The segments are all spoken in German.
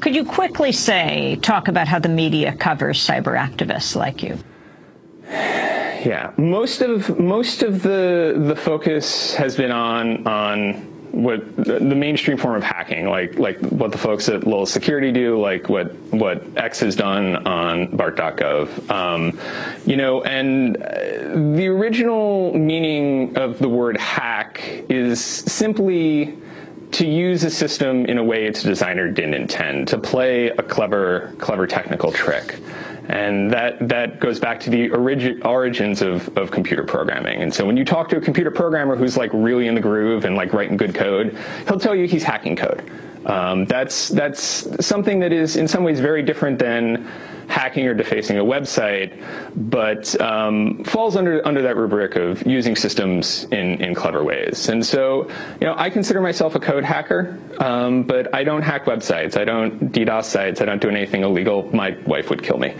Could you quickly say, talk about how the media covers cyber activists like you? Yeah, most of most of the the focus has been on on what the mainstream form of hacking, like like what the folks at Lowell Security do, like what what X has done on BART.gov. Um, you know, and uh, the original meaning of the word hack is simply to use a system in a way its designer didn't intend, to play a clever clever technical trick. And that, that goes back to the origi- origins of, of computer programming. And so when you talk to a computer programmer who's like really in the groove and like writing good code, he'll tell you he's hacking code. Um, that's, that's something that is in some ways very different than hacking or defacing a website, but um, falls under under that rubric of using systems in in clever ways. And so, you know, I consider myself a code hacker, um, but I don't hack websites. I don't DDoS sites. I don't do anything illegal. My wife would kill me.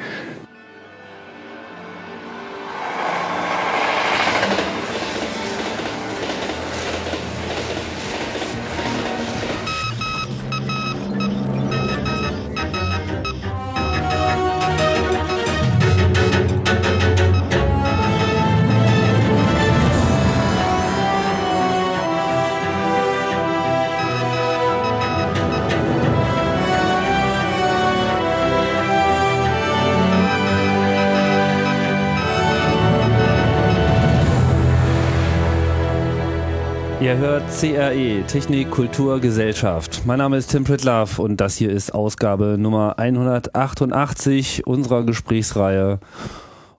Ihr hört CRE, Technik, Kultur, Gesellschaft. Mein Name ist Tim Pritlaff und das hier ist Ausgabe Nummer 188 unserer Gesprächsreihe.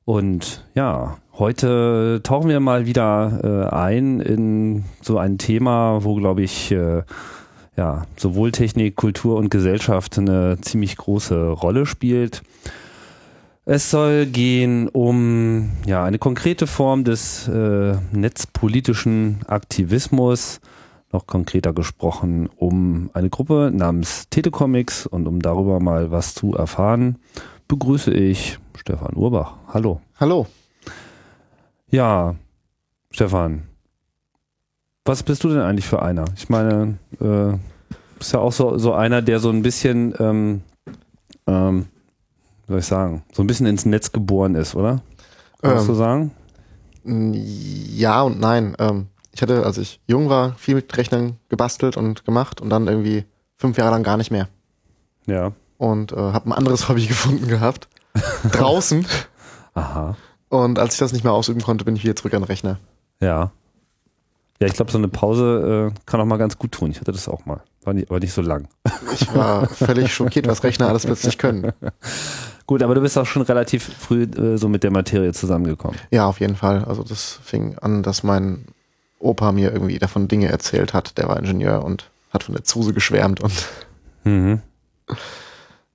Und ja, heute tauchen wir mal wieder äh, ein in so ein Thema, wo, glaube ich, äh, ja, sowohl Technik, Kultur und Gesellschaft eine ziemlich große Rolle spielt. Es soll gehen um ja, eine konkrete Form des äh, netzpolitischen Aktivismus, noch konkreter gesprochen um eine Gruppe namens Telecomics und um darüber mal was zu erfahren, begrüße ich Stefan Urbach. Hallo. Hallo. Ja, Stefan, was bist du denn eigentlich für einer? Ich meine, äh, bist ja auch so, so einer, der so ein bisschen ähm, ähm, soll ich sagen, so ein bisschen ins Netz geboren ist, oder? Kannst Ähm, du sagen? Ja und nein. Ähm, ich hatte, als ich jung war, viel mit Rechnern gebastelt und gemacht und dann irgendwie fünf Jahre lang gar nicht mehr. Ja. Und äh, habe ein anderes Hobby gefunden gehabt. Draußen. Aha. Und als ich das nicht mehr ausüben konnte, bin ich wieder zurück an den Rechner. Ja. Ja, ich glaube, so eine Pause äh, kann auch mal ganz gut tun. Ich hatte das auch mal. War nicht, aber nicht so lang. Ich war völlig schockiert, was Rechner alles plötzlich können. Gut, aber du bist auch schon relativ früh äh, so mit der Materie zusammengekommen. Ja, auf jeden Fall. Also das fing an, dass mein Opa mir irgendwie davon Dinge erzählt hat. Der war Ingenieur und hat von der Zuse geschwärmt und Mhm.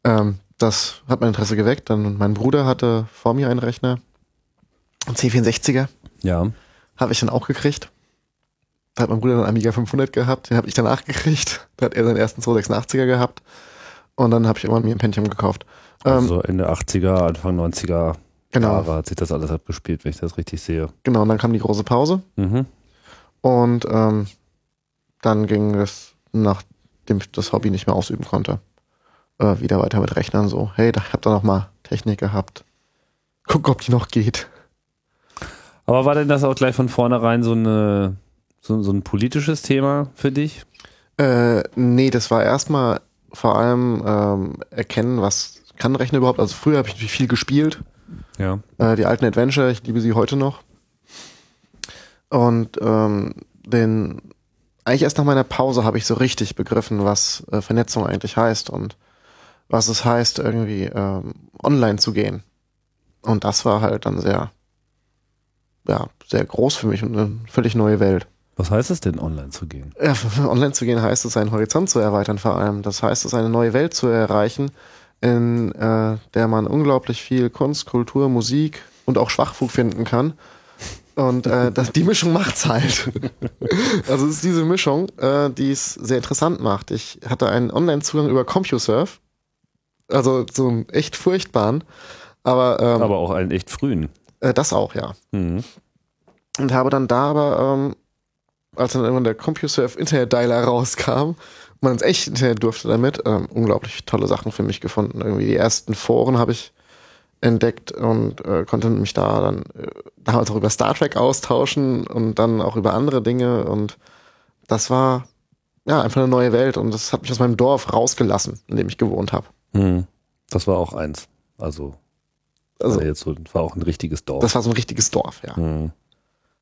Ähm, das hat mein Interesse geweckt. Dann mein Bruder hatte vor mir einen Rechner, einen C64er, Ja. habe ich dann auch gekriegt. Da hat mein Bruder einen Amiga 500 gehabt, den habe ich danach gekriegt. Da hat er seinen ersten 286er gehabt. Und dann habe ich irgendwann mir ein Pentium gekauft. Ähm, Also so Ende 80er, Anfang 90er genau, Jahre hat sich das alles abgespielt, wenn ich das richtig sehe. genau. Und dann kam die große Pause. Mhm. Und ähm, dann ging es, nachdem ich das Hobby nicht mehr ausüben konnte, äh, wieder weiter mit Rechnern so. Hey, da, ich habe da noch mal Technik gehabt. Guck, ob die noch geht. Aber war denn das auch gleich von vornherein so, eine, so, so ein politisches Thema für dich? Äh, nee, das war erstmal vor allem ähm, erkennen, was kann ein Rechner überhaupt. Also früher habe ich natürlich viel gespielt. Ja. Äh, die alten Adventure, ich liebe sie heute noch. Und ähm, den eigentlich erst nach meiner Pause habe ich so richtig begriffen, was äh, Vernetzung eigentlich heißt und was es heißt, irgendwie ähm, online zu gehen. Und das war halt dann sehr, ja, sehr groß für mich und eine völlig neue Welt. Was heißt es denn, online zu gehen? Ja, online zu gehen heißt es, seinen Horizont zu erweitern vor allem. Das heißt es, eine neue Welt zu erreichen, in äh, der man unglaublich viel Kunst, Kultur, Musik und auch Schwachfug finden kann. Und äh, das, die Mischung macht's halt. also es ist diese Mischung, äh, die es sehr interessant macht. Ich hatte einen Online-Zugang über CompuServe, also so einen echt furchtbaren, aber, ähm, Aber auch einen echt frühen. äh, das auch, ja. Mhm. Und habe dann da aber, ähm, als dann irgendwann der CompuServe Internet Dialer rauskam man ins echte Internet durfte damit. Ähm, unglaublich tolle Sachen für mich gefunden. Irgendwie die ersten Foren habe ich entdeckt und äh, konnte mich da dann äh, damals auch über Star Trek austauschen und dann auch über andere Dinge und das war ja einfach eine neue Welt und das hat mich aus meinem Dorf rausgelassen, in dem ich gewohnt habe. Hm. Das war auch eins. Also, Also war jetzt so, war auch ein richtiges Dorf. das war so ein richtiges Dorf, ja. hm.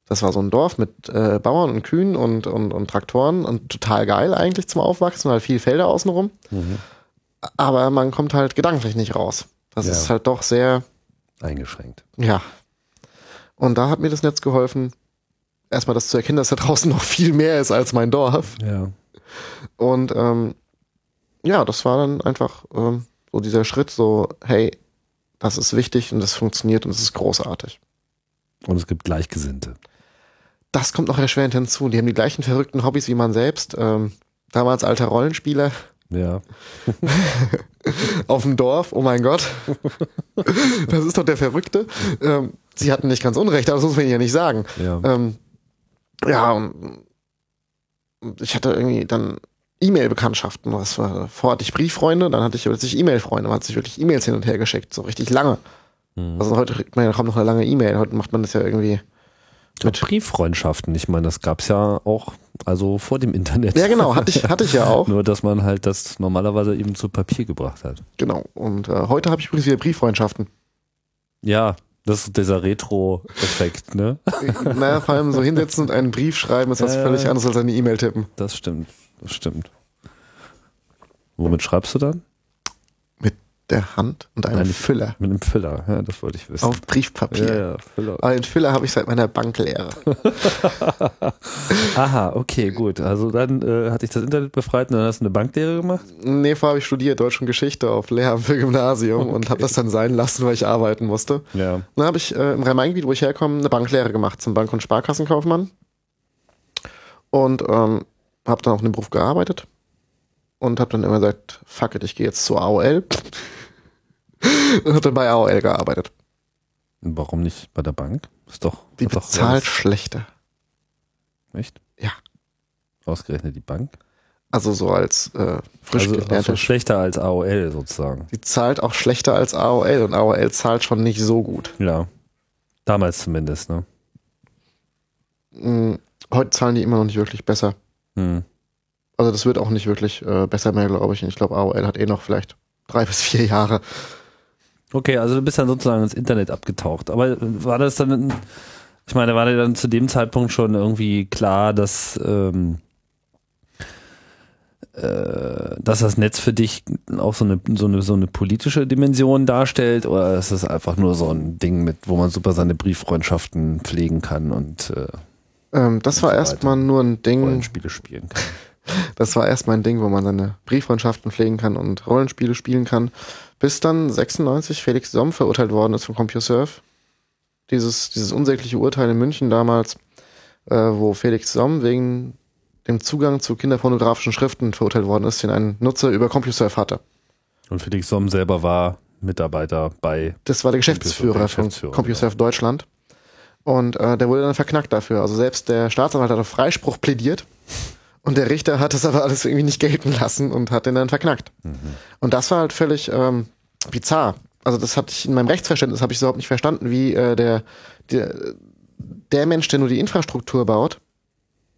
Das war so ein Dorf mit äh, Bauern und Kühen und, und, und Traktoren und total geil eigentlich zum Aufwachsen, weil viel Felder außenrum. Mhm. Aber man kommt halt gedanklich nicht raus. Das Ja. ist halt doch sehr, Eingeschränkt. ja. Und da hat mir das Netz geholfen, erstmal das zu erkennen, dass da draußen noch viel mehr ist als mein Dorf. Ja. Und ähm, ja, das war dann einfach ähm, so dieser Schritt, so, hey, das ist wichtig und das funktioniert und es ist großartig. Und es gibt Gleichgesinnte. Das kommt noch erschwerend hinzu. Die haben die gleichen verrückten Hobbys wie man selbst. Ähm, damals alter Rollenspieler Ja. auf dem Dorf, oh mein Gott. Das ist doch der Verrückte. Ähm, sie hatten nicht ganz unrecht, aber das muss man ihnen ja nicht sagen. Ja. Ähm, ja, und ich hatte irgendwie dann E-Mail-Bekanntschaften. War, vorher hatte ich Brieffreunde, dann hatte ich plötzlich E-Mail-Freunde. Man hat sich wirklich E-Mails hin und her geschickt, so richtig lange. Mhm. Also heute kriegt man ja kaum noch eine lange E-Mail. Heute macht man das ja irgendwie Mit Brieffreundschaften, ich meine, das gab's ja auch, also vor dem Internet. Ja, genau, hatte ich, hatte ich ja auch. Nur, dass man halt das normalerweise eben zu Papier gebracht hat. Genau. Und äh, heute habe ich übrigens wieder Brieffreundschaften. Ja, das ist dieser Retro-Effekt, ne? naja, vor allem so hinsetzen und einen Brief schreiben ist was völlig anderes als eine E-Mail tippen. Das stimmt, das stimmt. Womit schreibst du dann? Der Hand und einem Ein- Füller Mit einem Füller, ja, das wollte ich wissen. auf Briefpapier. ja, ja, Füller. Aber den Füller habe ich seit meiner Banklehre. Aha, okay, gut. Also dann äh, hatte ich das Internet befreit und dann hast du eine Banklehre gemacht? nee, vorher habe ich studiert Deutsch und Geschichte auf Lehramt für Gymnasium und habe das dann sein lassen, weil ich arbeiten musste. Ja. Dann habe ich äh, im Rhein-Main-Gebiet, wo ich herkomme, eine Banklehre gemacht zum Bank- und Sparkassenkaufmann. Und ähm, habe dann auch in dem Beruf gearbeitet. Und habe dann immer gesagt, fuck it, ich gehe jetzt zur AOL. und habe dann bei AOL gearbeitet. Warum nicht bei der Bank? Ist doch. Die doch bezahlt alles- schlechter. Echt? Ja. Ausgerechnet die Bank? Also so als äh, frisch also, gelernte. also schlechter als AOL sozusagen. die zahlt auch schlechter als AOL und AOL zahlt schon nicht so gut. Ja. Damals zumindest, ne? Mm, Heute zahlen die immer noch nicht wirklich besser. Hm. Also das wird auch nicht wirklich äh, besser mehr, glaube ich. Ich glaube, AOL hat eh noch vielleicht drei bis vier Jahre. Okay, also du bist dann sozusagen ins Internet abgetaucht. Aber war das dann, ich meine, war dir dann zu dem Zeitpunkt schon irgendwie klar, dass, ähm, äh, dass das Netz für dich auch so eine, so, eine, so eine politische Dimension darstellt? Oder ist es einfach nur so ein Ding, mit, wo man super seine Brieffreundschaften pflegen kann und äh, Ähm, das Und war so erstmal nur ein Ding, Rollenspiele spielen kann? Das war erstmal ein Ding, wo man seine Brieffreundschaften pflegen kann und Rollenspiele spielen kann. Bis dann 96 Felix Somm verurteilt worden ist von CompuServe. Dieses, dieses unsägliche Urteil in München damals, äh, wo Felix Somm wegen dem Zugang zu kinderpornografischen Schriften verurteilt worden ist, den ein Nutzer über CompuServe hatte. Und Felix Somm selber war Mitarbeiter bei Das war der Geschäftsführer, der von Geschäftsführer, CompuServe Deutschland. Und äh, der wurde dann verknackt dafür. Also selbst der Staatsanwalt hat auf Freispruch plädiert. Und der Richter hat das aber alles irgendwie nicht gelten lassen und hat den dann verknackt. Und das war halt völlig ähm, bizarr. Also das hatte ich in meinem Rechtsverständnis habe ich überhaupt nicht verstanden, wie äh, der, der der Mensch, der nur die Infrastruktur baut,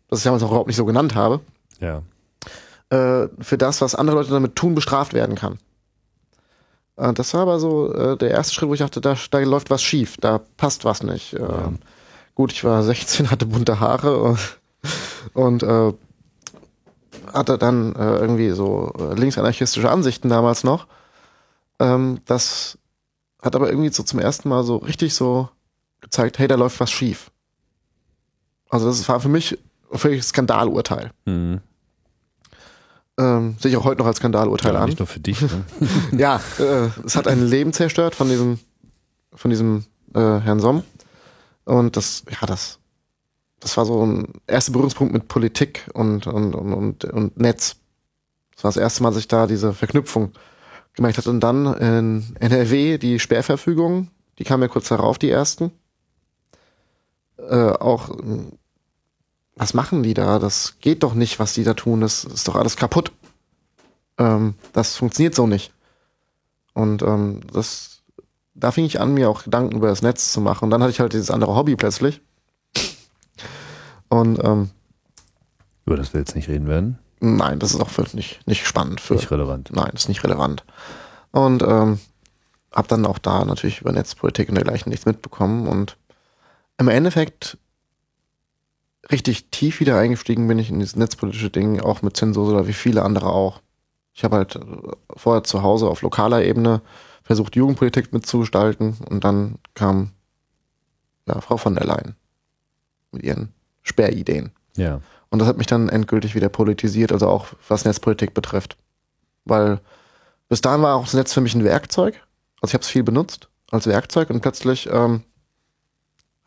das ich damals auch überhaupt nicht so genannt habe, ja. äh, für das, was andere Leute damit tun, bestraft werden kann. Äh, das war aber so äh, der erste Schritt, wo ich dachte, da, da läuft was schief, da passt was nicht. Äh, Gut, ich war 16, hatte bunte Haare und, und äh, hatte dann äh, irgendwie so äh, linksanarchistische Ansichten damals noch. Ähm, das hat aber irgendwie so zum ersten Mal so richtig so gezeigt, hey, da läuft was schief. Also das war für mich ein völlig Skandalurteil. Mhm. Ähm, sehe ich auch heute noch als Skandalurteil ja an. nicht nur für dich. Ne? Ja, äh, es hat ein Leben zerstört von diesem, von diesem äh, Herrn Somm. Und das, ja, das, das war so ein erster Berührungspunkt mit Politik und, und, und, und, und Netz. Das war das erste Mal, dass ich da diese Verknüpfung gemerkt hatte. Und dann in NRW die Sperrverfügung, die kam ja kurz darauf, die ersten. Äh, auch, was machen die da? Das geht doch nicht, was die da tun. Das ist doch alles kaputt. ähm, das funktioniert so nicht. Und ähm, das, da fing ich an, mir auch Gedanken über das Netz zu machen. Und dann hatte ich halt dieses andere Hobby plötzlich. Und ähm, Über das wir jetzt nicht reden werden. nein, das ist auch für nicht, nicht spannend. Für, Nicht relevant. Nein, das ist nicht relevant. Und ähm, habe dann auch da natürlich über Netzpolitik und dergleichen nichts mitbekommen. Und im Endeffekt richtig tief wieder eingestiegen bin ich in dieses netzpolitische Ding, auch mit Zensur oder wie viele andere auch. Ich habe halt äh, vorher zu Hause auf lokaler Ebene versucht, Jugendpolitik mitzugestalten und dann kam ja, Frau von der Leyen mit ihren Sperrideen. Ja. Und das hat mich dann endgültig wieder politisiert, also auch was Netzpolitik betrifft. Weil bis dahin war auch das Netz für mich ein Werkzeug. Also ich habe es viel benutzt als Werkzeug und plötzlich ähm,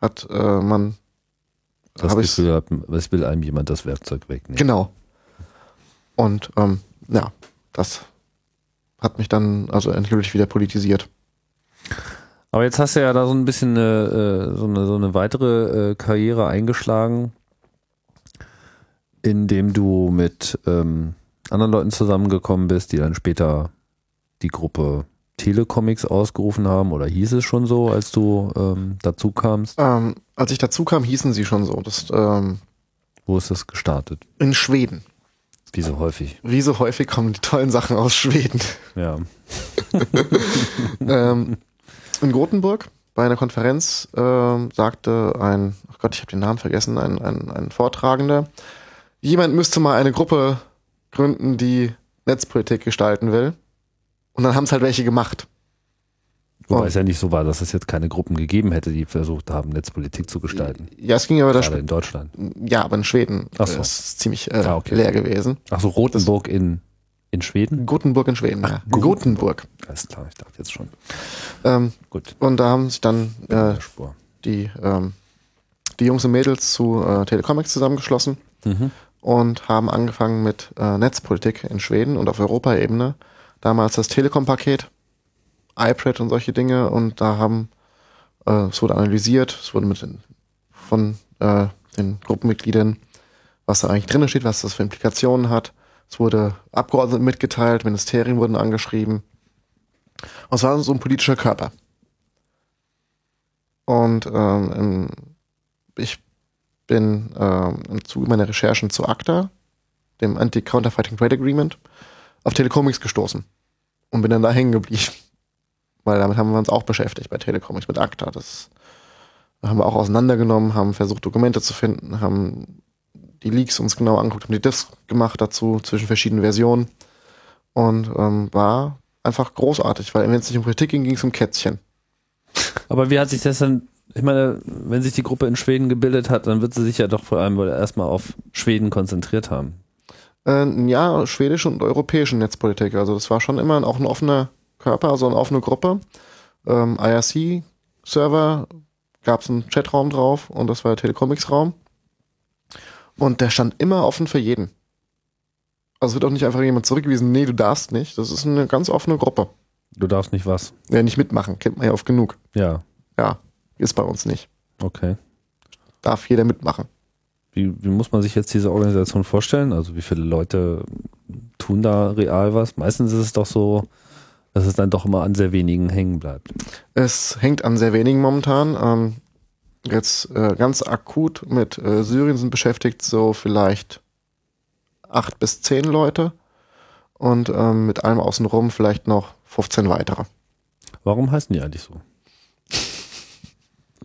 hat äh, man Das Gefühl hat, es will einem jemand das Werkzeug wegnehmen. genau. Und ähm, ja, das hat mich dann also endgültig wieder politisiert. Aber jetzt hast du ja da so ein bisschen eine, äh, so, eine, so eine weitere äh, Karriere eingeschlagen, indem du mit ähm, anderen Leuten zusammengekommen bist, die dann später die Gruppe Telecomics ausgerufen haben oder hieß es schon so, als du ähm, dazu kamst? Ähm, als ich dazu kam, hießen sie schon so. Das ähm, Wo ist das gestartet? in Schweden. Wie so häufig. Wie so häufig kommen die tollen Sachen aus Schweden. Ja. ähm, in Gothenburg bei einer Konferenz ähm, sagte ein, ach Gott, ich habe den Namen vergessen, ein, ein, ein Vortragender, jemand müsste mal eine Gruppe gründen, die Netzpolitik gestalten will. Und dann haben es halt welche gemacht. Wobei Oh. es ja nicht so war, dass es jetzt keine Gruppen gegeben hätte, die versucht haben, Netzpolitik zu gestalten. Ja, es ging aber da Gerade in Deutschland. ja, aber in Schweden Ach so. äh, ist es ziemlich äh, Ah, okay. leer gewesen. Ach so, Rothenburg in, in Schweden? Gothenburg in Schweden, ja. Gothenburg. Alles klar, ich dachte jetzt schon. Ähm, Gut. und da haben sich dann äh, die, ähm, die Jungs und Mädels zu äh, Telecomics zusammengeschlossen Mhm. und haben angefangen mit äh, Netzpolitik in Schweden und auf Europaebene. Damals das Telekom-Paket, iPad und solche Dinge und da haben, äh, es wurde analysiert, es wurde mit den, von äh, den Gruppenmitgliedern, was da eigentlich drin steht, was das für Implikationen hat. Es wurde Abgeordneten mitgeteilt, Ministerien wurden angeschrieben. Und es war so ein politischer Körper. Und ähm, ich bin ähm, im Zuge meiner Recherchen zu ACTA, dem Anti-Counterfeiting Trade Agreement, auf Telecomics gestoßen und bin dann da hängen geblieben. Weil damit haben wir uns auch beschäftigt bei Telecomics mit ACTA. Das haben wir auch auseinandergenommen, haben versucht, Dokumente zu finden, haben die Leaks uns genau angeguckt, haben die Discs gemacht dazu zwischen verschiedenen Versionen und ähm, war einfach großartig, weil wenn es nicht um Politik ging, ging es um Kätzchen. Aber wie hat sich das dann, ich meine, wenn sich die Gruppe in Schweden gebildet hat, dann wird sie sich ja doch vor allem wohl erstmal auf Schweden konzentriert haben. Äh, ja, schwedische und europäische Netzpolitik. Also das war schon immer auch ein offener Körper, also eine offene Gruppe. Ähm, IRC-Server gab es einen Chatraum drauf und das war der Telecomics-Raum. Und der stand immer offen für jeden. Also wird auch nicht einfach jemand zurückgewiesen, nee, du darfst nicht. Das ist eine ganz offene Gruppe. Du darfst nicht was. Ja, nicht mitmachen, kennt man ja oft genug. Ja, Ja, ist bei uns nicht. okay. Darf jeder mitmachen. Wie, wie muss man sich jetzt diese Organisation vorstellen? Also wie viele Leute tun da real was? Meistens ist es doch so, dass es dann doch immer an sehr wenigen hängen bleibt. Es hängt an sehr wenigen momentan. Ähm, jetzt äh, ganz akut mit äh, Syrien sind beschäftigt so vielleicht acht bis zehn Leute und ähm, mit allem außenrum vielleicht noch 15 weitere. Warum heißen die eigentlich so?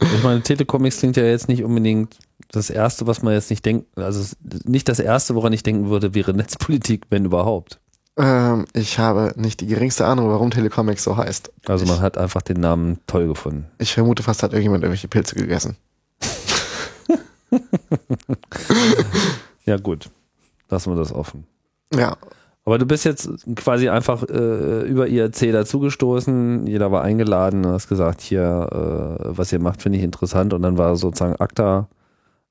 Ich meine, Telecomics klingt ja jetzt nicht unbedingt das Erste, was man jetzt nicht denkt, also nicht das Erste, woran ich denken würde, wäre Netzpolitik, wenn überhaupt. Ähm, ich habe nicht die geringste Ahnung, warum Telecomics so heißt. Also man ich, hat einfach den Namen toll gefunden. ich vermute fast, hat irgendjemand irgendwelche Pilze gegessen. Ja gut, lassen wir das offen. Ja, Aber du bist jetzt quasi einfach äh, über IRC dazugestoßen, jeder war eingeladen, du hast gesagt, hier, äh, was ihr macht, finde ich interessant und dann war sozusagen ACTA,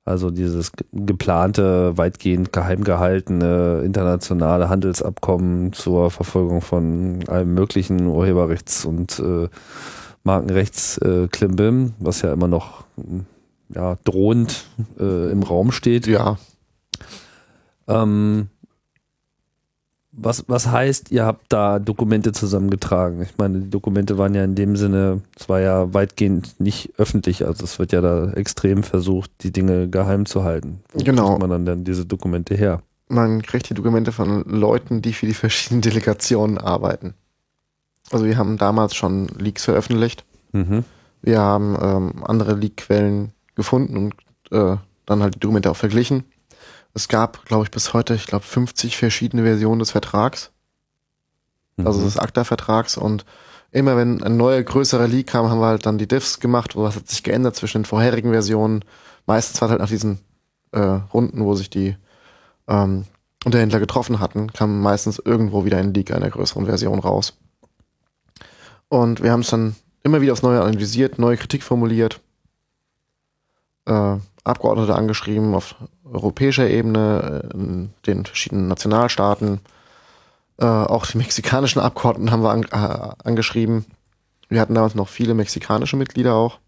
also dieses ge- geplante, weitgehend geheim gehaltene internationale Handelsabkommen zur Verfolgung von allem möglichen Urheberrechts- und äh, Markenrechts äh, Klimbim, was ja immer noch m, ja, drohend äh, im Raum steht. ja. Ähm, was, was heißt, ihr habt da Dokumente zusammengetragen? Ich meine, die Dokumente waren ja in dem Sinne, es war ja weitgehend nicht öffentlich, also es wird ja da extrem versucht, die Dinge geheim zu halten. Wo Genau. kriegt man dann denn diese Dokumente her? Man kriegt die Dokumente von Leuten, die für die verschiedenen Delegationen arbeiten. Also wir haben damals schon Leaks veröffentlicht. Mhm. Wir haben ähm, andere Leak-Quellen gefunden und äh, dann halt die Dokumente auch verglichen. Es gab, glaube ich, bis heute, ich glaube, 50 verschiedene Versionen des Vertrags, also Mhm. des ACTA-Vertrags. Und immer wenn ein neuer, größerer Leak kam, haben wir halt dann die Diffs gemacht, was hat sich geändert zwischen den vorherigen Versionen. Meistens war es halt nach diesen äh, Runden, wo sich die ähm, Unterhändler getroffen hatten, kam meistens irgendwo wieder ein Leak einer größeren Version raus. Und wir haben es dann immer wieder aufs Neue analysiert, neue Kritik formuliert, äh, Abgeordnete angeschrieben auf europäischer Ebene, äh, in den verschiedenen Nationalstaaten. Äh, auch die mexikanischen Abgeordneten haben wir an, äh, angeschrieben. Wir hatten damals noch viele mexikanische Mitglieder auch.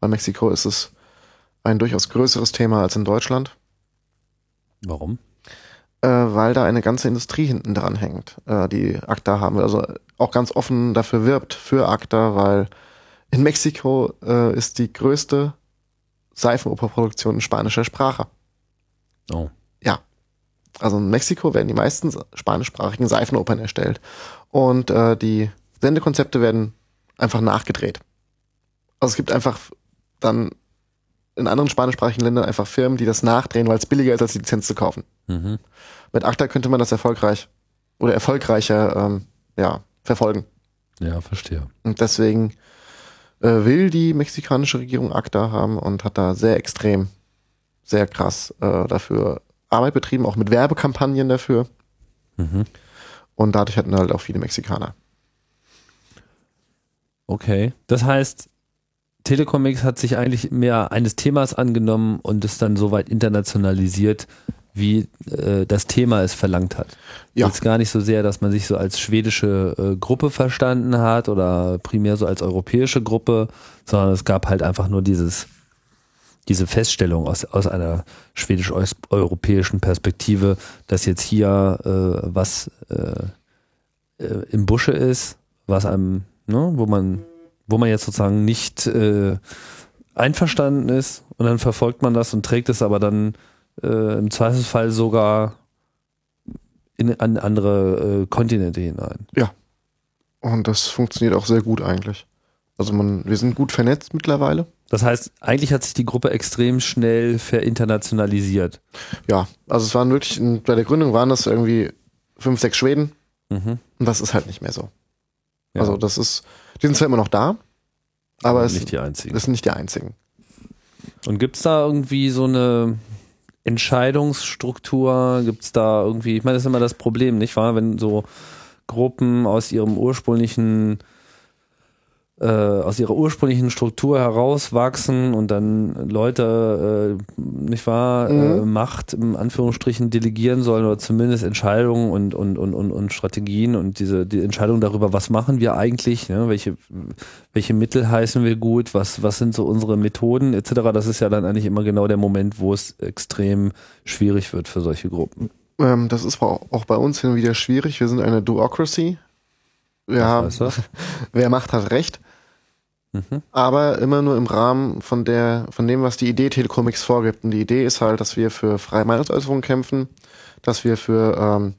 Bei Mexiko ist es ein durchaus größeres Thema als in Deutschland Warum? äh, weil da eine ganze Industrie hinten dran hängt, äh, die ACTA haben. Also auch ganz offen dafür wirbt für ACTA, weil in Mexiko äh, ist die größte Seifenoperproduktion in spanischer Sprache. Oh. Ja. Also in Mexiko werden die meisten spanischsprachigen Seifenopern erstellt. Und äh, die Sendekonzepte werden einfach nachgedreht. Also es gibt einfach dann in anderen spanischsprachigen Ländern einfach Firmen, die das nachdrehen, weil es billiger ist, als die Lizenz zu kaufen. Mhm. Mit ACTA könnte man das erfolgreich oder erfolgreicher ähm, ja, verfolgen. Ja, verstehe. Und deswegen äh, will die mexikanische Regierung ACTA haben und hat da sehr extrem, sehr krass äh, dafür Arbeit betrieben, auch mit Werbekampagnen dafür. Mhm. Und dadurch hatten halt auch viele Mexikaner. Okay. Das heißt, Telecomics hat sich eigentlich mehr eines Themas angenommen und es dann soweit internationalisiert, wie äh, das Thema es verlangt hat. Ja. Jetzt gar nicht so sehr, dass man sich so als schwedische äh, Gruppe verstanden hat oder primär so als europäische Gruppe, sondern es gab halt einfach nur dieses diese Feststellung aus, aus einer schwedisch-europäischen Perspektive, dass jetzt hier äh, was äh, äh, im Busche ist, was einem, ne, wo man, wo man jetzt sozusagen nicht äh, einverstanden ist und dann verfolgt man das und trägt es aber dann äh, im Zweifelsfall sogar in an andere äh, Kontinente hinein. Und das funktioniert auch sehr gut eigentlich. Also man, wir sind gut vernetzt mittlerweile. Das heißt, eigentlich hat sich die Gruppe extrem schnell verinternationalisiert. Ja, also es waren wirklich, bei der Gründung waren das irgendwie fünf, sechs Schweden Mhm. und das ist halt nicht mehr so. Ja. Also das ist, die sind zwar immer noch da, aber es nicht die einzigen. das sind nicht die einzigen. Und gibt es da irgendwie so eine Entscheidungsstruktur? Gibt es da irgendwie, ich meine, das ist immer das Problem, nicht wahr? Wenn so Gruppen aus ihrem ursprünglichen äh, aus ihrer ursprünglichen Struktur herauswachsen und dann Leute, äh, nicht wahr, äh, Mhm. Macht im Anführungsstrichen delegieren sollen oder zumindest Entscheidungen und, und, und, und, und Strategien und diese die Entscheidung darüber, was machen wir eigentlich, ne? welche, welche Mittel heißen wir gut, was, was sind so unsere Methoden etc. Das ist ja dann eigentlich immer genau der Moment, wo es extrem schwierig wird für solche Gruppen. Ähm, das ist auch auch bei uns hin und wieder schwierig. Wir sind eine Duocracy. Wir haben, wer macht, hat recht. Mhm. Aber immer nur im Rahmen von der, von dem, was die Idee Telecomics vorgibt. Und die Idee ist halt, dass wir für freie Meinungsäußerung kämpfen, dass wir für ähm,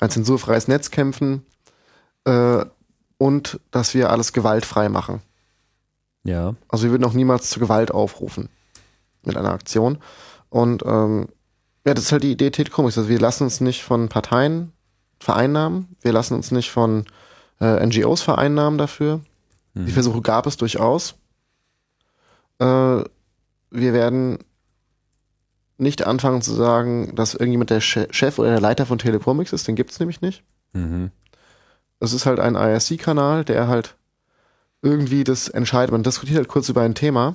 ein zensurfreies Netz kämpfen äh, und dass wir alles gewaltfrei machen. Ja. Also wir würden auch niemals zu Gewalt aufrufen mit einer Aktion. Und ähm, ja, das ist halt die Idee Telecomics. Also wir lassen uns nicht von Parteien vereinnahmen, wir lassen uns nicht von äh, NGOs vereinnahmen dafür. Die Versuche gab es durchaus. Äh, wir werden nicht anfangen zu sagen, dass irgendjemand der Che- Chef oder der Leiter von Telecomics ist, den gibt es nämlich nicht. Mhm. Es ist halt ein IRC-Kanal, der halt irgendwie das entscheidet. Man diskutiert halt kurz über ein Thema.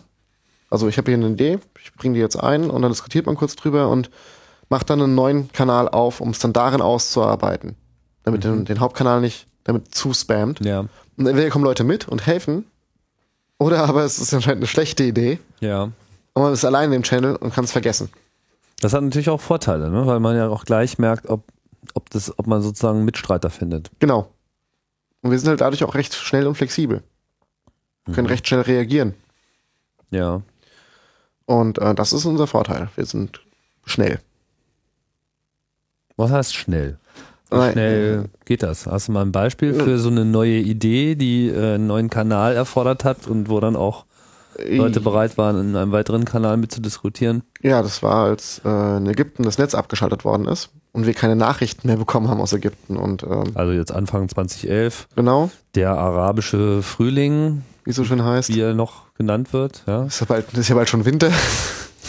Also ich habe hier eine Idee, ich bringe die jetzt ein und dann diskutiert man kurz drüber und macht dann einen neuen Kanal auf, um es dann darin auszuarbeiten. Damit den, den Hauptkanal nicht damit zuspammt. Ja. Und entweder kommen Leute mit und helfen, oder aber es ist anscheinend eine schlechte Idee Ja. und man ist allein in dem Channel und kann es vergessen. Das hat natürlich auch Vorteile, ne? weil man ja auch gleich merkt, ob ob, das, ob man sozusagen Mitstreiter findet. Genau. Und wir sind halt dadurch auch recht schnell und flexibel. Wir können recht schnell reagieren. Ja. Und äh, das ist unser Vorteil. Wir sind schnell. Was heißt schnell? Wie schnell geht das? Hast du mal ein Beispiel für so eine neue Idee, die äh, einen neuen Kanal erfordert hat und wo dann auch Leute bereit waren, in einem weiteren Kanal mitzudiskutieren? Ja, das war, als äh, in Ägypten das Netz abgeschaltet worden ist und wir keine Nachrichten mehr bekommen haben aus Ägypten. Und ähm, Also jetzt Anfang 2011, genau, der arabische Frühling, wie es so schön heißt. wie er noch genannt wird. Ja, Ist ja bald, ist ja bald schon Winter.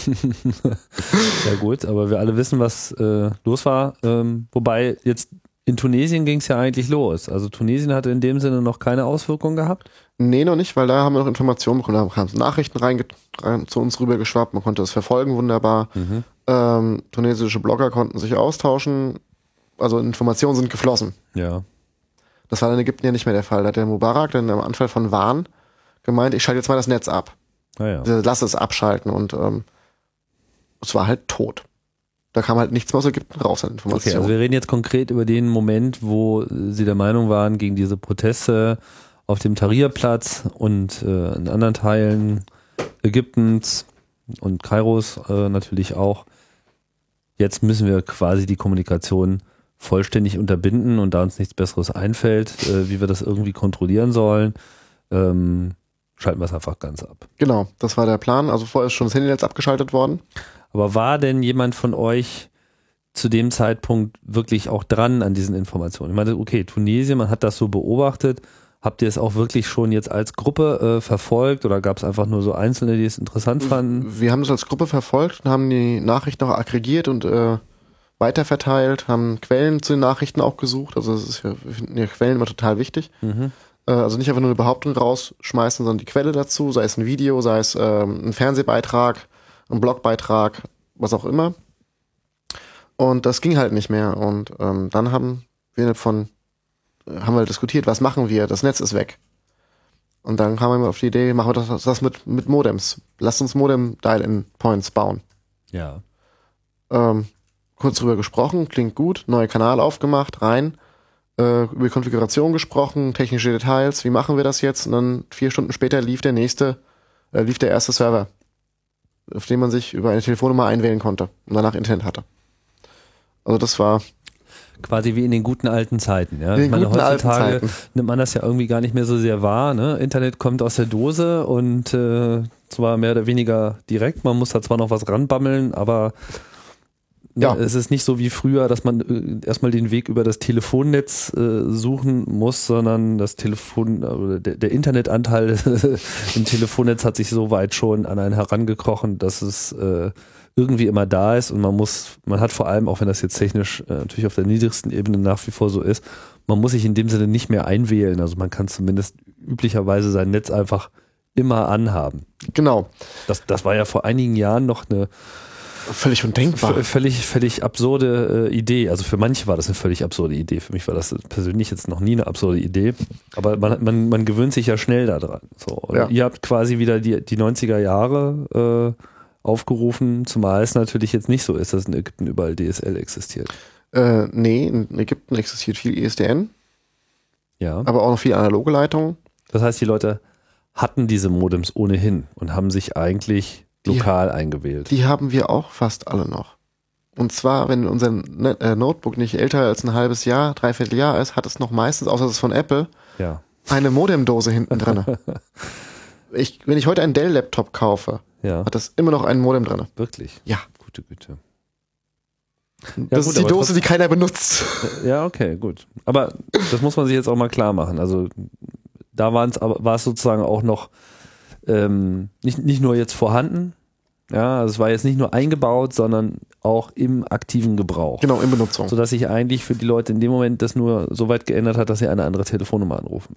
sehr gut. Aber wir alle wissen, was äh, los war. Ähm, wobei jetzt in Tunesien ging es ja eigentlich los. Also Tunesien hatte in dem Sinne noch keine Auswirkungen gehabt. Nee, noch nicht, weil da haben wir noch Informationen bekommen. Da haben Nachrichten reinge rein, zu uns rübergeschwappt. Man konnte das verfolgen, wunderbar. Ähm, tunesische Blogger konnten sich austauschen. Also Informationen sind geflossen. Ja. Das war in Ägypten ja nicht mehr der Fall. Da hat der Mubarak dann am Anfall von Wahn gemeint, ich schalte jetzt mal das Netz ab. Naja. Also Lass es abschalten. Und ähm, es war halt tot. Da kam halt nichts mehr aus Ägypten raus an Okay, Informationen. also wir reden jetzt konkret über den Moment, wo Sie der Meinung waren, gegen diese Proteste auf dem Tahrirplatz und äh, in anderen Teilen Ägyptens und Kairos äh, natürlich auch. Jetzt müssen wir quasi die Kommunikation vollständig unterbinden und da uns nichts Besseres einfällt, äh, wie wir das irgendwie kontrollieren sollen, ähm, schalten wir es einfach ganz ab. genau, das war der Plan. Also vorher ist schon das Handynetz abgeschaltet worden. Aber war denn jemand von euch zu dem Zeitpunkt wirklich auch dran an diesen Informationen? Ich meine, okay, Tunesien, man hat das so beobachtet. Habt ihr es auch wirklich schon jetzt als Gruppe äh, verfolgt oder gab es einfach nur so Einzelne, die es interessant fanden? Wir haben es als Gruppe verfolgt und haben die Nachrichten auch aggregiert und äh, weiterverteilt, haben Quellen zu den Nachrichten auch gesucht. Also das ist ja, wir finden ja Quellen immer total wichtig. Mhm. Äh, also nicht einfach nur eine Behauptung rausschmeißen, sondern die Quelle dazu, sei es ein Video, sei es ähm, ein Fernsehbeitrag, ein Blogbeitrag, was auch immer. Und das ging halt nicht mehr. Und ähm, dann haben wir von äh, haben wir diskutiert, was machen wir? Das Netz ist weg. Und dann kamen wir auf die Idee, machen wir das, das mit, mit Modems. Lasst uns Modem-Dial-In-Points bauen. Ja. Ähm, kurz drüber gesprochen, klingt gut, neuer Kanal aufgemacht, rein, äh, über Konfiguration gesprochen, technische Details, wie machen wir das jetzt? Und dann vier Stunden später lief der nächste, äh, lief der erste Server, auf den man sich über eine Telefonnummer einwählen konnte und danach Internet hatte. Also das war Quasi wie in den guten alten Zeiten. Ja? In den ich meine, guten alten heutzutage Zeiten. nimmt man das ja irgendwie gar nicht mehr so sehr wahr. Ne? Internet kommt aus der Dose und äh, zwar mehr oder weniger direkt. Man muss da zwar noch was ranbammeln, aber Ja. es ist nicht so wie früher, dass man äh, erstmal den Weg über das Telefonnetz äh, suchen muss, sondern das Telefon oder der, der Internetanteil im Telefonnetz hat sich so weit schon an einen herangekrochen, dass es äh, irgendwie immer da ist und man muss, man hat vor allem, auch wenn das jetzt technisch äh, natürlich auf der niedrigsten Ebene nach wie vor so ist, man muss sich in dem Sinne nicht mehr einwählen. Also man kann zumindest üblicherweise sein Netz einfach immer anhaben. genau Das, das war ja vor einigen Jahren noch eine völlig undenkbar. v- völlig, völlig absurde äh, Idee. Also für manche war das eine völlig absurde Idee. Für mich war das persönlich jetzt noch nie eine absurde Idee. Aber man, man, man gewöhnt sich ja schnell daran. So. Ja. ihr habt quasi wieder die, die 90er Jahre äh, aufgerufen, zumal es natürlich jetzt nicht so ist, dass in Ägypten überall DSL existiert. Äh, nee, in Ägypten existiert viel ISDN, Ja. aber auch noch viel analoge Leitungen. Das heißt, die Leute hatten diese Modems ohnehin und haben sich eigentlich Die- lokal eingewählt. Die haben wir auch fast alle noch. Und zwar, wenn unser Ne- äh, Notebook nicht älter als ein halbes Jahr, dreiviertel Jahr ist, hat es noch meistens, außer es ist von Apple, ja. eine Modemdose hinten drin. ich, wenn ich heute einen Dell-Laptop kaufe, Ja. hat das immer noch einen Modem drin. Wirklich. Ja. Gute Güte. das gut, ist die Dose, die keiner benutzt. Ja, okay, gut. Aber das muss man sich jetzt auch mal klar machen. Also da war es sozusagen auch noch ähm, nicht, nicht nur jetzt vorhanden, ja, also es war jetzt nicht nur eingebaut, sondern auch im aktiven Gebrauch. genau, in Benutzung. Sodass sich eigentlich für die Leute in dem Moment das nur so weit geändert hat, dass sie eine andere Telefonnummer anrufen.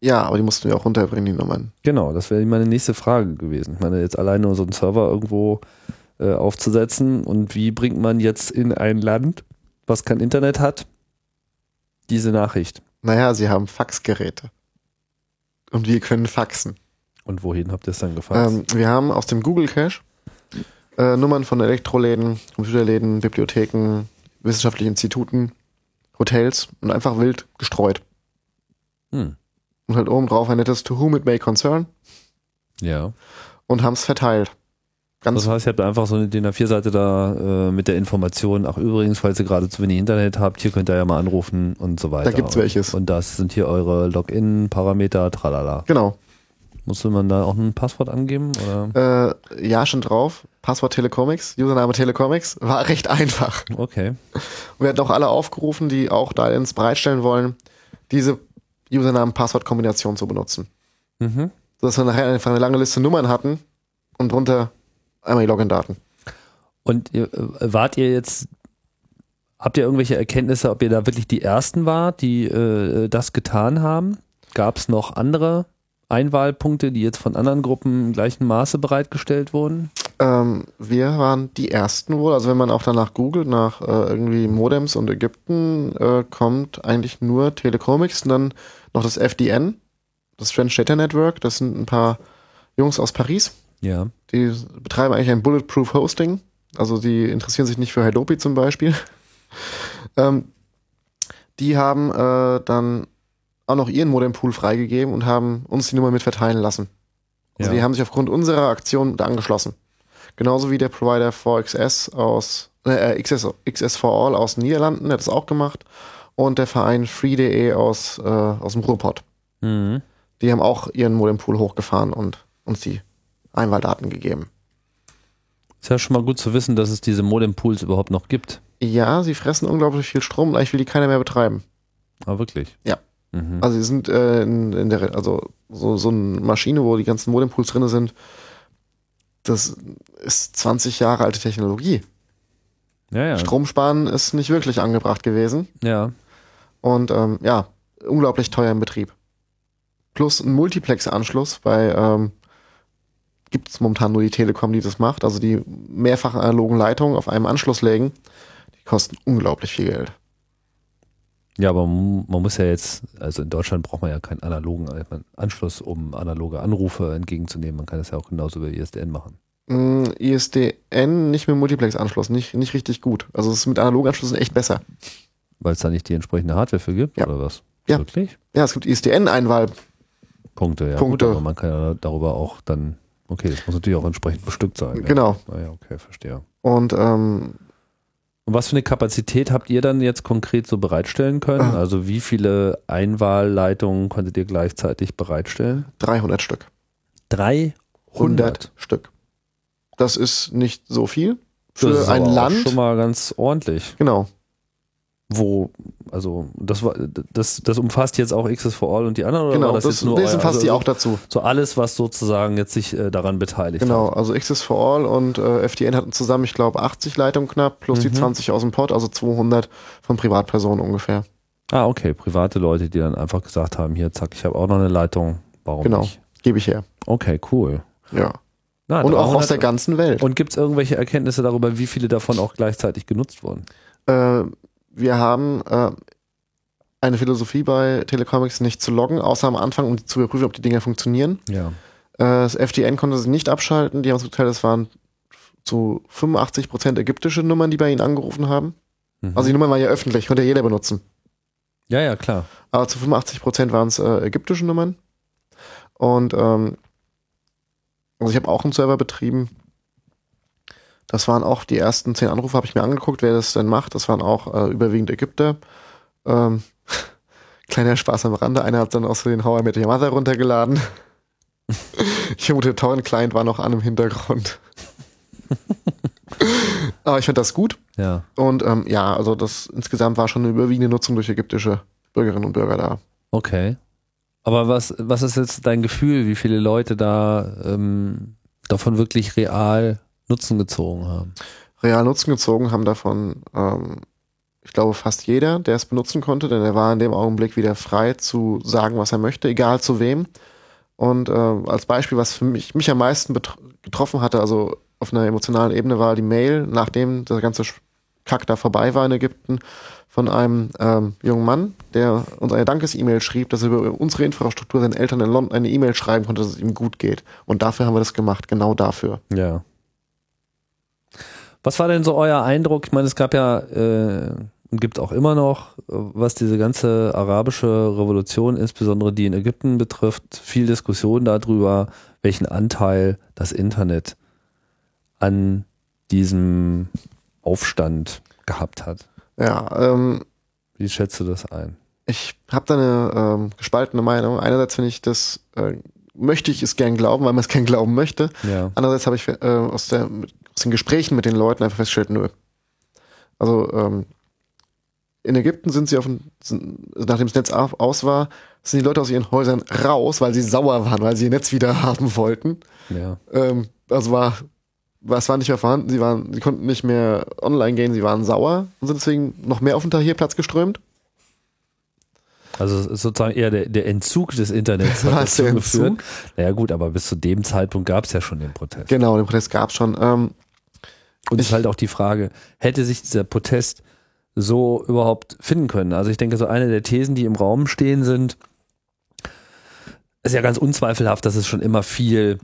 Ja, aber die mussten wir auch runterbringen, die Nummern. Genau, das wäre meine nächste Frage gewesen. Ich meine, jetzt allein nur so einen Server irgendwo äh, aufzusetzen und wie bringt man jetzt in ein Land, was kein Internet hat, diese Nachricht? Naja, sie haben Faxgeräte. Und wir können faxen. Und wohin habt ihr es dann gefaxt? Ähm, wir haben aus dem Google Cache äh, Nummern von Elektroläden, Computerläden, Bibliotheken, wissenschaftlichen Instituten Hotels und einfach wild gestreut. Hm. Und halt oben drauf ein nettes To Whom It May Concern Ja. und haben es verteilt. Ganz Das heißt, ihr habt einfach so eine DIN A4-Seite da äh, mit der Information, ach übrigens, falls ihr gerade zu wenig Internet habt, hier könnt ihr ja mal anrufen und so weiter. Da gibt's welches. Und das sind hier eure Login-Parameter, tralala. genau. Musste man da auch ein Passwort angeben? Oder? Äh, ja, schon drauf. Passwort Telecomics, Username Telecomics. War recht einfach. Okay. Und wir hatten auch alle aufgerufen, die auch da ins bereitstellen wollen, diese Username-Passwort-Kombination zu benutzen. Mhm. Sodass wir nachher einfach eine lange Liste Nummern hatten und drunter einmal die Login-Daten. Und ihr, äh, wart ihr jetzt, habt ihr irgendwelche Erkenntnisse, ob ihr da wirklich die Ersten wart, die äh, das getan haben? Gab es noch andere Einwahlpunkte, die jetzt von anderen Gruppen im gleichen Maße bereitgestellt wurden? Ähm, wir waren die ersten wohl. Also wenn man auch danach googelt, nach äh, irgendwie Modems und Ägypten, äh, kommt eigentlich nur Telecomics und dann noch das FDN, das French Data Network. Das sind ein paar Jungs aus Paris. Ja. Die betreiben eigentlich ein Bulletproof Hosting. Also die interessieren sich nicht für Hadopi zum Beispiel. ähm, die haben äh, dann auch noch ihren Modempool freigegeben und haben uns die Nummer mit verteilen lassen. Also Ja. die haben sich aufgrund unserer Aktion da angeschlossen. Genauso wie der Provider 4XS aus äh, XS, XS for All aus den Niederlanden, der hat das auch gemacht. Und der Verein Free.de aus, äh, aus dem Ruhrpott. Mhm. Die haben auch ihren Modempool hochgefahren und uns die Einwahldaten gegeben. Ist ja schon mal gut zu wissen, dass es diese Modempools überhaupt noch gibt. Ja, sie fressen unglaublich viel Strom und eigentlich will die keiner mehr betreiben. Aber wirklich. Ja. Mhm. Also sie sind äh, in, in der, also so, so eine Maschine, wo die ganzen Modempools drin sind, das ist 20 Jahre alte Technologie. Ja, ja. Strom sparen ist nicht wirklich angebracht gewesen. Ja. Und ähm, ja, unglaublich teuer im Betrieb. Plus ein Multiplex-Anschluss, bei ähm, gibt es momentan nur die Telekom, die das macht. Also die mehrfachen analogen Leitungen auf einem Anschluss legen, die kosten unglaublich viel Geld. Ja, aber man muss ja jetzt, also in Deutschland braucht man ja keinen analogen Anschluss, um analoge Anrufe entgegenzunehmen. Man kann das ja auch genauso über ISDN machen. Mm, ISDN nicht mit Multiplex-Anschluss, nicht, nicht richtig gut. Also es ist mit analogen Anschlüssen echt besser. Weil es da nicht die entsprechende Hardware für gibt, Ja. oder was? Ja. Wirklich? Ja, es gibt ISDN-Einwahl. Punkte, ja. Punkte. Gut, aber man kann ja darüber auch dann, okay, das muss natürlich auch entsprechend bestückt sein. Ja. Genau. Naja, okay, verstehe. Und ähm, Und was für eine Kapazität habt ihr dann jetzt konkret so bereitstellen können? Ah. Also wie viele Einwahlleitungen konntet ihr gleichzeitig bereitstellen? 300 Stück. 300. 100 Stück. Das ist nicht so viel für ein Land. schon mal ganz ordentlich. Genau. Wo, also das war, das, das umfasst jetzt auch Access for All und die anderen oder Genau, das, das, jetzt nur das umfasst also die auch dazu. So alles, was sozusagen jetzt sich äh, daran beteiligt Genau, hat. also Access for All und äh, FDN hatten zusammen, ich glaube, 80 Leitungen knapp, plus die Mhm. 20 aus dem Pod, also 200 von Privatpersonen ungefähr. Ah, okay, private Leute, die dann einfach gesagt haben, hier, zack, ich habe auch noch eine Leitung, warum Genau, nicht? gebe ich her. Okay, cool. Ja. Na, Und auch 300 aus der ganzen Welt. Und gibt es irgendwelche Erkenntnisse darüber, wie viele davon auch gleichzeitig genutzt wurden? Äh, wir haben äh, eine Philosophie bei Telecomics nicht zu loggen, außer am Anfang, um zu überprüfen, ob die Dinger funktionieren. Ja. Äh, das FDN konnte sie nicht abschalten. Die haben uns geteilt, es waren zu 85 Prozent ägyptische Nummern, die bei ihnen angerufen haben. Mhm. Also die Nummern waren ja öffentlich, konnte ja jeder benutzen. ja, ja, klar. Aber zu 85 Prozent waren es äh, ägyptische Nummern. Und ähm, also ich habe auch einen Server betrieben. Das waren auch die ersten zehn Anrufe, habe ich mir angeguckt, wer das denn macht. Das waren auch äh, überwiegend Ägypter. Ähm, kleiner Spaß am Rande. Einer hat dann aus den How I Met Your Mother runtergeladen. ich vermute, der Torrent-Client war noch an im Hintergrund. Aber ich fand das gut. Ja. Und ähm, ja, also das insgesamt war schon eine überwiegende Nutzung durch ägyptische Bürgerinnen und Bürger da. Okay. Aber was, was ist jetzt dein Gefühl, wie viele Leute da ähm, davon wirklich real Nutzen gezogen haben? Real Nutzen gezogen haben davon, ähm, ich glaube, fast jeder, der es benutzen konnte, denn er war in dem Augenblick wieder frei zu sagen, was er möchte, egal zu wem. Und äh, als Beispiel, was für mich, mich am meisten getroffen hatte, also auf einer emotionalen Ebene, war die Mail, nachdem der ganze Kack da vorbei war in Ägypten, von einem ähm, jungen Mann, der uns eine Dankes-E-Mail schrieb, dass er über unsere Infrastruktur seinen Eltern in London eine E-Mail schreiben konnte, dass es ihm gut geht. Und dafür haben wir das gemacht, genau dafür. Ja. Was war denn so euer Eindruck? Ich meine, es gab ja, äh, und gibt auch immer noch, was diese ganze arabische Revolution, insbesondere die in Ägypten betrifft, viel Diskussion darüber, welchen Anteil das Internet an diesem Aufstand gehabt hat. Ja, ähm, Wie schätzt du das ein? ich habe da eine ähm, gespaltene Meinung. Einerseits finde ich das, äh, möchte ich es gern glauben, weil man es gern glauben möchte. Ja. Andererseits habe ich äh, aus, der, den Gesprächen mit den Leuten einfach festgestellt, nö. Also ähm, in Ägypten sind sie auf dem, sind, nachdem das Netz aus war, sind die Leute aus ihren Häusern raus, weil sie sauer waren, weil sie ihr Netz wieder haben wollten. Ja. Ähm, also war, was war nicht mehr vorhanden, sie waren, sie konnten nicht mehr online gehen, sie waren sauer und sind deswegen noch mehr auf den Tahrirplatz geströmt. Also sozusagen eher der, der Entzug des Internets hat dazu geführt. Naja gut, aber bis zu dem Zeitpunkt gab es ja schon den Protest. Genau, den Protest gab es schon. Ähm, Und ist halt auch die Frage, hätte sich dieser Protest so überhaupt finden können? Also ich denke, so eine der Thesen, die im Raum stehen, sind, ist ja ganz unzweifelhaft, dass es schon immer viel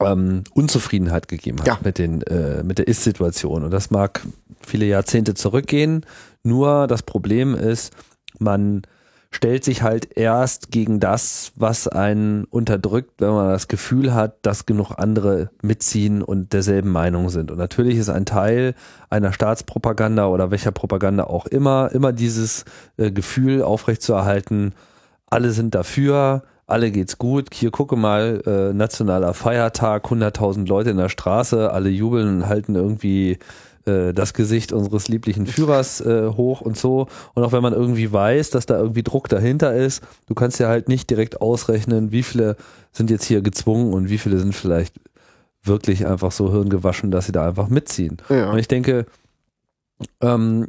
ähm, Unzufriedenheit gegeben hat Ja. mit, den, äh, mit der Ist-Situation. Und das mag viele Jahrzehnte zurückgehen. Nur das Problem ist, man stellt sich halt erst gegen das, was einen unterdrückt, wenn man das Gefühl hat, dass genug andere mitziehen und derselben Meinung sind. Und natürlich ist ein Teil einer Staatspropaganda oder welcher Propaganda auch immer, immer dieses äh, Gefühl aufrechtzuerhalten, alle sind dafür, alle geht's gut, hier gucke mal, äh, nationaler Feiertag, 100.000 Leute in der Straße, alle jubeln und halten irgendwie äh, das Gesicht unseres lieblichen Führers äh, hoch und so. Und auch wenn man irgendwie weiß, dass da irgendwie Druck dahinter ist, du kannst ja halt nicht direkt ausrechnen, wie viele sind jetzt hier gezwungen und wie viele sind vielleicht wirklich einfach so hirngewaschen, dass sie da einfach mitziehen. ja. Und ich denke, ähm,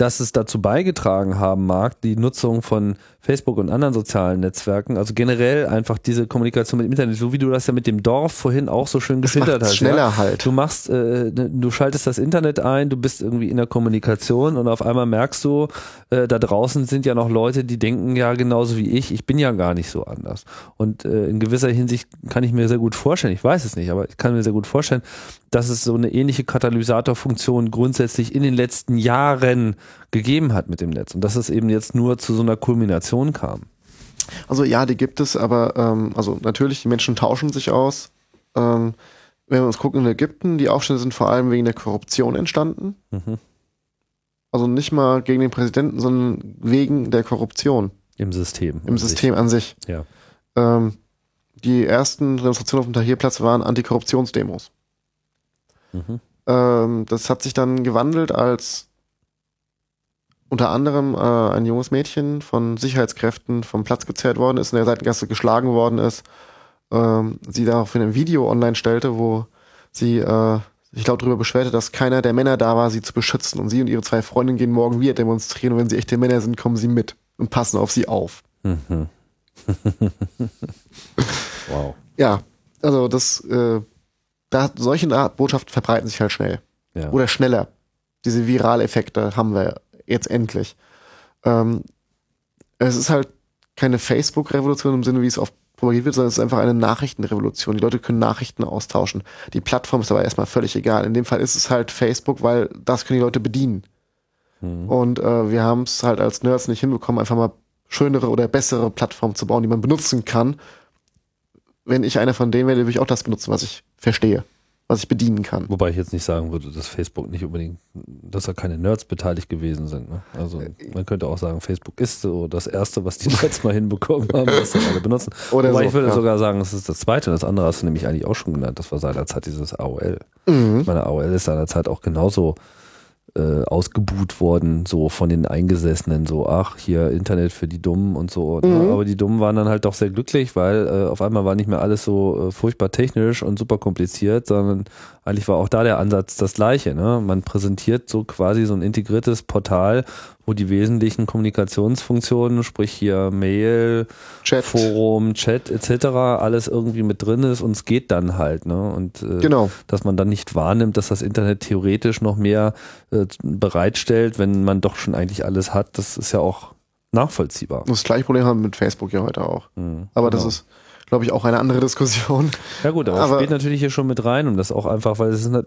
dass es dazu beigetragen haben mag, die Nutzung von Facebook und anderen sozialen Netzwerken, also generell einfach diese Kommunikation mit dem Internet, so wie du das ja mit dem Dorf vorhin auch so schön geschildert hast. schneller ja? halt. Du machst, äh, du schaltest das Internet ein, du bist irgendwie in der Kommunikation und auf einmal merkst du, äh, da draußen sind ja noch Leute, die denken ja genauso wie ich, ich bin ja gar nicht so anders. Und äh, in gewisser Hinsicht kann ich mir sehr gut vorstellen, ich weiß es nicht, aber ich kann mir sehr gut vorstellen, dass es so eine ähnliche Katalysatorfunktion grundsätzlich in den letzten Jahren gegeben hat mit dem Netz und dass es eben jetzt nur zu so einer Kulmination kam. Also ja, die gibt es, aber ähm, also natürlich, die Menschen tauschen sich aus. Ähm, wenn wir uns gucken in Ägypten, die Aufstände sind vor allem wegen der Korruption entstanden. Mhm. Also nicht mal gegen den Präsidenten, sondern wegen der Korruption Im System. im System an sich. Ja. Ähm, die ersten Demonstrationen auf dem Tahrirplatz waren Antikorruptionsdemos. Mhm. Ähm, das hat sich dann gewandelt, als unter anderem äh, ein junges Mädchen von Sicherheitskräften vom Platz gezerrt worden ist, in der Seitengasse geschlagen worden ist. Ähm, sie daraufhin ein Video online stellte, wo sie äh, sich laut darüber beschwerte, dass keiner der Männer da war, sie zu beschützen. Und sie und ihre zwei Freundinnen gehen morgen wieder demonstrieren. Und wenn sie echte Männer sind, kommen sie mit und passen auf sie auf. Mhm. wow. Ja, also das, äh, da solche Art Botschaften verbreiten sich halt schnell. Ja. oder schneller. Diese Viraleffekte haben wir jetzt endlich. Ähm, es ist halt keine Facebook-Revolution im Sinne, wie es oft propagiert wird, sondern es ist einfach eine Nachrichtenrevolution. Die Leute können Nachrichten austauschen. Die Plattform ist aber erstmal völlig egal. In dem Fall ist es halt Facebook, weil das können die Leute bedienen. Mhm. Und äh, wir haben es halt als Nerds nicht hinbekommen, einfach mal schönere oder bessere Plattformen zu bauen, die man benutzen kann. Wenn ich einer von denen wäre, würde ich auch das benutzen, was ich verstehe, was ich bedienen kann. Wobei ich jetzt nicht sagen würde, dass Facebook nicht unbedingt, dass da keine Nerds beteiligt gewesen sind. Ne? Also man könnte auch sagen, Facebook ist so das Erste, was die Nerds mal hinbekommen haben, was dann alle benutzen. Oder Wobei so, ich würde ja. sogar sagen, es ist das Zweite. Das andere hast du nämlich eigentlich auch schon genannt. Das war seinerzeit dieses AOL. Mhm. Ich meine, AOL ist seinerzeit auch genauso äh, ausgebuht worden, so von den Eingesessenen, so, ach, hier Internet für die Dummen und so. Ne? Mhm. Aber die Dummen waren dann halt doch sehr glücklich, weil äh, auf einmal war nicht mehr alles so äh, furchtbar technisch und super kompliziert, sondern eigentlich war auch da der Ansatz das gleiche. Ne? Man präsentiert so quasi so ein integriertes Portal, wo die wesentlichen Kommunikationsfunktionen, sprich hier Mail, Chat. Forum, Chat etc., alles irgendwie mit drin ist und es geht dann halt. Ne? Und äh, Genau. dass man dann nicht wahrnimmt, dass das Internet theoretisch noch mehr äh, bereitstellt, wenn man doch schon eigentlich alles hat. Das ist ja auch nachvollziehbar. Das gleiche Problem haben wir mit Facebook ja heute auch. Mhm. Aber das Genau. ist, glaube ich, auch eine andere Diskussion. Ja gut, aber, Aber- spielt natürlich hier schon mit rein und das auch einfach, weil es ist, äh,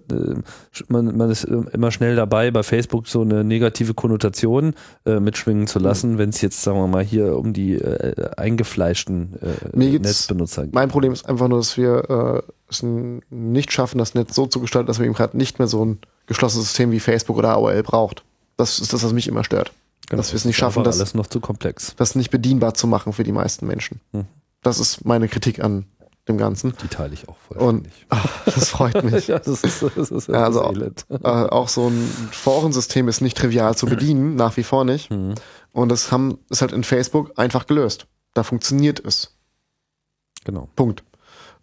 man, man ist äh, immer schnell dabei, bei Facebook so eine negative Konnotation äh, mitschwingen zu lassen, wenn es jetzt, sagen wir mal, hier um die äh, eingefleischten äh, Netzbenutzer geht. Mein Problem ist einfach nur, dass wir äh, es nicht schaffen, das Netz so zu gestalten, dass man eben gerade nicht mehr so ein geschlossenes System wie Facebook oder AOL braucht. Das ist das, was mich immer stört. dass wir es nicht schaffen, das, alles noch zu komplex. das nicht bedienbar zu machen für die meisten Menschen. Hm. Das ist meine Kritik an dem Ganzen. Die teile ich auch Und vollständig. ach, das freut mich. ja, das ist, das ist Ja, also- elend. äh, auch so ein Forensystem ist nicht trivial zu bedienen, nach wie vor nicht. Mhm. Und das haben, ist halt in Facebook einfach gelöst. Da funktioniert es. Genau. Punkt.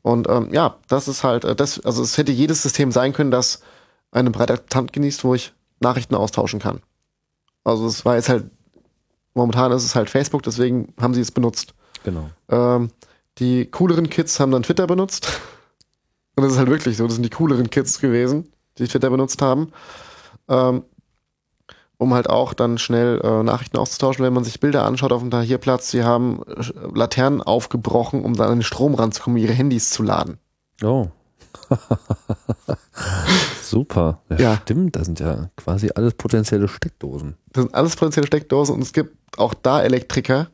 Und ähm, ja, das ist halt, äh, das, also es hätte jedes System sein können, das eine breite Akzeptanz genießt, wo ich Nachrichten austauschen kann. Also es war jetzt halt, momentan ist es halt Facebook, deswegen haben sie es benutzt. Genau. Ähm, die cooleren Kids haben dann Twitter benutzt. Und das ist halt wirklich so, das sind die cooleren Kids gewesen, die Twitter benutzt haben. Ähm, um halt auch dann schnell äh, Nachrichten auszutauschen, wenn man sich Bilder anschaut auf dem Tahrirplatz, sie haben äh, Laternen aufgebrochen, um dann an den Strom ranzukommen, ihre Handys zu laden. Oh. Super. Ja, Ja. Stimmt, das sind ja quasi alles potenzielle Steckdosen. Das sind alles potenzielle Steckdosen und es gibt auch da Elektriker,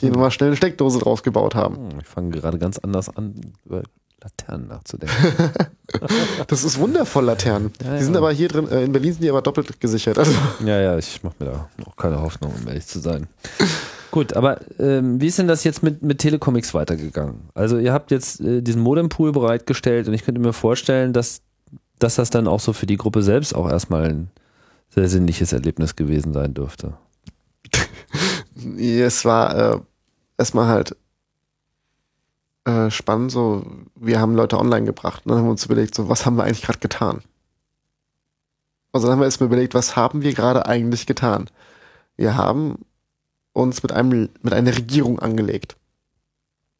die nochmal schnell eine Steckdose draus gebaut haben. Hm, Ich fange gerade ganz anders an, über Laternen nachzudenken. Das ist wundervoll, Laternen. Ja, die sind ja. aber hier drin, äh, in Berlin sind die aber doppelt gesichert. Also, ja, ja, ich mache mir da noch keine Hoffnung, um ehrlich zu sein. Gut, aber ähm, wie ist denn das jetzt mit, mit Telecomics weitergegangen? Also ihr habt jetzt äh, diesen Modempool bereitgestellt und ich könnte mir vorstellen, dass, dass das dann auch so für die Gruppe selbst auch erstmal ein sehr sinnliches Erlebnis gewesen sein dürfte. Es war äh, erstmal halt äh, spannend, so, wir haben Leute online gebracht und dann haben wir uns überlegt, so, was haben wir eigentlich gerade getan? Also dann haben wir erstmal überlegt, was haben wir gerade eigentlich getan? Wir haben uns mit einem, mit einer Regierung angelegt.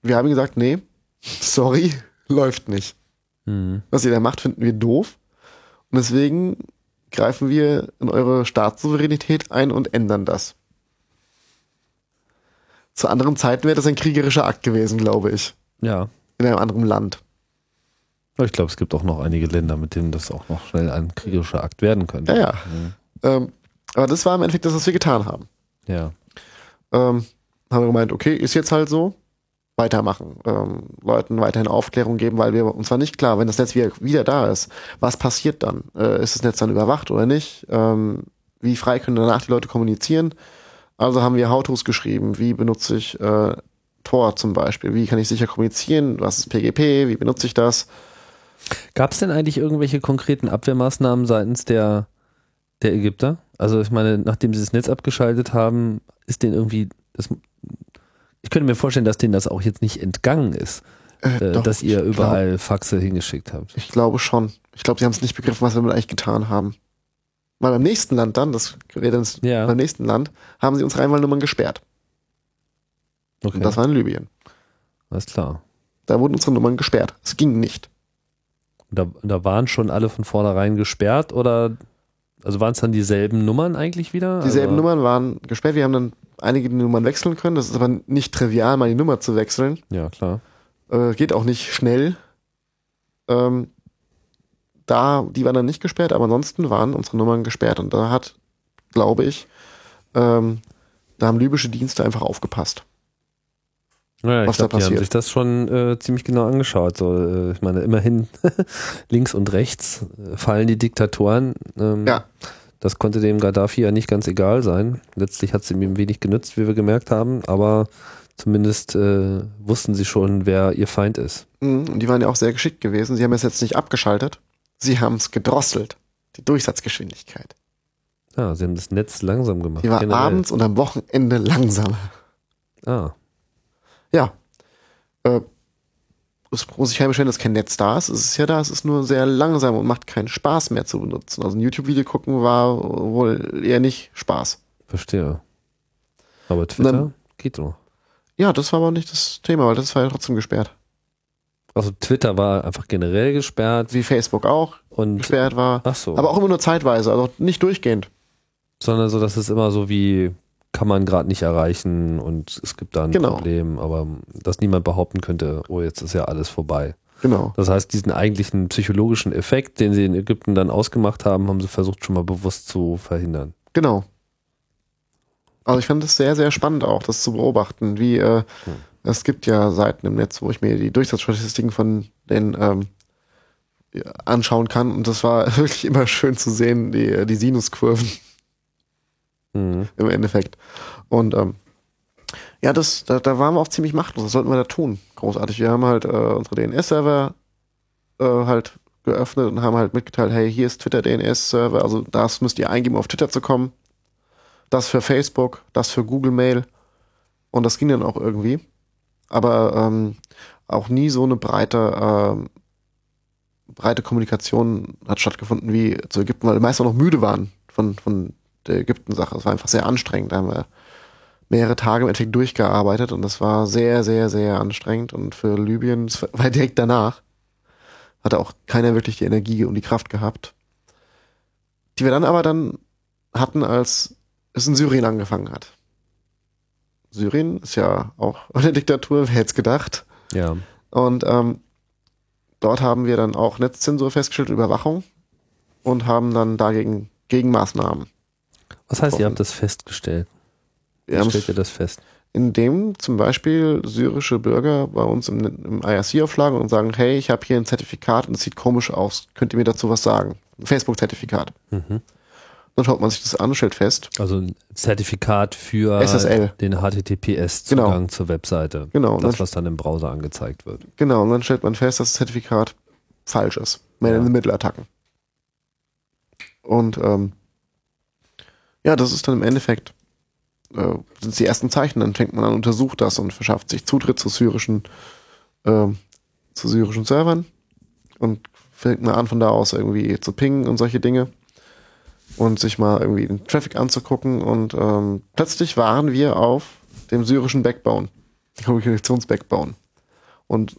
Wir haben gesagt, nee, sorry, läuft nicht. Mhm. Was ihr da macht, finden wir doof. Und deswegen greifen wir in eure Staatssouveränität ein und ändern das. Zu anderen Zeiten wäre das ein kriegerischer Akt gewesen, glaube ich. Ja. In einem anderen Land. Ich glaube, es gibt auch noch einige Länder, mit denen das auch noch schnell ein kriegerischer Akt werden könnte. Ja, ja. Mhm. Ähm, aber das war im Endeffekt das, was wir getan haben. Ja. Ähm, haben wir gemeint, okay, ist jetzt halt so, weitermachen, ähm, Leuten weiterhin Aufklärung geben, weil wir uns war nicht klar, wenn das Netz wieder, wieder da ist, was passiert dann? Äh, ist das Netz dann überwacht oder nicht? Ähm, wie frei können danach die Leute kommunizieren? Also haben wir How-Tos geschrieben, wie benutze ich äh, Tor zum Beispiel, wie kann ich sicher kommunizieren, was ist PGP, wie benutze ich das? Gab es denn eigentlich irgendwelche konkreten Abwehrmaßnahmen seitens der, der Ägypter? Also ich meine, nachdem sie das Netz abgeschaltet haben, ist denen irgendwie, das, ich könnte mir vorstellen, dass denen das auch jetzt nicht entgangen ist, Äh, äh, doch, dass ihr überall Faxe hingeschickt habt. Glaub, ich glaube schon. Ich glaube, sie haben es nicht begriffen, was wir damit eigentlich getan haben. Weil beim nächsten Land dann, das wäre dann Ja. beim nächsten Land, haben sie uns Reinwahlnummern gesperrt. Okay, Und das war in Libyen. alles klar. Da wurden unsere Nummern gesperrt. Es ging nicht. Da, da waren schon alle von vornherein gesperrt oder also waren es dann dieselben Nummern eigentlich wieder? Dieselben also, Nummern waren gesperrt. Wir haben dann einige Nummern wechseln können. Das ist aber nicht trivial, mal die Nummer zu wechseln. Ja, klar. Äh, geht auch nicht schnell. Ähm, da, die waren dann nicht gesperrt, aber ansonsten waren unsere Nummern gesperrt. Und da hat, glaube ich, ähm, da haben libysche Dienste einfach aufgepasst. Ja, ich was da glaube, die haben passiert. sich das schon äh, ziemlich genau angeschaut. So, äh, ich meine, immerhin links und rechts äh, fallen die Diktatoren. Ähm, Ja. Das konnte dem Gaddafi ja nicht ganz egal sein. Letztlich hat es ihm wenig genützt, wie wir gemerkt haben, aber zumindest äh, wussten sie schon, wer ihr Feind ist. Mhm, Und die waren ja auch sehr geschickt gewesen. Sie haben es jetzt nicht abgeschaltet. Sie haben es gedrosselt. Die Durchsatzgeschwindigkeit. Ja, sie haben das Netz langsam gemacht. Die war generell. abends und am Wochenende langsamer. Ah, Ja. Äh, es muss sich beschweren, dass kein Netz da ist. Es ist ja da, es ist nur sehr langsam und macht keinen Spaß mehr zu benutzen. Also ein YouTube-Video gucken war wohl eher nicht Spaß. verstehe. Aber Twitter Dann- geht noch. Ja, das war aber nicht das Thema, weil das war ja trotzdem gesperrt. Also Twitter war einfach generell gesperrt Wie Facebook auch und gesperrt war. ach so. Aber auch immer nur zeitweise, also nicht durchgehend. sondern so, dass es immer so wie kann man gerade nicht erreichen und es gibt da ein Genau. Problem, aber dass niemand behaupten könnte, oh, jetzt ist ja alles vorbei. Genau. Das heißt, diesen eigentlichen psychologischen Effekt, den sie in Ägypten dann ausgemacht haben, haben sie versucht schon mal bewusst zu verhindern. Genau. Also ich fand es sehr, sehr spannend auch, das zu beobachten, wie äh, es gibt ja Seiten im Netz, wo ich mir die Durchsatzstatistiken von den ähm, anschauen kann und das war wirklich immer schön zu sehen, die, die Sinuskurven Mhm. im Endeffekt. Und ähm, ja, das, da, da waren wir auch ziemlich machtlos. Was sollten wir da tun? Großartig. Wir haben halt äh, unsere DNS-Server äh, halt geöffnet und haben halt mitgeteilt, hey, hier ist Twitter DNS-Server, also das müsst ihr eingeben, auf Twitter zu kommen. Das für Facebook, das für Google Mail. Und das ging dann auch irgendwie. Aber ähm, auch nie so eine breite, ähm, breite Kommunikation hat stattgefunden wie zu Ägypten, weil die meisten noch müde waren von, von der Ägypten-Sache. Es war einfach sehr anstrengend. Da haben wir mehrere Tage im Endeffekt durchgearbeitet und das war sehr, sehr, sehr anstrengend. Und für Libyen, war direkt danach, hatte auch keiner wirklich die Energie und die Kraft gehabt. Die wir dann aber dann hatten, als es in Syrien angefangen hat. Syrien ist ja auch eine Diktatur, wer hätte es gedacht. Ja. Und ähm, dort haben wir dann auch Netzzensur festgestellt, Überwachung und haben dann dagegen Gegenmaßnahmen. Was heißt, ihr habt das festgestellt? Wir Wie haben stellt ihr das fest? indem zum Beispiel syrische Bürger bei uns im, im IRC aufschlagen und sagen, hey, ich habe hier ein Zertifikat und es sieht komisch aus, könnt ihr mir dazu was sagen? Ein Facebook-Zertifikat. Mhm. Dann schaut man sich das an und stellt fest, Also ein Zertifikat für SSL. den HTTPS-Zugang Genau. zur Webseite. Genau. Das, was dann im Browser angezeigt wird. genau, und dann stellt man fest, dass das Zertifikat falsch ist. Man Ja. in the middle Attacken. Und ähm, ja, das ist dann im Endeffekt äh, sind die ersten Zeichen. Dann fängt man an, untersucht das und verschafft sich Zutritt zu syrischen, ähm, zu syrischen Servern und fängt mal an, von da aus irgendwie zu pingen und solche Dinge und sich mal irgendwie den Traffic anzugucken und ähm, plötzlich waren wir auf dem syrischen Backbone, Kommunikations-Backbone und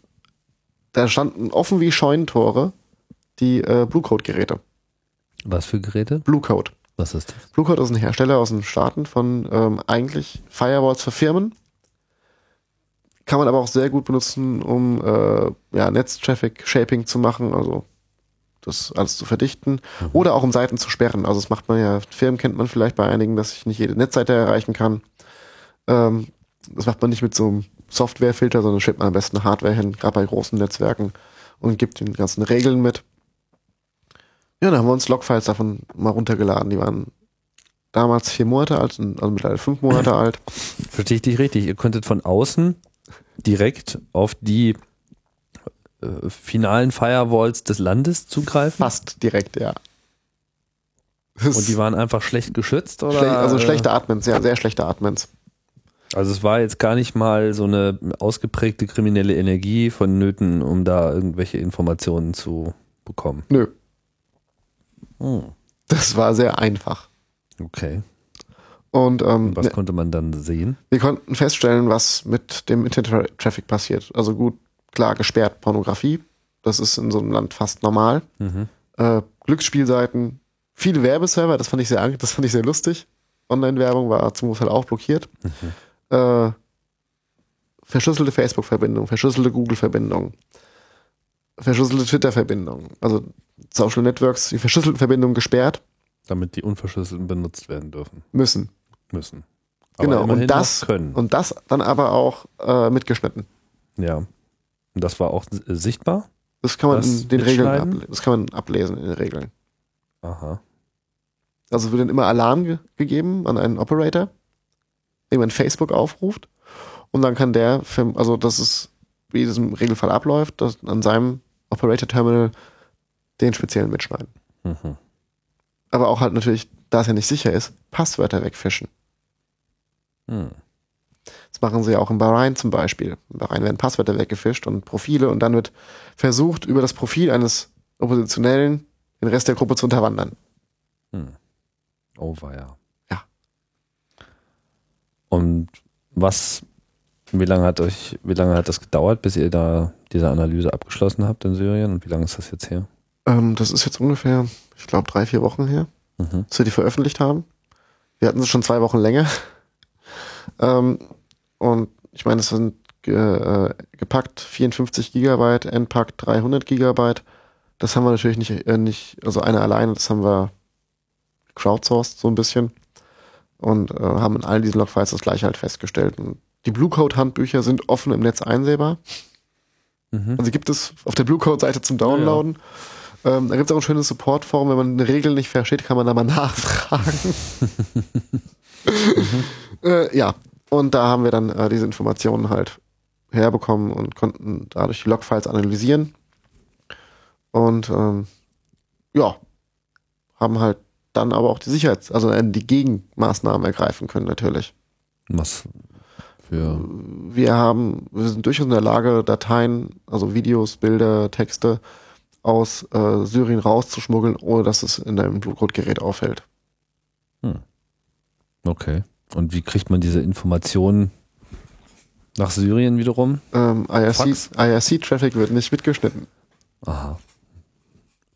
da standen offen wie Scheunentore die äh, Bluecode-Geräte. Was für Geräte? Bluecode. Was ist das? Bluecode ist ein Hersteller aus den Staaten von ähm, eigentlich Firewalls für Firmen. Kann man aber auch sehr gut benutzen, um äh, ja, Netztraffic-Shaping zu machen, also das alles zu verdichten. Oder auch um Seiten zu sperren. Also das macht man ja, Firmen kennt man vielleicht bei einigen, dass ich nicht jede Netzseite erreichen kann. Ähm, das macht man nicht mit so einem Softwarefilter, sondern stellt man am besten Hardware hin, gerade bei großen Netzwerken und gibt den ganzen Regeln mit. Ja, dann haben wir uns Logfiles davon mal runtergeladen. Die waren damals vier Monate alt, und- also mittlerweile fünf Monate alt. Verstehe ich dich richtig? Ihr könntet von außen direkt auf die äh, finalen Firewalls des Landes zugreifen? Fast direkt, ja. Und die waren einfach schlecht geschützt? Oder? Schlech, also schlechte Admins, ja, sehr schlechte Admins. Also es war jetzt gar nicht mal so eine ausgeprägte kriminelle Energie vonnöten, um da irgendwelche Informationen zu bekommen. Nö, Hm. das war sehr einfach. Okay. Und ähm, Was ne, konnte man dann sehen? wir konnten feststellen, was mit dem Internet-Traffic passiert. Also gut, klar, gesperrt Pornografie. Das ist in so einem Land fast normal. Mhm. Äh, Glücksspielseiten, viele Werbeserver, das fand ich sehr, das fand ich sehr lustig. Online-Werbung war zum Großteil auch blockiert. Äh, verschlüsselte Facebook-Verbindung, verschlüsselte Google-Verbindung, verschlüsselte Twitter-Verbindung. Also Social Networks, die verschlüsselten Verbindungen gesperrt Damit die unverschlüsselten benutzt werden dürfen müssen. müssen. Genau, immerhin und das, können. und das dann aber auch äh, mitgeschnitten. ja. Und das war auch sichtbar? Das kann man Das in den Regeln Mitschneiden? able- das kann man ablesen in den Regeln. Aha. Also wird dann immer Alarm ge gegeben an einen Operator, den man Facebook aufruft. Und dann kann der, für, also das ist, wie das im Regelfall abläuft, dass an seinem Operator-Terminal den speziellen mitschneiden. Mhm. Aber auch halt natürlich, da es ja nicht sicher ist, Passwörter wegfischen. Hm. Das machen sie ja auch in Bahrain zum Beispiel. In Bahrain werden Passwörter weggefischt und Profile und dann wird versucht, über das Profil eines Oppositionellen den Rest der Gruppe zu unterwandern. Hm. Oh, war ja. Ja. Und was, wie lange hat euch, wie lange hat das gedauert, bis ihr da diese Analyse abgeschlossen habt in Syrien und wie lange ist das jetzt her? Ähm, das ist jetzt ungefähr, ich glaube, drei, vier Wochen her, Mhm. dass wir die veröffentlicht haben. Wir hatten sie schon zwei Wochen länger. Ähm, und ich meine, es sind ge, äh, gepackt 54 Gigabyte, entpackt 300 Gigabyte. Das haben wir natürlich nicht, äh, nicht, also eine alleine, das haben wir crowdsourced so ein bisschen und äh, haben in all diesen Logfiles das gleiche halt festgestellt. Und die Bluecode-Handbücher sind offen im Netz einsehbar. Mhm. Also gibt es auf der Bluecode-Seite zum Downloaden. Ähm, da gibt es auch ein schönes Support-Forum. Wenn man eine Regel nicht versteht, kann man da mal nachfragen. äh, ja, und da haben wir dann äh, diese Informationen halt herbekommen und konnten dadurch die Logfiles analysieren. Und ähm, ja, haben halt dann aber auch die Sicherheits-, also äh, die Gegenmaßnahmen ergreifen können natürlich. Was für. Wir haben, wir sind durchaus in der Lage, Dateien, also Videos, Bilder, Texte aus äh, Syrien rauszuschmuggeln, ohne dass es in deinem Blutcode-Gerät auffällt. Okay. Und wie kriegt man diese Informationen nach Syrien wiederum? Ähm, Fax? IRC, IRC-Traffic wird nicht mitgeschnitten. Aha.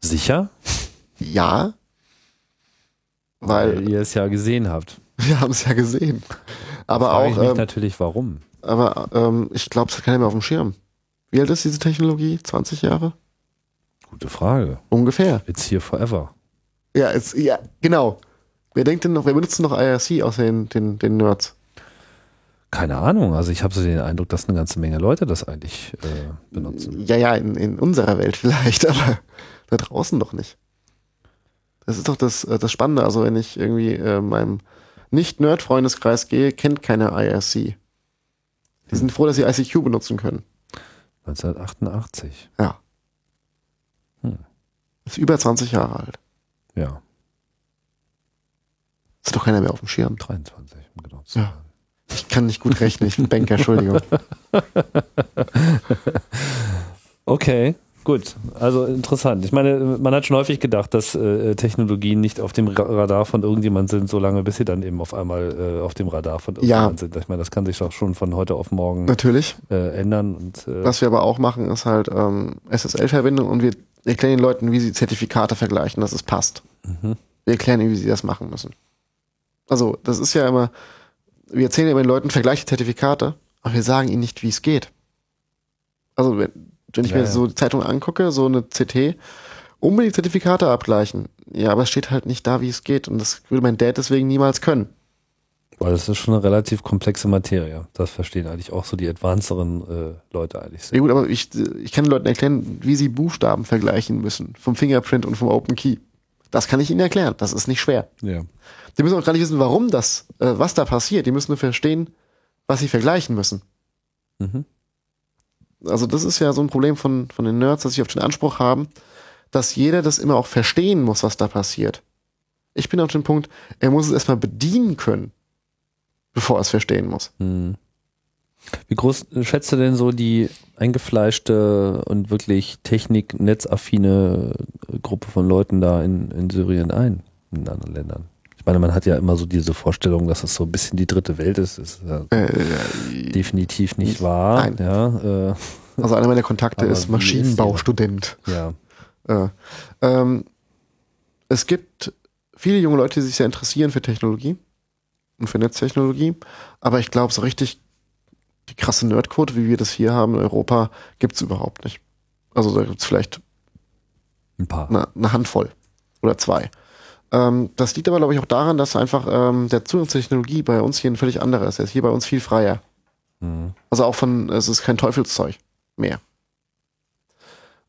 Sicher? Ja, weil Weil ihr es ja gesehen habt. wir haben es ja gesehen. Aber Frage ich auch, mich ähm, natürlich, warum. aber ähm, ich glaube, es hat keiner mehr auf dem Schirm. Wie alt ist diese Technologie? 20 Jahre? Gute Frage. Ungefähr. It's here forever. Ja, es, ja, genau. Wer denkt denn noch, wer benutzt denn noch IRC aus den, den, den Nerds? Keine Ahnung. Also ich habe so den Eindruck, dass eine ganze Menge Leute das eigentlich äh, benutzen. Ja, ja, in, in unserer Welt vielleicht, aber da draußen doch nicht. Das ist doch das, äh, das Spannende. Also wenn ich irgendwie äh, meinem Nicht-Nerd-Freundeskreis gehe, kennt keiner IRC. Die sind froh, dass sie ICQ benutzen können. 1988. Ja. Hm. Ist über 20 Jahre alt. Ja, Ist doch keiner mehr auf dem Schirm. 23, um genau zu Ja. Ich kann nicht gut rechnen, ich bin Banker, Entschuldigung. Okay, gut. Also interessant. Ich meine, man hat schon häufig gedacht, dass äh, Technologien nicht auf dem Ra- Radar von irgendjemand sind, solange bis sie dann eben auf einmal äh, auf dem Radar von irgendjemand sind. Ich meine, das kann sich doch schon von heute auf morgen Natürlich. äh, ändern. Und, äh, Was wir aber auch machen, ist halt ähm, SSL-Verbindung und wir erklären den Leuten, wie sie Zertifikate vergleichen, dass es passt. Mhm. Wir erklären ihnen, wie sie das machen müssen. Also, das ist ja immer, wir erzählen ja immer den Leuten, vergleiche Zertifikate, aber wir sagen ihnen nicht, wie es geht. Also, wenn, wenn ich Ja, mir ja. so die Zeitung angucke, so eine CT, unbedingt Zertifikate abgleichen. Ja, aber es steht halt nicht da, wie es geht. Und das würde mein Dad deswegen niemals können. weil das ist schon eine relativ komplexe Materie. Das verstehen eigentlich auch so die advanceren äh, Leute eigentlich Ja sehr. gut, aber ich, ich kann den Leuten erklären, wie sie Buchstaben vergleichen müssen. Vom Fingerprint und vom Open Key. Das kann ich ihnen erklären. Das ist nicht schwer. Ja. Die müssen auch gar nicht wissen, warum das, äh, was da passiert. Die müssen nur verstehen, was sie vergleichen müssen. Mhm. Also das ist ja so ein Problem von, von den Nerds, dass sie auf den Anspruch haben, dass jeder das immer auch verstehen muss, was da passiert. Ich bin auf dem Punkt, er muss es erstmal bedienen können, bevor er es verstehen muss. Hm. Wie groß schätzt du denn so die eingefleischte und wirklich technik-netzaffine Gruppe von Leuten da in, in Syrien ein, in anderen Ländern? Ich meine, man hat ja immer so diese Vorstellung, dass es so ein bisschen die dritte Welt ist. Das ist ja Äh, definitiv nicht wahr. Nein. Ja, äh, also einer meiner Kontakte ist wie ist Maschinenbaustudent. ja. Ja. Ähm, es gibt viele junge Leute, die sich sehr interessieren für Technologie und für Netztechnologie, aber ich glaube, so richtig die krasse Nerdquote, wie wir das hier haben in Europa, gibt's überhaupt nicht. Also da gibt's vielleicht ein paar. eine, eine Handvoll oder zwei. Ähm, das liegt aber, glaube ich, auch daran, dass einfach ähm, der Zugang zur Technologie bei uns hier ein völlig anderer ist. Er ist hier bei uns viel freier. Mhm. Also auch von, es ist kein Teufelszeug mehr.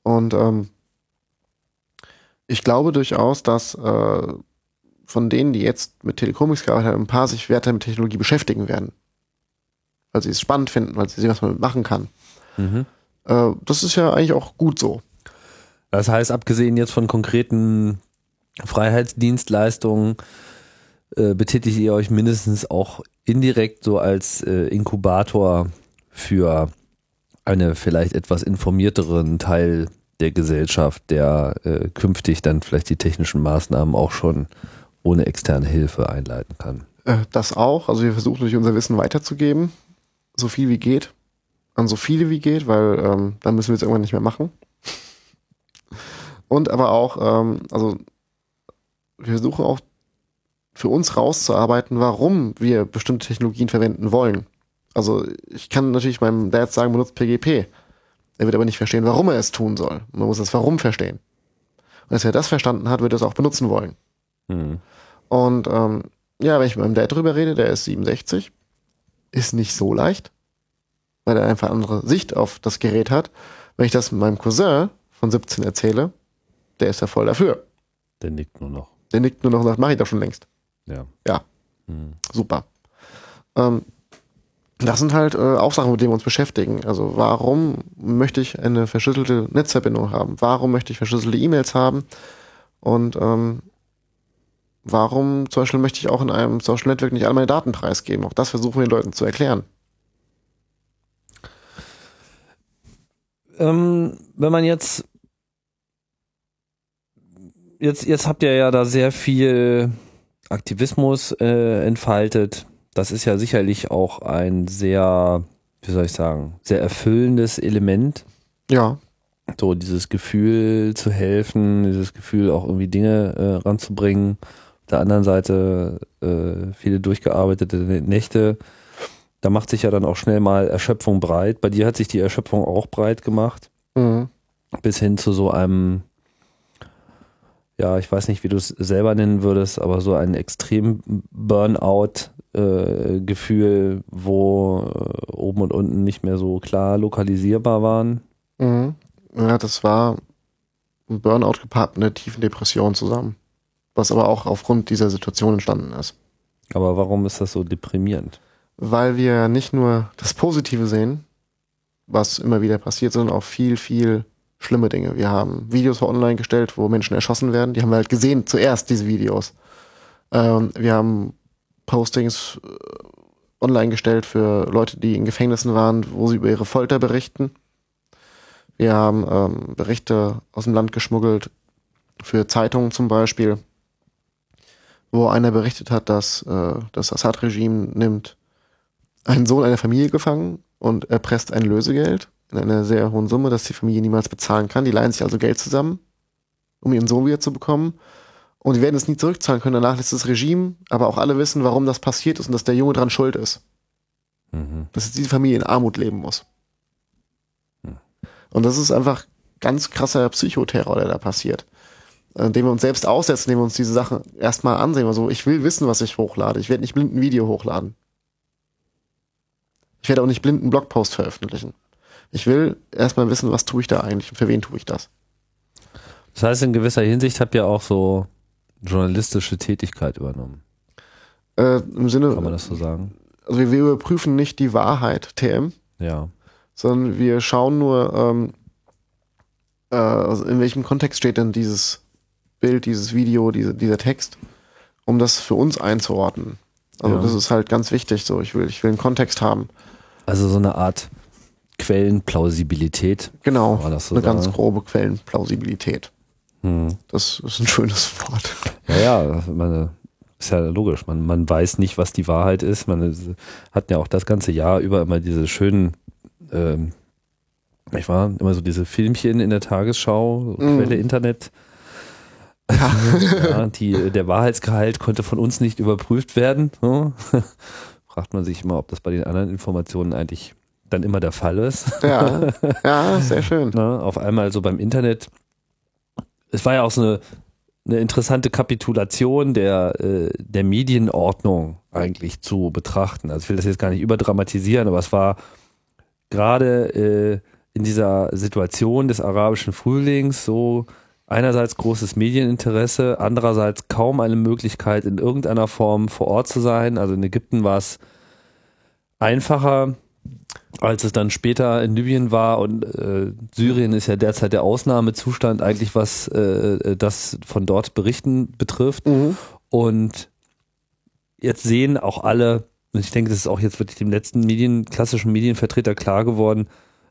Und ähm, ich glaube durchaus, dass äh, von denen, die jetzt mit Telecomics gearbeitet haben, ein paar sich weiter mit Technologie beschäftigen werden. Weil sie es spannend finden, weil sie sehen, was man machen kann. Mhm. Äh, das ist ja eigentlich auch gut so. Das heißt, abgesehen jetzt von konkreten Freiheitsdienstleistungen, äh, betätigt ihr euch mindestens auch indirekt so als äh, Inkubator für eine vielleicht etwas informierteren Teil der Gesellschaft, der äh, künftig dann vielleicht die technischen Maßnahmen auch schon ohne externe Hilfe einleiten kann. Äh, das auch. Also wir versuchen durch unser Wissen weiterzugeben. So viel wie geht. An so viele wie geht, weil ähm, dann müssen wir es irgendwann nicht mehr machen. Und aber auch, ähm, also wir versuchen auch für uns rauszuarbeiten, warum wir bestimmte Technologien verwenden wollen. Also ich kann natürlich meinem Dad sagen, benutzt PGP. Er wird aber nicht verstehen, warum er es tun soll. Man muss das Warum verstehen. Und als er das verstanden hat, wird er es auch benutzen wollen. Hm. Und ähm, ja, wenn ich mit meinem Dad drüber rede, der ist 67, ist nicht so leicht, weil er einfach eine andere Sicht auf das Gerät hat. Wenn ich das meinem Cousin von 17 erzähle, der ist ja voll dafür. Der nickt nur noch. Der nickt nur noch und sagt, mach ich doch schon längst. Ja. Ja, Hm. super. Ähm, das sind halt äh, auch Sachen, mit denen wir uns beschäftigen. Also warum möchte ich eine verschlüsselte Netzverbindung haben? Warum möchte ich verschlüsselte E-Mails haben? Und ähm, warum zum Beispiel möchte ich auch in einem Social Network nicht alle meine Daten preisgeben? Auch das versuchen wir den Leuten zu erklären. Ähm, wenn man jetzt, jetzt, jetzt habt ihr ja da sehr viel Aktivismus äh, entfaltet. Das ist ja sicherlich auch ein sehr, wie soll ich sagen, sehr erfüllendes Element. Ja, So dieses Gefühl zu helfen, dieses Gefühl auch irgendwie Dinge äh, ranzubringen. Auf der anderen Seite äh, viele durchgearbeitete Nächte. Da macht sich ja dann auch schnell mal Erschöpfung breit. Bei dir hat sich die Erschöpfung auch breit gemacht mhm. bis hin zu so einem, ja, ich weiß nicht, wie du es selber nennen würdest, aber so ein extrem Burnout-Gefühl, wo äh, oben und unten nicht mehr so klar lokalisierbar waren. Mhm. ja, das war ein Burnout gepaart mit einer tiefen Depression zusammen. Was aber auch aufgrund dieser Situation entstanden ist. Aber warum ist das so deprimierend? weil wir nicht nur das Positive sehen, was immer wieder passiert, sondern auch viel, viel schlimme Dinge. Wir haben Videos online gestellt, wo Menschen erschossen werden. Die haben wir halt gesehen, zuerst diese Videos. Ähm, wir haben Postings äh, online gestellt für Leute, die in Gefängnissen waren, wo sie über ihre Folter berichten. Wir haben ähm, Berichte aus dem Land geschmuggelt für Zeitungen zum Beispiel, wo einer berichtet hat, dass äh, das Assad-Regime nimmt einen Sohn einer Familie gefangen und erpresst ein Lösegeld in einer sehr hohen Summe, das die Familie niemals bezahlen kann. Die leihen sich also Geld zusammen, um ihren Sohn wieder zu bekommen. Und die werden es nie zurückzahlen können. Danach lässt das Regime, aber auch alle wissen, warum das passiert ist und dass der Junge dran schuld ist. Mhm. Dass jetzt diese Familie in Armut leben muss. Und das ist einfach ganz krasser Psychoterror, der da passiert. Äh, Den wir uns selbst aussetzen, indem wir uns diese Sachen erstmal ansehen. Also ich will wissen, was ich hochlade. Ich werde nicht blind ein Video hochladen. Ich werde auch nicht blind einen Blogpost veröffentlichen. Ich will erstmal wissen, was tue ich da eigentlich und für wen tue ich das. Das heißt, in gewisser Hinsicht habt ihr auch so journalistische Tätigkeit übernommen. Äh, Im Sinne, Kann man das so sagen? also wir, wir überprüfen nicht die Wahrheit, TM, Ja. sondern wir schauen nur, ähm, äh, also in welchem Kontext steht denn dieses Bild, dieses Video, diese, dieser Text, um das für uns einzuordnen. Also Ja. das ist halt ganz wichtig so. Ich will, ich will einen Kontext haben. Also so eine Art Quellenplausibilität. Genau. War das so eine ganz sagen? grobe Quellenplausibilität. Hm. Das ist ein schönes Wort. Ja, ja, meine, ist ja logisch. Man, man weiß nicht, was die Wahrheit ist. Man ist- hat ja auch das ganze Jahr über immer diese schönen, ähm, ich war immer so diese Filmchen in der Tagesschau, so Mhm. Quelle Internet. Die, der Wahrheitsgehalt konnte von uns nicht überprüft werden. So. Fragt man sich immer, ob das bei den anderen Informationen eigentlich dann immer der Fall ist. Ja, ja, sehr schön. Ne? Auf einmal so beim Internet. Es war ja auch so eine, eine interessante Kapitulation der, äh, der Medienordnung eigentlich zu betrachten. Also ich will das jetzt gar nicht überdramatisieren, aber es war gerade äh, in dieser Situation des arabischen Frühlings so einerseits großes Medieninteresse, andererseits kaum eine Möglichkeit in irgendeiner Form vor Ort zu sein. Also in Ägypten war es einfacher, als es dann später in Libyen war und äh, Syrien ist ja derzeit der Ausnahmezustand eigentlich, was äh, das von dort berichten betrifft. Mhm. Und jetzt sehen auch alle, und ich denke, das ist auch jetzt wirklich dem letzten Medien, klassischen Medienvertreter klar geworden,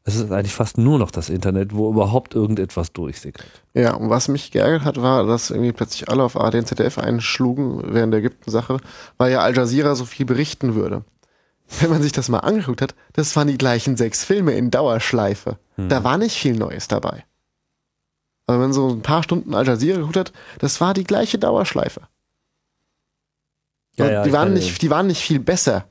es ist eigentlich fast nur noch das Internet, wo überhaupt irgendetwas durchsickert. Ja, und was mich geärgert hat, war, dass irgendwie plötzlich alle auf ARD und ZDF einschlugen während der Ägypten-Sache, weil ja Al Jazeera so viel berichten würde. Wenn man sich das mal angeguckt hat, das waren die gleichen sechs Filme in Dauerschleife. Da war nicht viel Neues dabei. Aber wenn man so ein paar Stunden Al Jazeera geguckt hat, das war die gleiche Dauerschleife. Ja, ja, die, waren nicht, die waren nicht viel besser.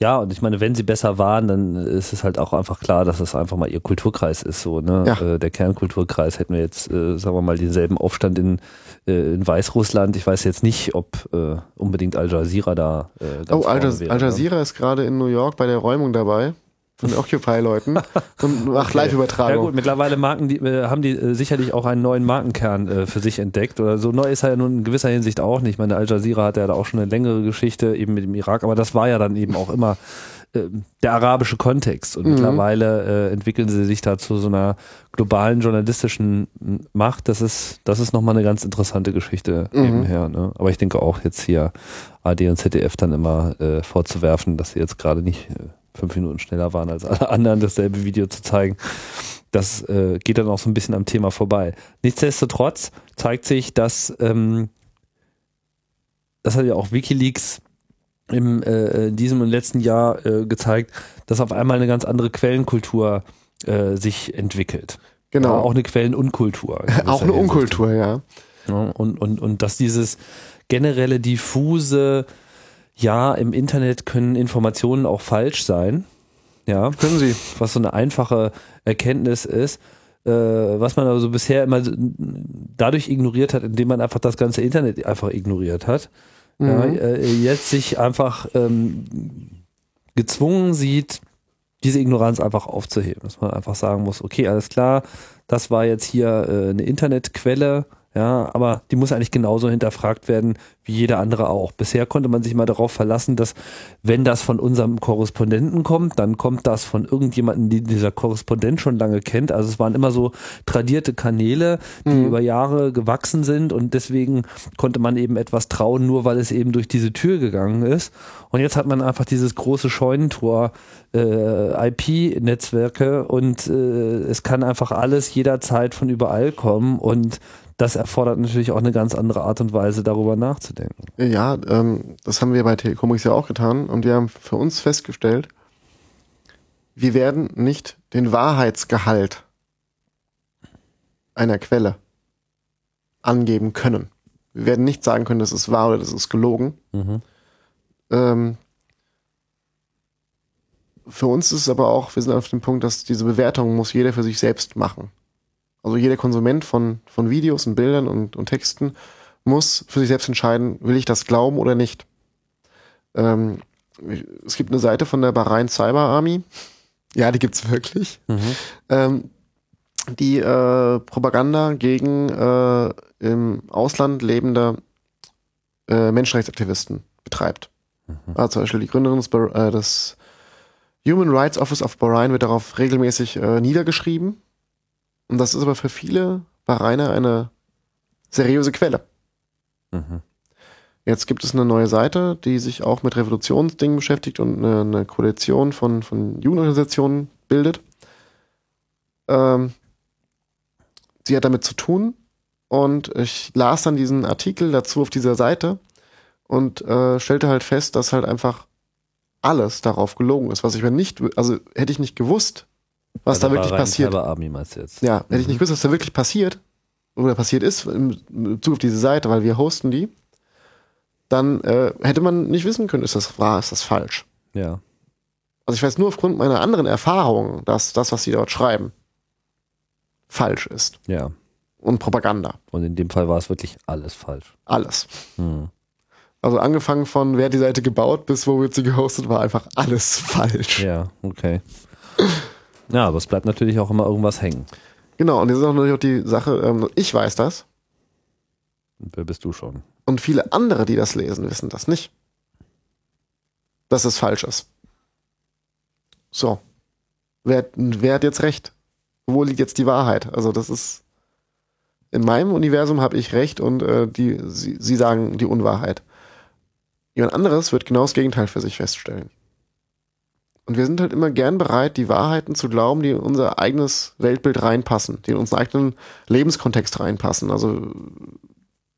Ja, und ich meine, wenn sie besser waren, dann ist es halt auch einfach klar, dass es einfach mal ihr Kulturkreis ist. So, ne? Ja. Äh, der Kernkulturkreis hätten wir jetzt, äh, sagen wir mal, denselben Aufstand in, äh, in Weißrussland. Ich weiß jetzt nicht, ob äh, unbedingt Al Jazeera da. Äh, Oh, Al ne? Jazeera ist gerade in New York bei der Räumung dabei. Von den Occupy-Leuten und macht Ja Live-Übertragung. gut, mittlerweile Marken, die, äh, haben die äh, sicherlich auch einen neuen Markenkern äh, für sich entdeckt. Oder so neu ist er ja nun in gewisser Hinsicht auch nicht. Ich meine, Al Jazeera hat ja da auch schon eine längere Geschichte eben mit dem Irak, aber das war ja dann eben auch immer äh, der arabische Kontext. Und Mhm. mittlerweile äh, entwickeln sie sich da zu so einer globalen journalistischen Macht. Das ist, das ist nochmal eine ganz interessante Geschichte Mhm. nebenher. Ne? Aber ich denke auch jetzt hier AD und ZDF dann immer äh, vorzuwerfen, dass sie jetzt gerade nicht äh, fünf Minuten schneller waren als alle anderen, dasselbe Video zu zeigen. Das äh, geht dann auch so ein bisschen am Thema vorbei. Nichtsdestotrotz zeigt sich, dass ähm, das hat ja auch WikiLeaks im äh, in diesem und letzten Jahr äh, gezeigt, dass auf einmal eine ganz andere Quellenkultur äh, sich entwickelt. Genau. Ja, auch eine Quellenunkultur. Auch eine Hinsicht. Unkultur, ja. Ja, und, und, und dass dieses generelle diffuse, ja, im Internet können Informationen auch falsch sein. Ja, Können sie. was so eine einfache Erkenntnis ist, äh, was man also bisher immer so dadurch ignoriert hat, indem man einfach das ganze Internet einfach ignoriert hat. Ja, Mhm. äh, jetzt sich einfach ähm, gezwungen sieht, diese Ignoranz einfach aufzuheben. Dass man einfach sagen muss, okay, alles klar, das war jetzt hier äh, eine Internetquelle, ja, aber die muss eigentlich genauso hinterfragt werden wie jeder andere auch. Bisher konnte man sich mal darauf verlassen, dass wenn das von unserem Korrespondenten kommt, dann kommt das von irgendjemandem, den dieser Korrespondent schon lange kennt. Also es waren immer so tradierte Kanäle, die über Jahre gewachsen sind und deswegen konnte man eben etwas trauen, nur weil es eben durch diese Tür gegangen ist. Und jetzt hat man einfach dieses große Scheunentor äh, IP-Netzwerke und äh, es kann einfach alles jederzeit von überall kommen und das erfordert natürlich auch eine ganz andere Art und Weise, darüber nachzudenken. Ja, ähm, das haben wir bei Telekomix ja auch getan und wir haben für uns festgestellt, wir werden nicht den Wahrheitsgehalt einer Quelle angeben können. Wir werden nicht sagen können, das ist wahr oder das ist gelogen. Mhm. Ähm, für uns ist es aber auch, wir sind auf dem Punkt, dass diese Bewertung muss jeder für sich selbst machen. Also jeder Konsument von, von Videos und Bildern und, und Texten muss für sich selbst entscheiden, will ich das glauben oder nicht. Ähm, es gibt eine Seite von der Bahrain Cyber Army. Ja, die gibt's wirklich. Ähm, die äh, Propaganda gegen äh, im Ausland lebende äh, Menschenrechtsaktivisten betreibt. Also zum Beispiel die Gründerin des, äh, des Human Rights Office of Bahrain wird darauf regelmäßig äh, niedergeschrieben. Und das ist aber für viele Bahrainer eine seriöse Quelle. Mhm. Jetzt gibt es eine neue Seite, die sich auch mit Revolutionsdingen beschäftigt und eine, eine Koalition von, von Jugendorganisationen bildet. Ähm, sie hat damit zu tun und ich las dann diesen Artikel dazu auf dieser Seite und äh, stellte halt fest, dass halt einfach alles darauf gelogen ist, was ich mir nicht, also hätte ich nicht gewusst, was da wirklich passiert. Army meinst jetzt? Ja, hätte ich nicht gewusst, was da wirklich passiert oder passiert ist im im Bezug auf diese Seite, weil wir hosten die, dann äh, hätte man nicht wissen können, ist das wahr, ist das falsch. Ja. Also ich weiß nur aufgrund meiner anderen Erfahrungen, dass das, was sie dort schreiben, falsch ist. Ja. Und Propaganda. Und in dem Fall war es wirklich alles falsch. Alles. Hm. Also angefangen von wer hat die Seite gebaut bis wo wird sie gehostet, war einfach alles falsch. Ja, okay. Ja, aber es bleibt natürlich auch immer irgendwas hängen. Genau, und jetzt ist auch natürlich auch die Sache, ähm, ich weiß das Und wer bist du schon? und viele andere, die das lesen, wissen das nicht. Dass es falsch ist. So. Wer, wer hat jetzt recht? Wo liegt jetzt die Wahrheit? Also das ist in meinem Universum habe ich recht und äh, die, sie, sie sagen die Unwahrheit. Jemand anderes wird genau das Gegenteil für sich feststellen. Und wir sind halt immer gern bereit, die Wahrheiten zu glauben, die in unser eigenes Weltbild reinpassen, die in unseren eigenen Lebenskontext reinpassen. Also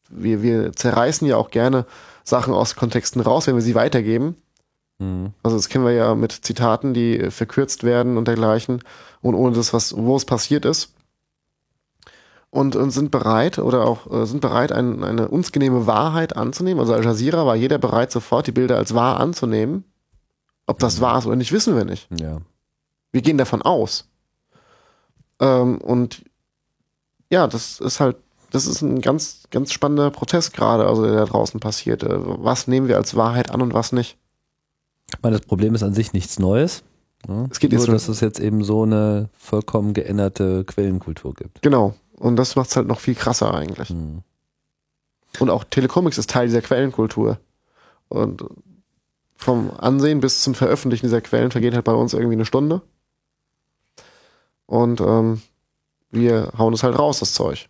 wir, wir zerreißen ja auch gerne Sachen aus Kontexten raus, wenn wir sie weitergeben. Mhm. Also das kennen wir ja mit Zitaten, die äh, verkürzt werden und dergleichen und ohne das, was, wo es passiert ist. und, und sind bereit oder auch äh, sind bereit, ein, eine uns genehme Wahrheit anzunehmen. Also Al Jazeera war jeder bereit, sofort die Bilder als wahr anzunehmen. Ob das wahr ist oder nicht, wissen wir nicht. Ja. Wir gehen davon aus. Ähm, und ja, das ist halt, das ist ein ganz, ganz spannender Protest gerade, also der da draußen passiert. Äh, Was nehmen wir als Wahrheit an und was nicht? Ich meine, das Problem ist an sich nichts Neues. Ne? Es geht Nur, jetzt dass es jetzt eben so eine vollkommen geänderte Quellenkultur gibt. Genau. Und das macht es halt noch viel krasser eigentlich. Hm. Und auch Telecomics ist Teil dieser Quellenkultur. Und vom Ansehen bis zum Veröffentlichen dieser Quellen vergeht halt bei uns irgendwie eine Stunde. Und ähm, wir hauen es halt raus, das Zeug.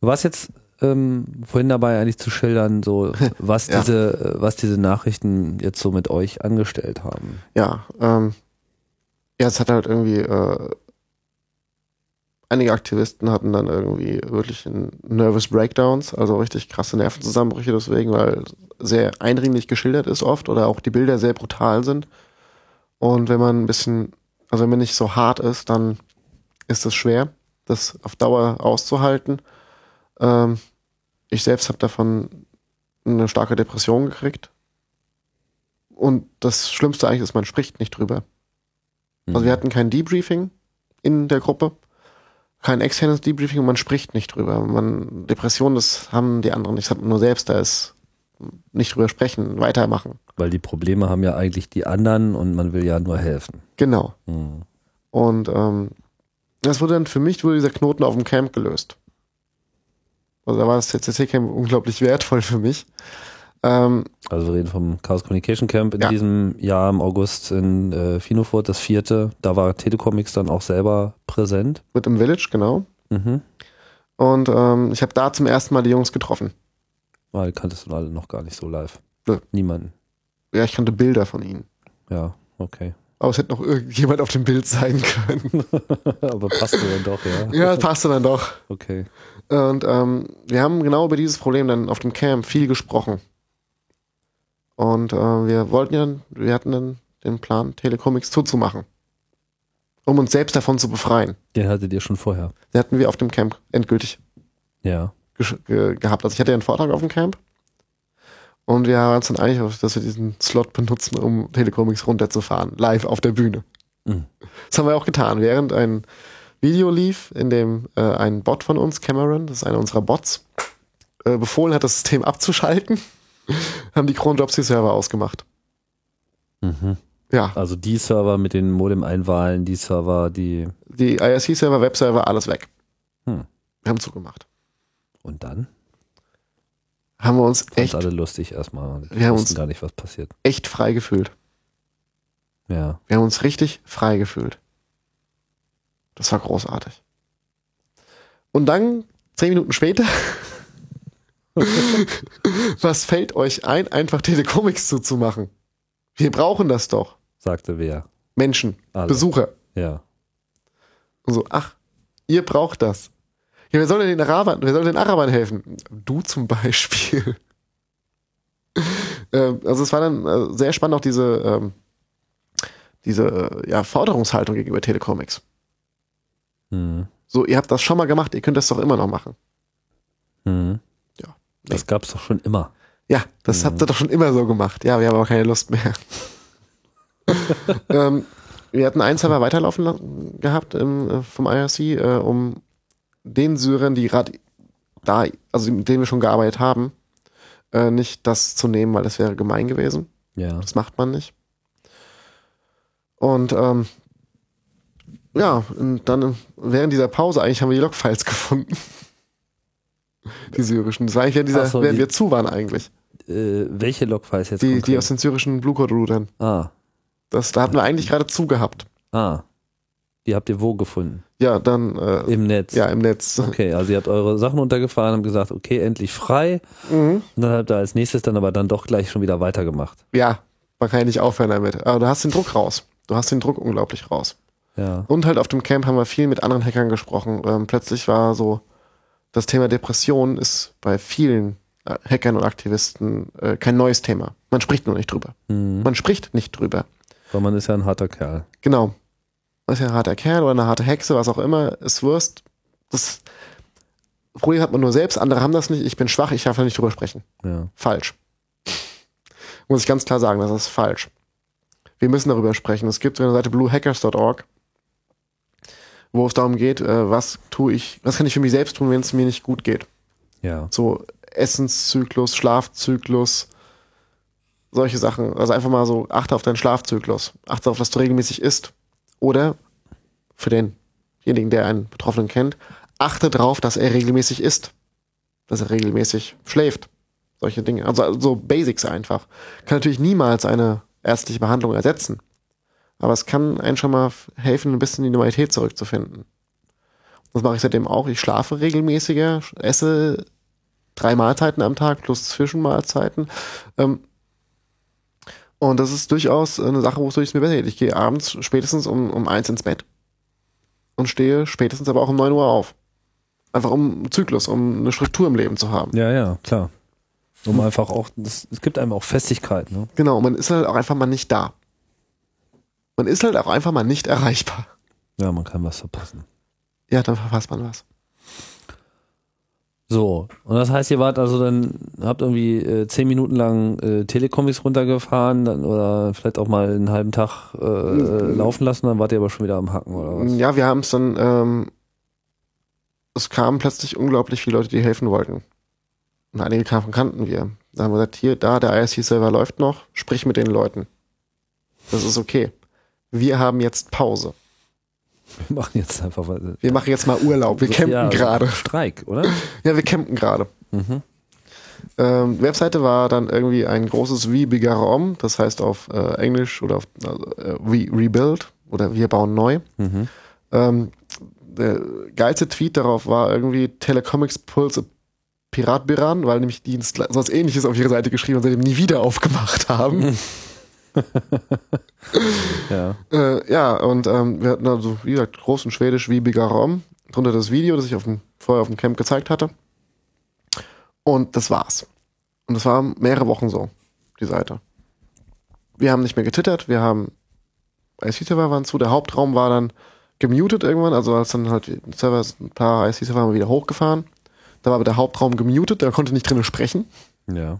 Du warst jetzt ähm, vorhin dabei, eigentlich zu schildern, so was Ja. diese, äh, was diese Nachrichten jetzt so mit euch angestellt haben. Ja, ähm, ja, es hat halt irgendwie, äh, einige Aktivisten hatten dann irgendwie wirklich Nervous Breakdowns, also richtig krasse Nervenzusammenbrüche deswegen, weil sehr eindringlich geschildert ist oft oder auch die Bilder sehr brutal sind. Und wenn man ein bisschen, also wenn man nicht so hart ist, dann ist es schwer, das auf Dauer auszuhalten. Ähm, ich selbst habe davon eine starke Depression gekriegt. Und das Schlimmste eigentlich ist, man spricht nicht drüber. Also wir hatten kein Debriefing in der Gruppe, kein externes Debriefing und man spricht nicht drüber. Man, Depression, das haben die anderen hat man nur selbst, da ist nicht drüber sprechen, weitermachen. Weil die Probleme haben ja eigentlich die anderen und man will ja nur helfen. Genau. Hm. Und ähm, das wurde dann für mich wurde dieser Knoten auf dem Camp gelöst. Also da war das CCC-Camp unglaublich wertvoll für mich. Ähm, Also wir reden vom Chaos Communication Camp in Ja. diesem Jahr im August in äh, Finofurt, das vierte. Da war Telecomics dann auch selber präsent. mit im Village, genau. Mhm. Und ähm, ich habe da zum ersten Mal die Jungs getroffen. Weil kanntest du alle noch gar nicht so live. Nö. Niemanden. Ja, ich kannte Bilder von ihnen. Ja, okay. Aber es hätte noch irgendjemand auf dem Bild sein können. Aber passt du dann doch, ja? ja, passte dann doch. Okay. Und ähm, wir haben genau über dieses Problem dann auf dem Camp viel gesprochen. Und äh, wir wollten ja, wir hatten dann den Plan, Telecomics zuzumachen. Um uns selbst davon zu befreien. Den hattet ihr schon vorher. Den hatten wir auf dem Camp endgültig Ja. ge gehabt. Also ich hatte ja einen Vortrag auf dem Camp. Und wir waren uns dann einig, dass wir diesen Slot benutzen, um Telecomics runterzufahren. Live auf der Bühne. Mhm. Das haben wir auch getan. Während ein Video lief, in dem äh, ein Bot von uns, Cameron, das ist einer unserer Bots, äh, befohlen hat, das System abzuschalten, haben die Chrome-Dropsy-Server ausgemacht. Mhm. Ja, Also die Server mit den Modem-Einwahlen, die Server, die. die IRC-Server, Webserver, alles weg. Hm. Wir haben zugemacht. Und dann? Haben wir uns Fand's echt, alle lustig erstmal. Wir Wir haben uns- gar nicht, was passiert. echt frei gefühlt. Ja. Wir haben uns richtig frei gefühlt. Das war großartig. Und dann, zehn Minuten später, was fällt euch ein, einfach Telecomics zuzumachen? Wir brauchen das doch. Sagte wer. Menschen, Alle. Besucher. Ja. Und so, ach, ihr braucht das. Ja, wer soll denn den Arabern, wer soll den Arabern helfen? Du zum Beispiel. ähm, also es war dann äh, sehr spannend auch diese, ähm, diese äh, ja, Forderungshaltung gegenüber Telecomics. Mhm. So, ihr habt das schon mal gemacht, ihr könnt das doch immer noch machen. Mhm. Das gab's doch schon immer. Ja, das habt ihr doch schon immer so gemacht. Ja, wir haben aber keine Lust mehr. ähm, wir hatten einen Server weiterlaufen la- gehabt im, äh, vom IRC, äh, um den Syrern, die gerade da, also mit denen wir schon gearbeitet haben, äh, nicht das zu nehmen, weil das wäre gemein gewesen. Ja. Das macht man nicht. Und ähm, ja, und dann während dieser Pause eigentlich haben wir die Logfiles gefunden. Die syrischen. Das war eigentlich ja dieser, Ach so, während die- wir zu waren eigentlich. Äh, welche Logfiles jetzt? Die, konkret? die aus den syrischen Blue Code Routern. ah. Das, da hatten wir eigentlich gerade zu gehabt. Ah. Die habt ihr wo gefunden? Ja, dann äh, Im Netz. ja im Netz. Okay, also ihr habt eure Sachen runtergefahren und gesagt, okay, endlich frei. Mhm. Und dann habt ihr als nächstes dann aber dann doch gleich schon wieder weitergemacht. Ja, man kann ja nicht aufhören damit. Aber du hast den Druck raus. Du hast den Druck unglaublich raus. Ja. Und halt auf dem Camp haben wir viel mit anderen Hackern gesprochen. Ähm, plötzlich war so, das Thema Depression ist bei vielen äh, Hackern und Aktivisten äh, kein neues Thema. Man spricht nur nicht drüber. Mhm. Man spricht nicht drüber. Weil man ist ja ein harter Kerl. Genau. Das ist ja ein harter Kerl oder eine harte Hexe, was auch immer, ist Wurst. Das Problem hat man nur selbst, andere haben das nicht, ich bin schwach, ich darf da nicht drüber sprechen. Ja. Falsch. Muss ich ganz klar sagen, das ist falsch. Wir müssen darüber sprechen. Es gibt eine Seite bluehackers.org, wo es darum geht, äh, was tue ich, was kann ich für mich selbst tun, wenn es mir nicht gut geht. Ja. So Essenszyklus, Schlafzyklus, solche Sachen. Also einfach mal so, achte auf deinen Schlafzyklus, achte darauf, dass du regelmäßig isst. Oder für denjenigen, der einen Betroffenen kennt, achte darauf, dass er regelmäßig isst. Dass er regelmäßig schläft. Solche Dinge. Also so Basics einfach. Kann natürlich niemals eine ärztliche Behandlung ersetzen. Aber es kann einen schon mal helfen, ein bisschen die Normalität zurückzufinden. Das mache ich seitdem auch. Ich schlafe regelmäßiger, esse drei Mahlzeiten am Tag plus Zwischenmahlzeiten. Ähm, und das ist durchaus eine Sache, wo es mir besser geht. Ich gehe abends spätestens um, um eins ins Bett und stehe spätestens aber auch um neun Uhr auf. Einfach um einen Zyklus, um eine Struktur im Leben zu haben. Ja, ja, klar. Um einfach auch, es gibt einem auch Festigkeit, ne? Genau, man ist halt auch einfach mal nicht da. Man ist halt auch einfach mal nicht erreichbar. Ja, man kann was verpassen. Ja, dann verpasst man was. So, und das heißt, ihr wart also dann, habt irgendwie äh, zehn Minuten lang äh, Telekomis runtergefahren dann, oder vielleicht auch mal einen halben Tag äh, laufen lassen, dann wart ihr aber schon wieder am Hacken oder was? Ja, wir haben es dann, ähm, es kamen plötzlich unglaublich viele Leute, die helfen wollten. Und einige kamen kannten wir. Da haben wir gesagt, hier, da, der ISC-Server läuft noch, sprich mit den Leuten. Das ist okay. Wir haben jetzt Pause. Wir machen jetzt einfach weiter. Wir machen jetzt mal Urlaub. Wir campen Ja, gerade. Streik, oder? Ja, wir campen gerade. Mhm. Ähm, Webseite war dann irgendwie ein großes Wie Bigare Om, das heißt auf äh, Englisch oder auf äh, We Rebuild oder wir bauen neu. Mhm. Ähm, der geilste Tweet darauf war irgendwie Telecomics Pulse Piratbiran, weil nämlich die sonst ähnliches auf ihre Seite geschrieben und seitdem nie wieder aufgemacht haben. Ja. Äh, ja, und ähm, wir hatten also, wie gesagt, großen Schwedisch wie Bigger Raum. Drunter das Video, das ich auf dem, vorher auf dem Camp gezeigt hatte. Und das war's. Und das war mehrere Wochen so, die Seite. Wir haben nicht mehr getwittert, wir haben IC-Server waren zu, der Hauptraum war dann gemutet irgendwann, also als dann halt Server, ein paar IC-Server haben wieder hochgefahren. Da war aber der Hauptraum gemutet, der konnte nicht drinnen sprechen. Ja.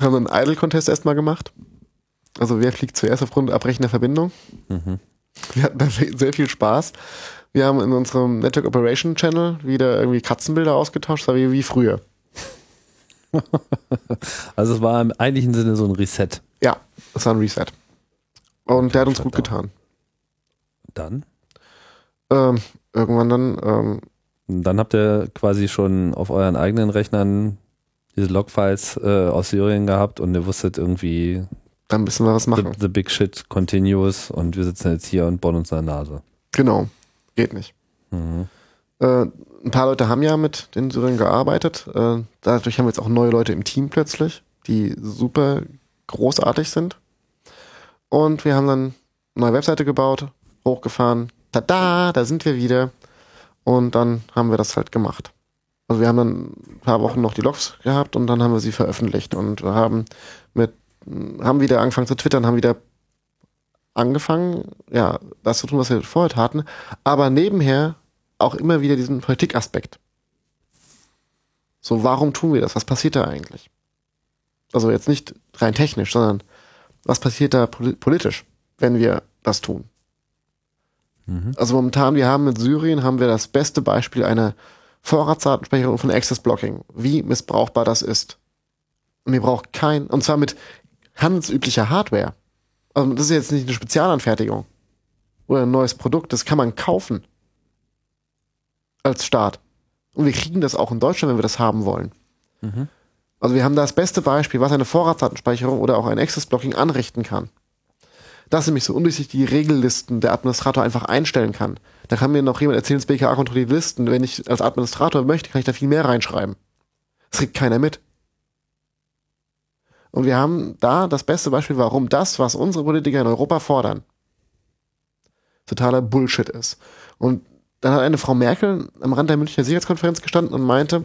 Wir haben einen Idle-Contest erstmal gemacht. Also wer fliegt zuerst aufgrund abbrechender Verbindung. Mhm. Wir hatten da sehr viel Spaß. Wir haben in unserem Network Operation Channel wieder irgendwie Katzenbilder ausgetauscht, das war wie, früher. Also es war im eigentlichen Sinne so ein Reset. Ja, das war ein Reset. Und der hat uns gut getan. Dann? Ähm, irgendwann dann, ähm, Dann habt ihr quasi schon auf euren eigenen Rechnern diese Logfiles äh, aus Syrien gehabt und ihr wusstet irgendwie, dann müssen wir was the, machen. the big shit continues und wir sitzen jetzt hier und bohren uns eine Nase. Genau, geht nicht. Mhm. Äh, ein paar Leute haben ja mit den Syrern gearbeitet. Äh, dadurch haben wir jetzt auch neue Leute im Team plötzlich, die super großartig sind. Und wir haben dann eine neue Webseite gebaut, hochgefahren. Tada, da sind wir wieder. Und dann haben wir das halt gemacht. Also wir haben dann ein paar Wochen noch die Logs gehabt und dann haben wir sie veröffentlicht und wir haben mit, haben wieder angefangen zu twittern, haben wieder angefangen, ja, das zu tun, was wir vorher taten, aber nebenher auch immer wieder diesen Politikaspekt. So, warum tun wir das? Was passiert da eigentlich? Also jetzt nicht rein technisch, sondern was passiert da poli- politisch, wenn wir das tun? Mhm. Also momentan, wir haben mit Syrien haben wir das beste Beispiel einer Vorratsdatenspeicherung von Access Blocking, wie missbrauchbar das ist. Und ihr braucht kein, und zwar mit handelsüblicher Hardware. Also das ist jetzt nicht eine Spezialanfertigung oder ein neues Produkt, das kann man kaufen als Staat. Und wir kriegen das auch in Deutschland, wenn wir das haben wollen. Mhm. Also wir haben da das beste Beispiel, was eine Vorratsdatenspeicherung oder auch ein Access Blocking anrichten kann. Das nämlich so undurchsichtige Regellisten der Administrator einfach einstellen kann. Da kann mir noch jemand erzählen, das BKA kontrolliert Listen. Wenn ich als Administrator möchte, kann ich da viel mehr reinschreiben. Das kriegt keiner mit. Und wir haben da das beste Beispiel, warum das, was unsere Politiker in Europa fordern, totaler Bullshit ist. Und dann hat eine Frau Merkel am Rand der Münchner Sicherheitskonferenz gestanden und meinte,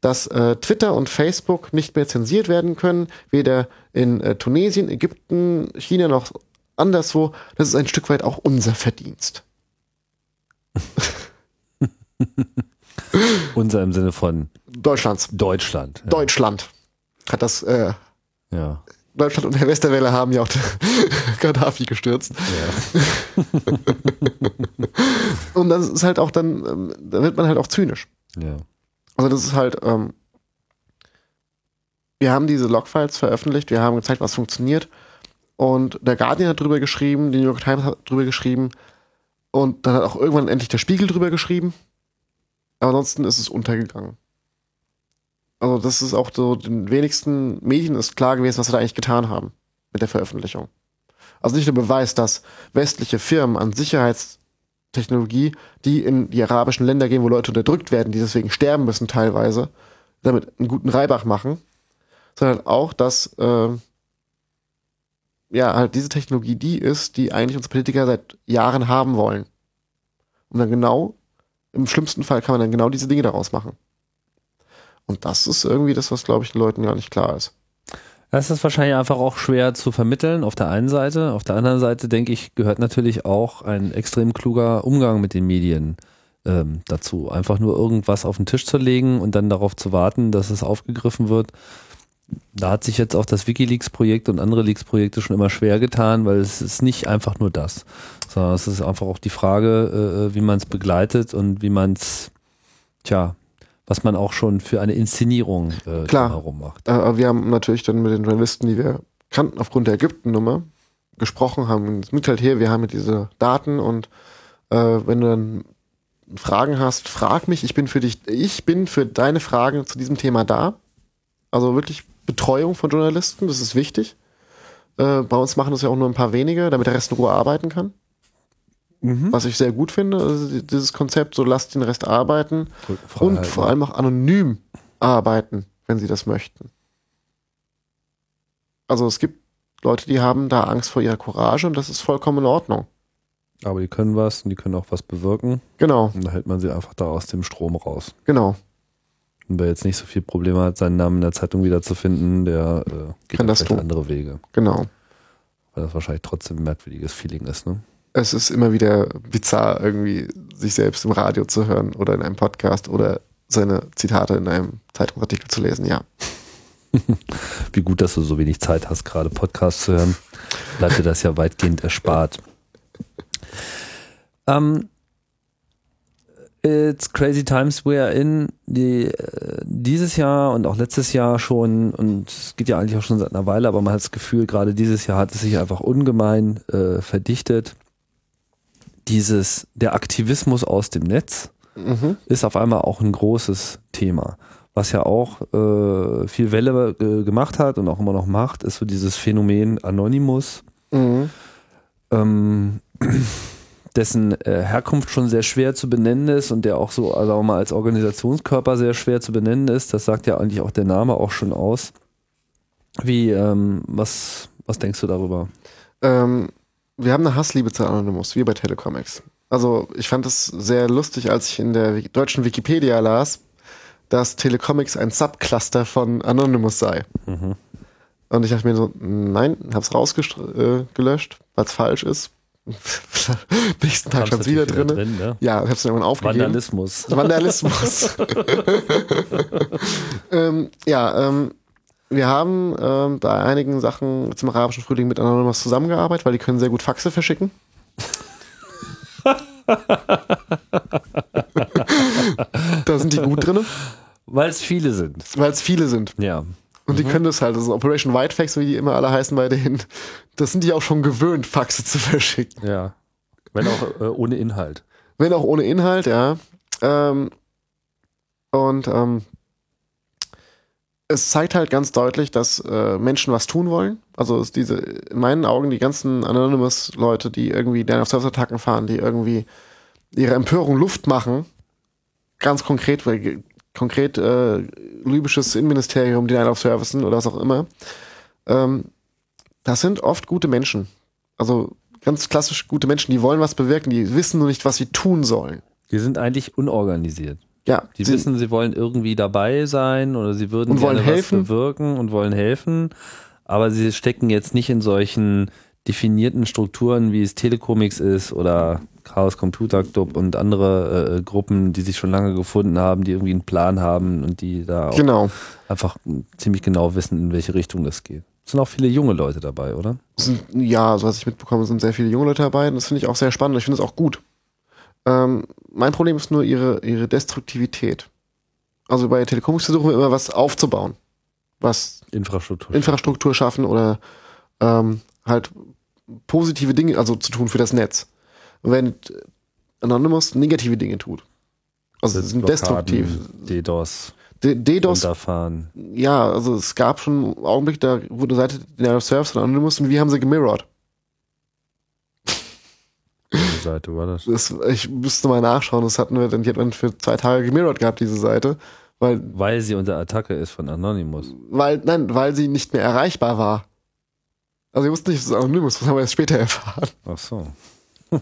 dass äh, Twitter und Facebook nicht mehr zensiert werden können, weder in äh, Tunesien, Ägypten, China noch anderswo. Das ist ein Stück weit auch unser Verdienst. Unser im Sinne von Deutschlands. Deutschland. Ja. Deutschland hat das, äh, ja. Deutschland und Herr Westerwelle haben ja auch Gaddafi gestürzt. Ja. Und das ist halt auch dann, ähm, da wird man halt auch zynisch. ja. Also das ist halt, ähm, wir haben diese Logfiles veröffentlicht, wir haben gezeigt, was funktioniert. Und der Guardian hat drüber geschrieben, die New York Times hat drüber geschrieben und dann hat auch irgendwann endlich der Spiegel drüber geschrieben. Aber ansonsten ist es untergegangen. Also das ist auch so, den wenigsten Medien ist klar gewesen, was sie da eigentlich getan haben mit der Veröffentlichung. Also nicht nur Beweis, dass westliche Firmen an Sicherheitstechnologie, die in die arabischen Länder gehen, wo Leute unterdrückt werden, die deswegen sterben müssen teilweise, damit einen guten Reibach machen, sondern auch, dass äh, ja halt diese Technologie die ist, die eigentlich unsere Politiker seit Jahren haben wollen. Und dann genau, im schlimmsten Fall kann man dann genau diese Dinge daraus machen. Und das ist irgendwie das, was, glaube ich, den Leuten gar nicht klar ist. Das ist wahrscheinlich einfach auch schwer zu vermitteln auf der einen Seite. Auf der anderen Seite, denke ich, gehört natürlich auch ein extrem kluger Umgang mit den Medien ähm, dazu. Einfach nur irgendwas auf den Tisch zu legen und dann darauf zu warten, dass es aufgegriffen wird. Da hat sich jetzt auch das Wikileaks-Projekt und andere Leaks-Projekte schon immer schwer getan, weil es ist nicht einfach nur das, sondern es ist einfach auch die Frage, äh, wie man es begleitet und wie man es, tja, was man auch schon für eine Inszenierung äh, Klar. herum macht. Äh, wir haben natürlich dann mit den Journalisten, die wir kannten aufgrund der Ägypten-Nummer, gesprochen, haben uns mitteilt hier, wir haben hier diese Daten und äh, wenn du dann Fragen hast, frag mich, ich bin für dich, ich bin für deine Fragen zu diesem Thema da. Also wirklich Betreuung von Journalisten, das ist wichtig. Äh, bei uns machen das ja auch nur ein paar wenige, damit der Rest in Ruhe arbeiten kann. Was ich sehr gut finde, also dieses Konzept, so lasst den Rest arbeiten und Freiheit, vor ne? allem auch anonym arbeiten, wenn sie das möchten. Also es gibt Leute, die haben da Angst vor ihrer Courage und das ist vollkommen in Ordnung. Aber die können was und die können auch was bewirken. Genau, Und da hält man sie einfach da aus dem Strom raus. genau. Wer jetzt nicht so viel Probleme hat, seinen Namen in der Zeitung wiederzufinden, der äh, geht Kann da das vielleicht tun. andere Wege. Genau. Weil das wahrscheinlich trotzdem ein merkwürdiges Feeling ist, ne? Es ist immer wieder bizarr, irgendwie sich selbst im Radio zu hören oder in einem Podcast oder seine Zitate in einem Zeitungsartikel zu lesen, ja. Wie gut, dass du so wenig Zeit hast, gerade Podcasts zu hören. Bleibt dir das ja weitgehend erspart. Ähm, it's crazy times we are in. Die, äh, dieses Jahr und auch letztes Jahr schon, und es geht ja eigentlich auch schon seit einer Weile, aber man hat das Gefühl, gerade dieses Jahr hat es sich einfach ungemein äh, verdichtet. Dieses, der Aktivismus aus dem Netz Mhm. ist auf einmal auch ein großes Thema. Was ja auch äh, viel Welle gemacht hat und auch immer noch macht, ist so dieses Phänomen Anonymous, Mhm. ähm, dessen äh, Herkunft schon sehr schwer zu benennen ist und der auch so, also auch mal als Organisationskörper sehr schwer zu benennen ist. Das sagt ja eigentlich auch der Name auch schon aus. Wie, ähm, was, was denkst du darüber? Ähm, wir haben eine Hassliebe zu Anonymous, wie bei Telecomics. Also ich fand es sehr lustig, als ich in der deutschen Wikipedia las, dass Telecomics ein Subcluster von Anonymous sei. Und ich dachte mir so, nein, hab's rausgelöscht, weil es falsch ist. Nächsten Tag stand es wieder natürlich drin. ne? Ja, hab's dann irgendwann aufgegeben. Vandalismus. Vandalismus. ähm, ja, ähm, wir haben ähm, bei einigen Sachen zum arabischen Frühling mit Anonymous zusammengearbeitet, weil die können sehr gut Faxe verschicken. da sind die gut drin, Weil es viele sind. weil es viele sind. Ja. Und die können das halt, also Operation Whitefax, wie die immer alle heißen bei denen, das sind die auch schon gewöhnt, Faxe zu verschicken. Ja. Wenn auch äh, ohne Inhalt. Wenn auch ohne Inhalt, ja. Ähm, und ähm, es zeigt halt ganz deutlich, dass äh, Menschen was tun wollen. Also es diese, in meinen Augen, die ganzen Anonymous-Leute, die irgendwie dann auf Service-Attacken fahren, die irgendwie ihre Empörung Luft machen, ganz konkret, weil konkret äh, libysches Innenministerium, Denial of Servicen oder was auch immer, ähm, das sind oft gute Menschen. Also ganz klassisch gute Menschen, die wollen was bewirken, die wissen nur nicht, was sie tun sollen. Die sind eigentlich unorganisiert. Ja, Die sie- wissen, sie wollen irgendwie dabei sein oder sie würden gerne helfen. was bewirken und wollen helfen, aber sie stecken jetzt nicht in solchen definierten Strukturen, wie es Telecomics ist oder Chaos Computer Club und andere äh, Gruppen, die sich schon lange gefunden haben, die irgendwie einen Plan haben und die da auch Genau. einfach ziemlich genau wissen, in welche Richtung das geht. Sind auch viele junge Leute dabei, oder? Sind, ja, so was ich mitbekomme, sind sehr viele junge Leute dabei. Und das finde ich auch sehr spannend. Ich finde es auch gut. Ähm, mein Problem ist nur ihre, ihre Destruktivität. Also bei Telecomics versuchen wir immer was aufzubauen. Was Infrastruktur. Infrastruktur schaffen oder ähm, halt positive Dinge, also zu tun für das Netz. Wenn Anonymous negative Dinge tut. Also sind destruktiv. DDoS, DDoS runterfahren. ja, also es gab schon einen Augenblick, da wurde eine Seite Denial of Service von Anonymous und wir haben sie gemirrored. Welche Seite war das? Das, ich müsste mal nachschauen, das hatten wir dann, die hat man für zwei Tage gemirrored gehabt, diese Seite. Weil, Weil sie unter Attacke ist von Anonymous. weil, nein, weil sie nicht mehr erreichbar war. Also wir wussten nicht, dass es Anonymous, das haben wir erst später erfahren. Ach so.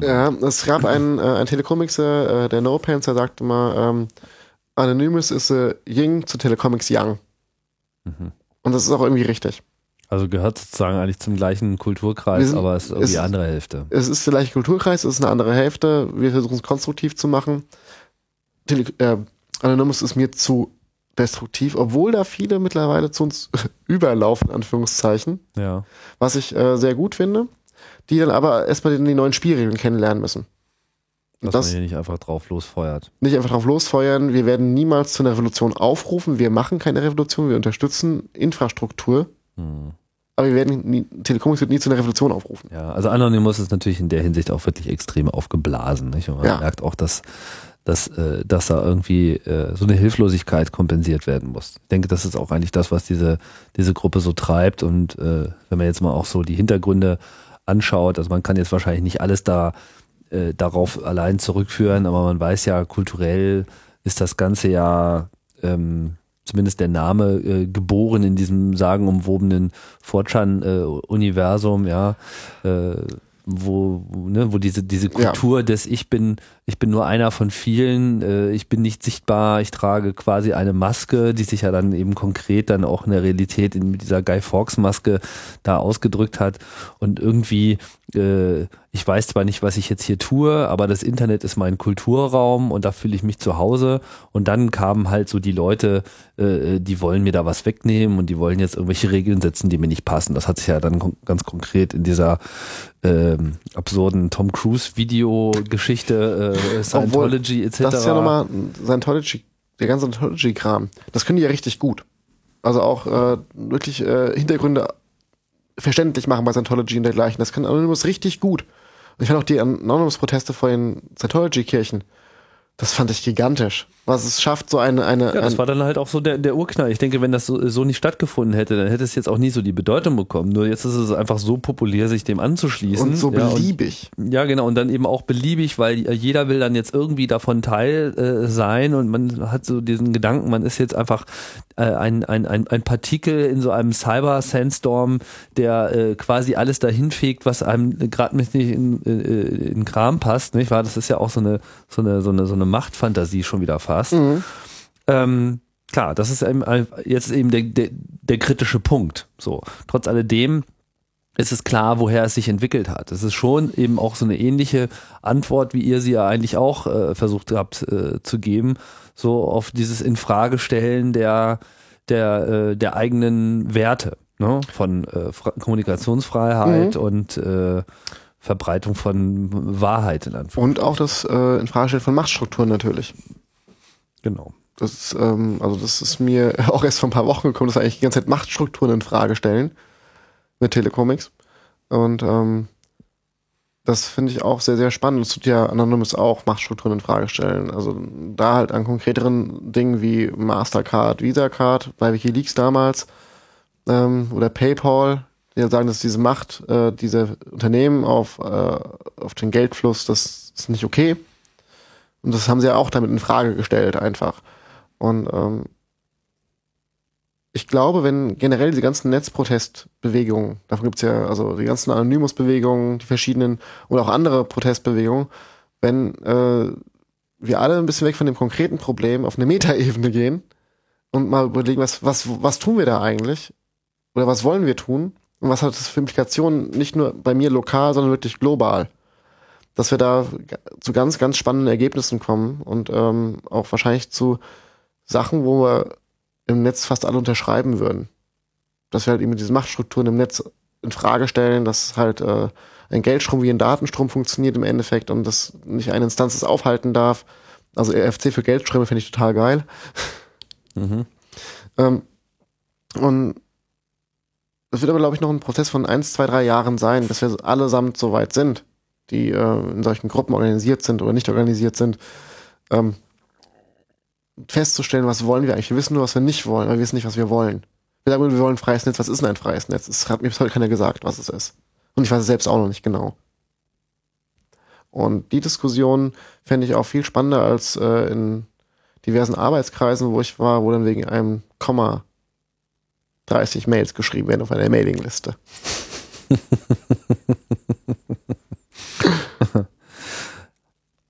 Ja, es gab einen, äh, einen Telecomics, äh, der No Pants, der sagte mal, ähm, Anonymous ist äh, Ying zu Telecomics Young. Mhm. Und das ist auch irgendwie richtig. Also gehört sozusagen eigentlich zum gleichen Kulturkreis, sind- aber es ist irgendwie es- die andere Hälfte. Es ist vielleicht Kulturkreis, es ist eine andere Hälfte. Wir versuchen es konstruktiv zu machen. Tele äh, Anonymous ist mir zu destruktiv, obwohl da viele mittlerweile zu uns überlaufen, Anführungszeichen, Ja. was ich äh, sehr gut finde, die dann aber erstmal die neuen Spielregeln kennenlernen müssen. Dass Das man hier nicht einfach drauf losfeuert. nicht einfach drauf losfeuern, wir werden niemals zu einer Revolution aufrufen, wir machen keine Revolution, wir unterstützen Infrastruktur, Hm. aber wir werden nie, Telekom wird nie zu einer Revolution aufrufen. Ja, also Anonymous ist natürlich in der Hinsicht auch wirklich extrem aufgeblasen. Nicht? Und man Ja. merkt auch, dass, dass, äh, dass da irgendwie äh, so eine Hilflosigkeit kompensiert werden muss. Ich denke, das ist auch eigentlich das, was diese, diese Gruppe so treibt. Und äh, wenn man jetzt mal auch so die Hintergründe anschaut, also man kann jetzt wahrscheinlich nicht alles da äh, darauf allein zurückführen, aber man weiß ja, kulturell ist das Ganze ja ähm, zumindest der Name äh, geboren in diesem sagenumwobenen Fortran-Universum, ja, äh, wo, ne, wo diese, diese Ja. Kultur des Ich bin, ich bin nur einer von vielen, äh, ich bin nicht sichtbar, ich trage quasi eine Maske, die sich ja dann eben konkret dann auch in der Realität in mit dieser Guy Fawkes Maske da ausgedrückt hat und irgendwie äh, ich weiß zwar nicht, was ich jetzt hier tue, aber das Internet ist mein Kulturraum und da fühle ich mich zu Hause. Und dann kamen halt so die Leute, äh, die wollen mir da was wegnehmen und die wollen jetzt irgendwelche Regeln setzen, die mir nicht passen. Das hat sich ja dann kon ganz konkret in dieser ähm, absurden Tom Cruise Video-Geschichte, äh, Scientology etc. Das ist ja nochmal Scientology, der ganze Scientology-Kram. Das können die ja richtig gut. Also auch äh, wirklich äh, Hintergründe verständlich machen bei Scientology und dergleichen. Das kann Anonymous richtig gut. Und ich fand auch die Anonymous-Proteste vor den Scientology-Kirchen, das fand ich gigantisch. Was es schafft, so eine, eine, Ja, das ein, war dann halt auch so der, der Urknall. Ich denke, wenn das so, so nicht stattgefunden hätte, dann hätte es jetzt auch nie so die Bedeutung bekommen. Nur jetzt ist es einfach so populär, sich dem anzuschließen. und so ja, beliebig. Ja, genau. Und dann eben auch beliebig, weil jeder will dann jetzt irgendwie davon Teil äh, sein und man hat so diesen Gedanken, man ist jetzt einfach äh, ein, ein, ein, ein Partikel in so einem Cyber-Sandstorm, der äh, quasi alles dahin fegt, was einem gerade nicht in, äh, in Kram passt, nicht wahr? Das ist ja auch so eine, so eine, so eine, so eine Machtfantasie schon wieder fast. Ähm, klar, das ist eben jetzt eben der, der, der kritische Punkt. So, trotz alledem ist es klar, woher es sich entwickelt hat. Es ist schon eben auch so eine ähnliche Antwort, wie ihr sie ja eigentlich auch äh, versucht habt äh, zu geben, so auf dieses Infragestellen der der äh, der eigenen Werte, ne? von äh, Kommunikationsfreiheit und äh, Verbreitung von Wahrheit in Anführungszeichen. Und auch das äh, Infragestellen von Machtstrukturen natürlich. Genau. Das ist, ähm, also das ist mir auch erst vor ein paar Wochen gekommen, dass eigentlich die ganze Zeit Machtstrukturen in Frage stellen mit Telecomics. Und ähm, das finde ich auch sehr, sehr spannend. Es tut ja Anonymous auch Machtstrukturen in Frage stellen. Also da halt an konkreteren Dingen wie Mastercard, Visa Card, bei Wikileaks damals ähm, oder PayPal, die ja sagen, dass diese Macht, äh, diese Unternehmen auf, äh, auf den Geldfluss, das ist nicht okay. Und das haben sie ja auch damit in Frage gestellt, einfach. Und ähm, ich glaube, wenn generell diese ganzen Netzprotestbewegungen, davon gibt's ja also die ganzen Anonymous-Bewegungen, die verschiedenen und auch andere Protestbewegungen, wenn äh, wir alle ein bisschen weg von dem konkreten Problem auf eine Metaebene gehen und mal überlegen, was, was, was tun wir da eigentlich? Oder was wollen wir tun? Und was hat das für Implikationen nicht nur bei mir lokal, sondern wirklich global? Dass wir da zu ganz, ganz spannenden Ergebnissen kommen und ähm, auch wahrscheinlich zu Sachen, wo wir im Netz fast alle unterschreiben würden. Dass wir halt eben diese Machtstrukturen im Netz in Frage stellen, dass halt äh, ein Geldstrom wie ein Datenstrom funktioniert im Endeffekt und dass nicht eine Instanz es aufhalten darf. Also RFC für Geldströme finde ich total geil. Mhm. Ähm, und es wird aber, glaube ich, noch ein Prozess von eins, zwei, drei Jahren sein, bis wir allesamt so weit sind, die äh, in solchen Gruppen organisiert sind oder nicht organisiert sind, ähm, festzustellen, was wollen wir eigentlich. Wir wissen nur, was wir nicht wollen, aber wir wissen nicht, was wir wollen. Wir sagen, wir wollen ein freies Netz. Was ist denn ein freies Netz? Es hat mir bis heute keiner gesagt, was es ist. Und ich weiß es selbst auch noch nicht genau. Und die Diskussion fände ich auch viel spannender als äh, in diversen Arbeitskreisen, wo ich war, wo dann wegen einem Komma 30 Mails geschrieben werden auf einer Mailingliste.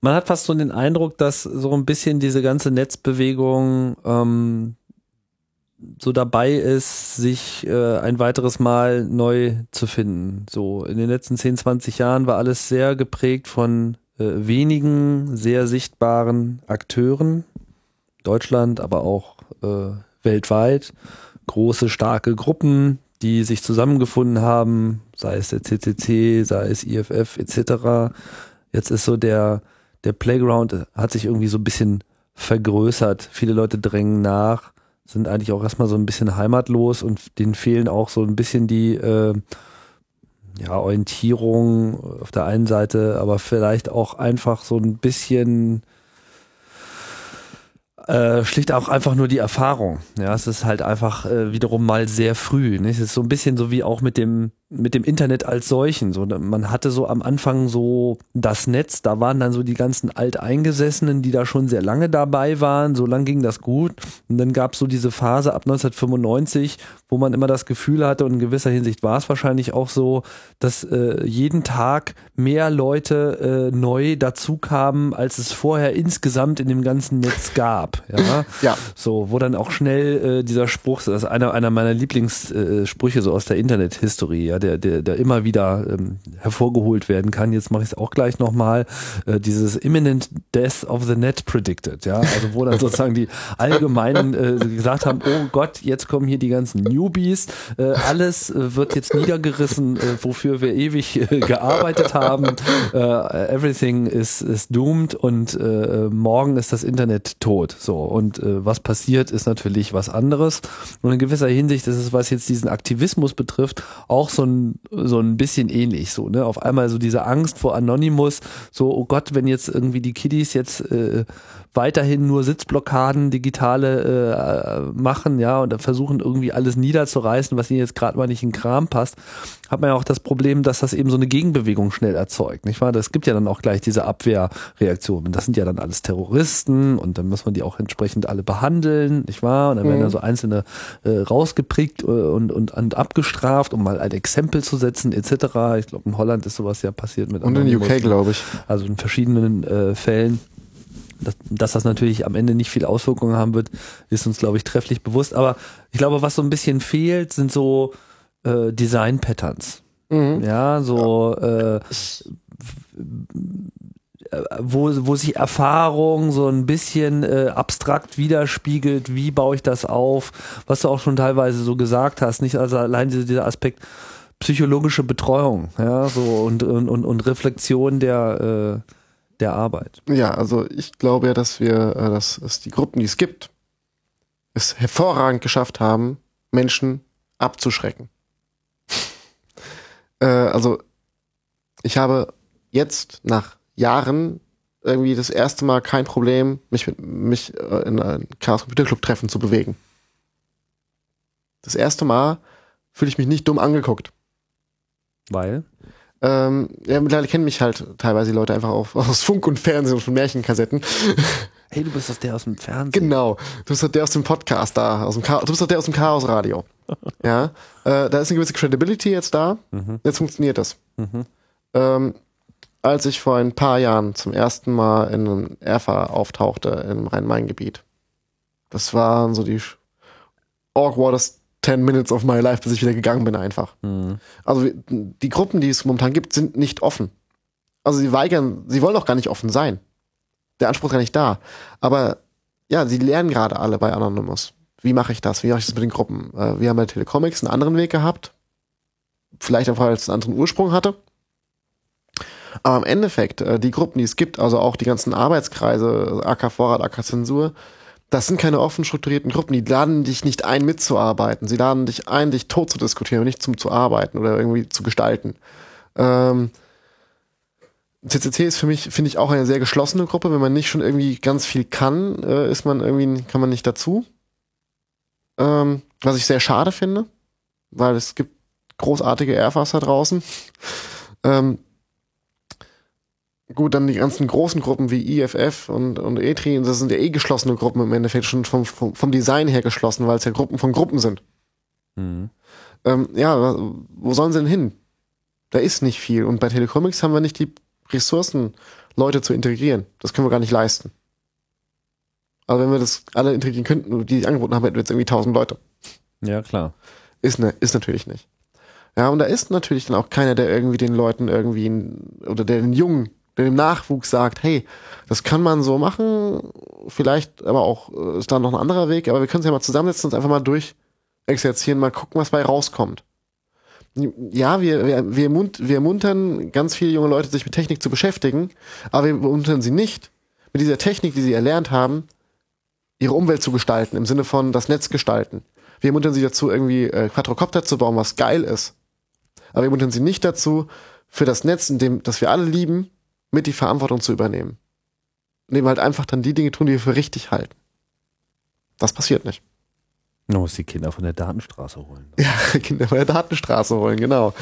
Man hat fast so den Eindruck, dass so ein bisschen diese ganze Netzbewegung ähm, so dabei ist, sich äh, ein weiteres Mal neu zu finden. So in den letzten 10, 20 Jahren war alles sehr geprägt von äh, wenigen sehr sichtbaren Akteuren. Deutschland, aber auch äh, weltweit. Große, starke Gruppen, die sich zusammengefunden haben, sei es der CCC, sei es IFF etc. Jetzt ist so der, der Playground hat sich irgendwie so ein bisschen vergrößert. Viele Leute drängen nach, sind eigentlich auch erstmal so ein bisschen heimatlos und denen fehlen auch so ein bisschen die äh, ja, Orientierung auf der einen Seite, aber vielleicht auch einfach so ein bisschen äh, schlicht auch einfach nur die Erfahrung. Ja, es ist halt einfach äh, wiederum mal sehr früh. Nicht? Es ist so ein bisschen so wie auch mit dem mit dem Internet als solchen. So, man hatte so am Anfang so das Netz, da waren dann so die ganzen Alteingesessenen, die da schon sehr lange dabei waren. So lang ging das gut. Und dann gab es so diese Phase ab 1995, wo man immer das Gefühl hatte, und in gewisser Hinsicht war es wahrscheinlich auch so, dass äh, jeden Tag mehr Leute äh, neu dazu kamen, als es vorher insgesamt in dem ganzen Netz gab. Ja. Ja. So, wo dann auch schnell äh, dieser Spruch, das ist einer, einer meiner Lieblingssprüche so aus der Internethistorie, ja, der, der, der immer wieder ähm, hervorgeholt werden kann. Jetzt mache ich es auch gleich nochmal. Äh, dieses Imminent Death of the Net Predicted, ja. Also wo dann sozusagen die Allgemeinen äh, gesagt haben, oh Gott, jetzt kommen hier die ganzen Newbies, äh, alles äh, wird jetzt niedergerissen, äh, wofür wir ewig äh, gearbeitet haben. Everything is, is doomed und morgen ist das Internet tot. So, und was passiert, ist natürlich was anderes. Und in gewisser Hinsicht ist es, was jetzt diesen Aktivismus betrifft, auch so ein, so ein bisschen ähnlich. So, ne? Auf einmal so diese Angst vor Anonymous, so, oh Gott, wenn jetzt irgendwie die Kiddies jetzt äh, weiterhin nur Sitzblockaden digitale äh, machen, ja, und versuchen irgendwie alles niederzureißen, was ihnen jetzt gerade mal nicht in den Kram passt, hat man ja auch das Problem, dass das eben so eine Gegenbewegung schnell erzeugt, nicht wahr? Das gibt ja dann auch gleich diese Abwehrreaktionen. Das sind ja dann alles Terroristen und dann muss man die auch entsprechend alle behandeln, nicht wahr? Und dann werden Mhm. da so einzelne äh, rausgeprägt äh, und, und, und abgestraft, um mal ein Exempel zu setzen, etc. Ich glaube, in Holland ist sowas ja passiert mit Und in. UK, glaube ich. Also in verschiedenen äh, Fällen. Dass, dass das natürlich am Ende nicht viel Auswirkungen haben wird, ist uns, glaube ich, trefflich bewusst. Aber ich glaube, was so ein bisschen fehlt, sind so äh, Design-Patterns. Mhm. Ja, so äh, wo, wo sich Erfahrung so ein bisschen äh, abstrakt widerspiegelt, wie baue ich das auf, was du auch schon teilweise so gesagt hast, nicht also allein dieser, dieser Aspekt psychologische Betreuung, ja, so und, und, und, und Reflexion der, äh, der Arbeit. Ja, also ich glaube ja, dass wir, äh, dass es die Gruppen, die es gibt, es hervorragend geschafft haben, Menschen abzuschrecken. äh, also ich habe jetzt nach Jahren irgendwie das erste Mal kein Problem, mich mit mich äh, in ein Chaos Computer Club Treffen zu bewegen. Das erste Mal fühle ich mich nicht dumm angeguckt. Weil? Ähm, ja, mittlerweile kennen mich halt teilweise die Leute einfach auf, aus Funk und Fernsehen und von Märchenkassetten. Hey, du bist das der aus dem Fernsehen. Genau. Du bist doch der aus dem Podcast da, aus dem du bist doch der aus dem Chaos Radio. ja. Äh, da ist eine gewisse Credibility jetzt da. Mhm. Jetzt funktioniert das. Mhm. Ähm, als ich vor ein paar Jahren zum ersten Mal in einem Erfa auftauchte im Rhein-Main-Gebiet. Das waren so die sch- awkwardest 10 Minutes of my life, bis ich wieder gegangen bin einfach. Also die Gruppen, die es momentan gibt, sind nicht offen. Also sie weigern, sie wollen auch gar nicht offen sein. Der Anspruch ist gar nicht da. Aber ja, sie lernen gerade alle bei Anonymous. Wie mache ich das? Wie mache ich das mit den Gruppen? Äh, wir haben bei Telecomics einen anderen Weg gehabt. Vielleicht auch, weil es einen anderen Ursprung hatte. Aber im Endeffekt, äh, die Gruppen, die es gibt, also auch die ganzen Arbeitskreise, AK Vorrat, AK Zensur, das sind keine offen strukturierten Gruppen. Die laden dich nicht ein, mitzuarbeiten. Sie laden dich ein, dich tot zu diskutieren und nicht zum zu arbeiten oder irgendwie zu gestalten. Ähm, CCC ist für mich, finde ich, auch eine sehr geschlossene Gruppe. Wenn man nicht schon irgendwie ganz viel kann, äh, ist man irgendwie, kann man nicht dazu. Ähm, was ich sehr schade finde, weil es gibt großartige Airfars da draußen. ähm, gut, dann die ganzen großen Gruppen wie IFF und, und ETRI, das sind ja eh geschlossene Gruppen im Endeffekt schon vom, vom, vom Design her geschlossen, weil es ja Gruppen von Gruppen sind. Mhm. Ähm, ja, wo sollen sie denn hin? Da ist nicht viel. Und bei Telecomics haben wir nicht die Ressourcen, Leute zu integrieren. Das können wir gar nicht leisten. Aber wenn wir das alle integrieren könnten, die angeboten haben, hätten wir jetzt irgendwie tausend Leute. Ja, klar. Ist, ne, ist natürlich nicht. Ja, und da ist natürlich dann auch keiner, der irgendwie den Leuten irgendwie, oder der den Jungen, der dem Nachwuchs sagt, hey, das kann man so machen, vielleicht aber auch äh, ist da noch ein anderer Weg, aber wir können uns ja mal zusammensetzen und einfach mal durch exerzieren, mal gucken, was bei rauskommt. Ja, wir, wir, wir, mund, wir muntern ganz viele junge Leute, sich mit Technik zu beschäftigen, aber wir muntern sie nicht, mit dieser Technik, die sie erlernt haben, ihre Umwelt zu gestalten, im Sinne von das Netz gestalten. Wir muntern sie dazu, irgendwie äh, Quadrocopter zu bauen, was geil ist. Aber wir muntern sie nicht dazu, für das Netz, in dem, das wir alle lieben, mit die Verantwortung zu übernehmen. Indem wir halt einfach dann die Dinge tun, die wir für richtig halten. Das passiert nicht. Man muss die Kinder von der Datenstraße holen. Ja, Kinder von der Datenstraße holen, genau.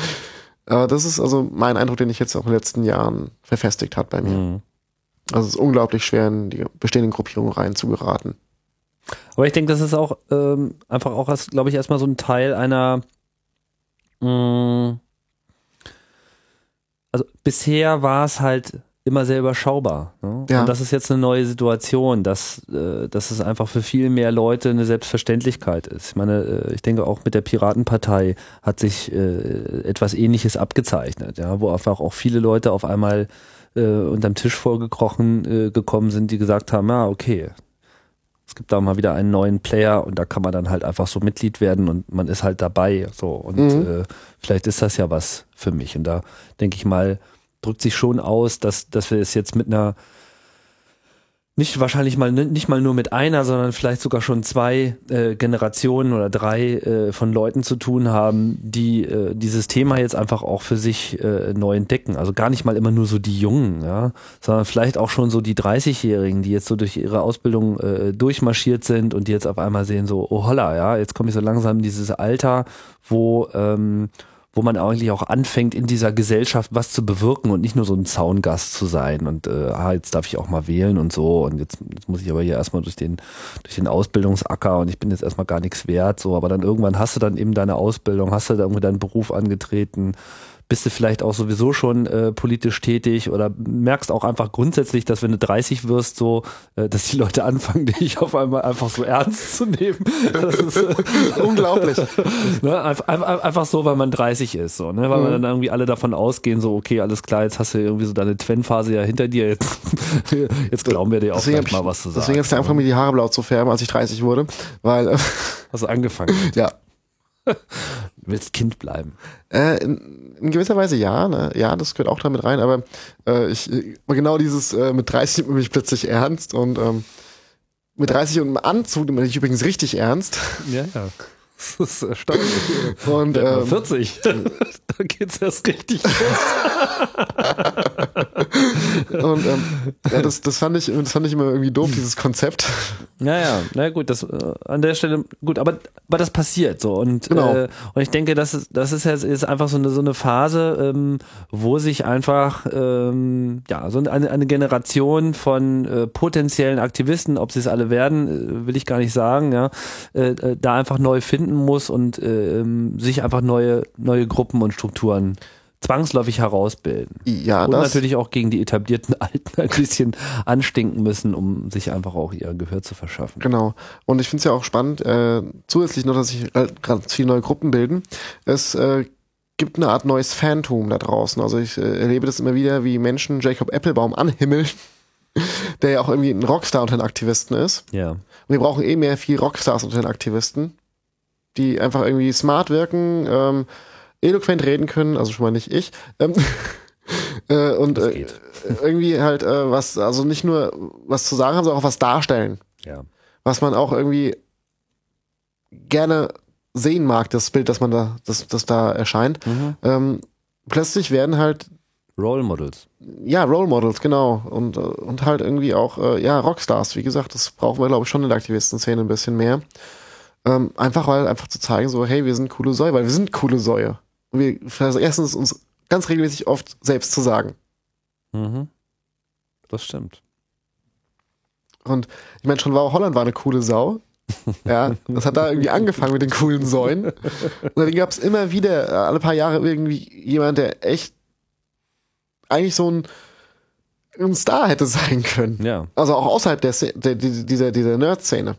Aber das ist also mein Eindruck, den ich jetzt auch in den letzten Jahren verfestigt hat bei mir. Mhm. Also es ist unglaublich schwer, in die bestehenden Gruppierungen reinzugeraten. Aber ich denke, das ist auch ähm, einfach auch, glaube ich, erstmal so ein Teil einer. Mh, also bisher war es halt immer sehr überschaubar. Ne? Ja. Und das ist jetzt eine neue Situation, dass, äh, dass es einfach für viel mehr Leute eine Selbstverständlichkeit ist. Ich meine, äh, ich denke auch mit der Piratenpartei hat sich äh, etwas ähnliches abgezeichnet, ja, wo einfach auch viele Leute auf einmal äh, unterm Tisch vorgekrochen äh, gekommen sind, die gesagt haben, ja, okay, es gibt da mal wieder einen neuen Player und da kann man dann halt einfach so Mitglied werden und man ist halt dabei. So und Mhm. äh, vielleicht ist das ja was für mich. Und da denke ich mal, drückt sich schon aus, dass, dass wir es jetzt mit einer nicht wahrscheinlich mal nicht mal nur mit einer, sondern vielleicht sogar schon zwei äh, Generationen oder drei äh, von Leuten zu tun haben, die äh, dieses Thema jetzt einfach auch für sich äh, neu entdecken. Also gar nicht mal immer nur so die Jungen, ja, sondern vielleicht auch schon so die 30-Jährigen, die jetzt so durch ihre Ausbildung äh, durchmarschiert sind und die jetzt auf einmal sehen so, oh holla, ja, jetzt komme ich so langsam in dieses Alter, wo ähm, wo man eigentlich auch anfängt, in dieser Gesellschaft was zu bewirken und nicht nur so ein Zaungast zu sein und äh, ah, jetzt darf ich auch mal wählen und so und jetzt, jetzt muss ich aber hier erstmal durch den, durch den Ausbildungsacker und ich bin jetzt erstmal gar nichts wert, so, aber dann irgendwann hast du dann eben deine Ausbildung, hast du da irgendwie deinen Beruf angetreten, bist du vielleicht auch sowieso schon äh, politisch tätig oder merkst auch einfach grundsätzlich, dass wenn du 30 wirst, so, äh, dass die Leute anfangen, dich auf einmal einfach so ernst zu nehmen. Das ist, äh, Unglaublich. Ne? Einfach, einfach, einfach so, weil man 30 ist, so, ne? Weil Mhm. man dann irgendwie alle davon ausgehen, so, okay, alles klar, jetzt hast du irgendwie so deine Twen-Phase ja hinter dir, jetzt, jetzt glauben wir dir auch Deswegen habe mal, was du sagst. deswegen hab ich angefangen, mir die Haare blau zu färben, als ich 30 wurde. Weil, äh, Hast du angefangen. ja, willst Kind bleiben. Äh, in, in gewisser Weise ja, ne? ja, das gehört auch damit rein, aber äh, ich äh, genau dieses äh, mit 30 nimmt mich plötzlich ernst und ähm, mit 30 und einem Anzug nimmt man mich übrigens richtig ernst Ja, ja. Das ist erstaunlich. und ähm, 40. da geht's erst richtig los. und ähm, ja, das, das fand ich das fand ich immer irgendwie doof dieses Konzept Ja, ja, na gut, das äh, an der Stelle gut, aber aber das passiert so und Genau. äh, und ich denke, das ist das ist jetzt ist einfach so eine so eine Phase, ähm, wo sich einfach ähm, ja so eine, eine Generation von äh, potenziellen Aktivisten, ob sie es alle werden, äh, will ich gar nicht sagen, ja, äh, äh, da einfach neu finden muss und äh, sich einfach neue neue Gruppen und Strukturen zwangsläufig herausbilden. Ja, Und das, natürlich auch gegen die etablierten Alten ein bisschen anstinken müssen, um sich einfach auch ihr Gehör zu verschaffen. Genau. Und ich finde es ja auch spannend, äh, zusätzlich noch, dass sich halt gerade viele neue Gruppen bilden. Es äh, gibt eine Art neues Phantom da draußen. Also ich äh, erlebe das immer wieder, wie Menschen Jacob Applebaum anhimmeln, der ja auch irgendwie ein Rockstar unter den Aktivisten ist. Ja. Und wir brauchen eh mehr viel Rockstars unter den Aktivisten, die einfach irgendwie smart wirken, ähm, eloquent reden können, also schon mal nicht ich. Ähm, äh, und äh, irgendwie halt äh, was, also nicht nur was zu sagen haben, sondern auch was darstellen Ja. was man auch irgendwie gerne sehen mag, das Bild, das man da, das, das da erscheint. Mhm. Ähm, plötzlich werden halt, Role Models. ja, Role Models, genau. Und, äh, und halt irgendwie auch, äh, ja, Rockstars. Wie gesagt, das brauchen wir, glaube ich, schon in der Aktivistenszene ein bisschen mehr. Ähm, einfach weil, einfach zu zeigen, so, hey, wir sind coole Säue, weil wir sind coole Säue. Und wir vergessen es uns ganz regelmäßig oft selbst zu sagen. Mhm. Das stimmt. Und ich meine, schon war Holland war eine coole Sau. Ja, das hat da irgendwie angefangen mit den coolen Säuen. Und dann gab es immer wieder, äh, alle paar Jahre irgendwie jemand, der echt eigentlich so ein, ein Star hätte sein können. Ja. Also auch außerhalb der, der, die- dieser, dieser Nerd-Szene.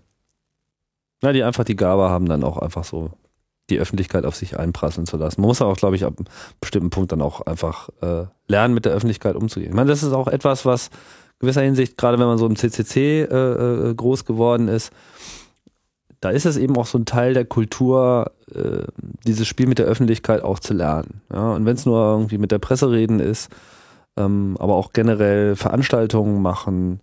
Na, die einfach die Gabe haben, dann auch einfach so die Öffentlichkeit auf sich einprasseln zu lassen. Man muss auch, glaube ich, ab einem bestimmten Punkt dann auch einfach äh, lernen, mit der Öffentlichkeit umzugehen. Ich meine, das ist auch etwas, was in gewisser Hinsicht, gerade wenn man so im CCC äh, äh, groß geworden ist, da ist es eben auch so ein Teil der Kultur, äh, dieses Spiel mit der Öffentlichkeit auch zu lernen. Ja? Und wenn es nur irgendwie mit der Presse reden ist, ähm, aber auch generell Veranstaltungen machen,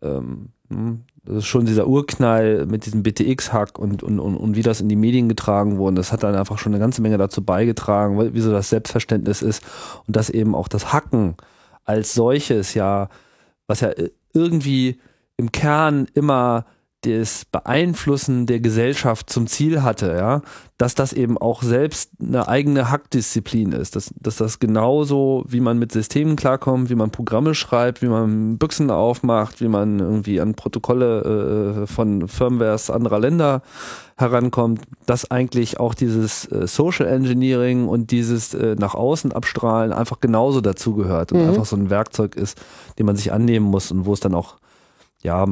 ähm, hm, das ist schon dieser Urknall mit diesem BTX-Hack und, und, und, und wie das in die Medien getragen wurde. Das hat dann einfach schon eine ganze Menge dazu beigetragen, weil- wie so das Selbstverständnis ist und dass eben auch das Hacken als solches ja, was ja irgendwie im Kern immer das Beeinflussen der Gesellschaft zum Ziel hatte, ja, dass das eben auch selbst eine eigene Hackdisziplin ist, dass, dass das genauso, wie man mit Systemen klarkommt, wie man Programme schreibt, wie man Büchsen aufmacht, wie man irgendwie an Protokolle äh, von Firmwares anderer Länder herankommt, dass eigentlich auch dieses äh, Social Engineering und dieses äh, nach außen abstrahlen einfach genauso dazugehört und einfach so ein Werkzeug ist, dem man sich annehmen muss und wo es dann auch ja,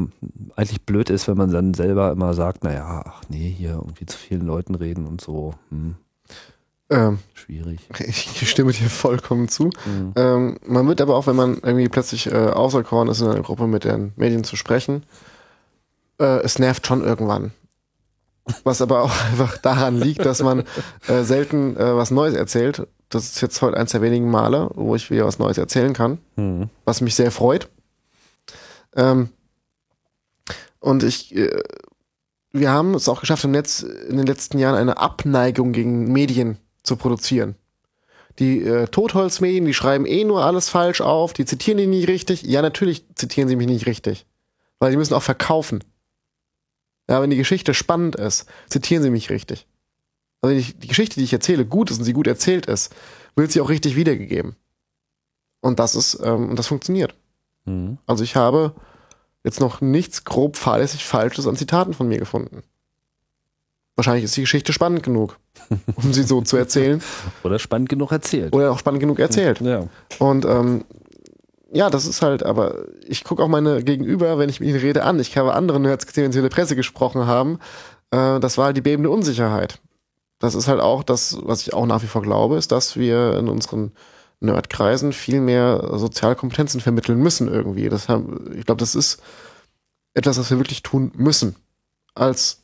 eigentlich blöd ist, wenn man dann selber immer sagt, naja, ach nee, hier irgendwie zu vielen Leuten reden und so, hm, Ähm, schwierig. ich stimme dir vollkommen zu. Mhm. Ähm, man wird aber auch, wenn man irgendwie plötzlich äh, auserkoren ist, in einer Gruppe mit den Medien zu sprechen, äh, es nervt schon irgendwann. Was aber auch einfach daran liegt, dass man äh, selten äh, was Neues erzählt. Das ist jetzt heute eins der wenigen Male, wo ich wieder was Neues erzählen kann, Hm. was mich sehr freut. Ähm, und ich, äh, wir haben es auch geschafft, im Netz in den letzten Jahren eine Abneigung gegen Medien zu produzieren. Die äh, Totholzmedien, die schreiben eh nur alles falsch auf, die zitieren die nicht richtig. Ja, natürlich zitieren sie mich nicht richtig. Weil die müssen auch verkaufen. Ja, wenn die Geschichte spannend ist, zitieren sie mich richtig. Also wenn ich, die Geschichte, die ich erzähle, gut ist und sie gut erzählt ist, wird sie auch richtig wiedergegeben. Und das ist, ähm, und das funktioniert. Hm. Also ich habe jetzt noch nichts grob fahrlässig Falsches an Zitaten von mir gefunden. Wahrscheinlich ist die Geschichte spannend genug, um sie so zu erzählen Oder spannend genug erzählt. oder auch spannend genug erzählt. Ja. Und ähm, ja, das ist halt, aber ich gucke auch meine Gegenüber, wenn ich mit ihnen rede, an. Ich habe andere Nerds gesehen, wenn sie in der Presse gesprochen haben. Äh, das war halt die bebende Unsicherheit. Das ist halt auch das, was ich auch nach wie vor glaube, ist, dass wir in unseren Nerdkreisen viel mehr Sozialkompetenzen vermitteln müssen irgendwie. Das haben, ich glaube, das ist etwas, was wir wirklich tun müssen als